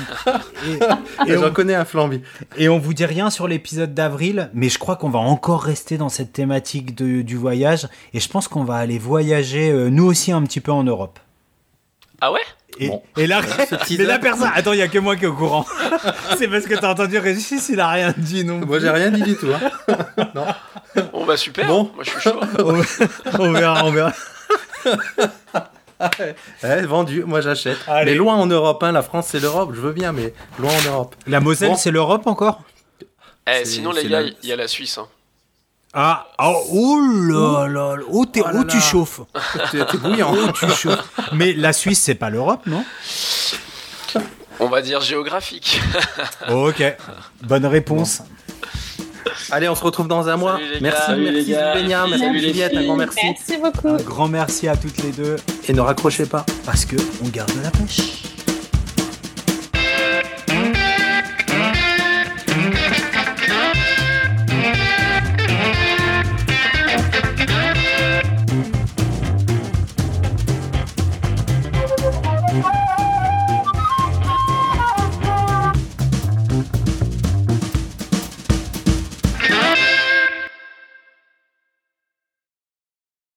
et, et J'en on, connais un flambi. et on vous dit rien sur l'épisode d'avril, mais je crois qu'on va encore rester dans cette thématique de- du voyage et je pense qu'on va aller voyager euh, nous aussi un petit peu en Europe. Ah ouais Et, Bon. et là, mais la personne, attends, il y a que moi qui est au courant. C'est parce que t'as entendu Régis, il a rien dit non. Moi, j'ai rien dit du tout. hein. non. Bon bah super, Bon. moi je suis chaud. on verra, on verra. Eh, vendu, moi j'achète. Mais loin en Europe, hein, la France c'est l'Europe, je veux bien, mais loin en Europe. La Moselle, Bon. c'est l'Europe encore? Eh, sinon les gars, la- il y a la Suisse. hein. Ah, oh, oh là là, là, oh, Oh là oh, tu chauffes. T'es t'es bouillant. Oh, tu chauffes. Mais la Suisse, c'est pas l'Europe, non? On va dire géographique. Ok, bonne réponse. Allez, on se retrouve dans un mois. Salut les gars. merci, merci les gars. Svenia, merci Juliette, un grand merci. Merci beaucoup. Un grand merci à toutes les deux Et ne raccrochez pas. parce que on garde la pêche.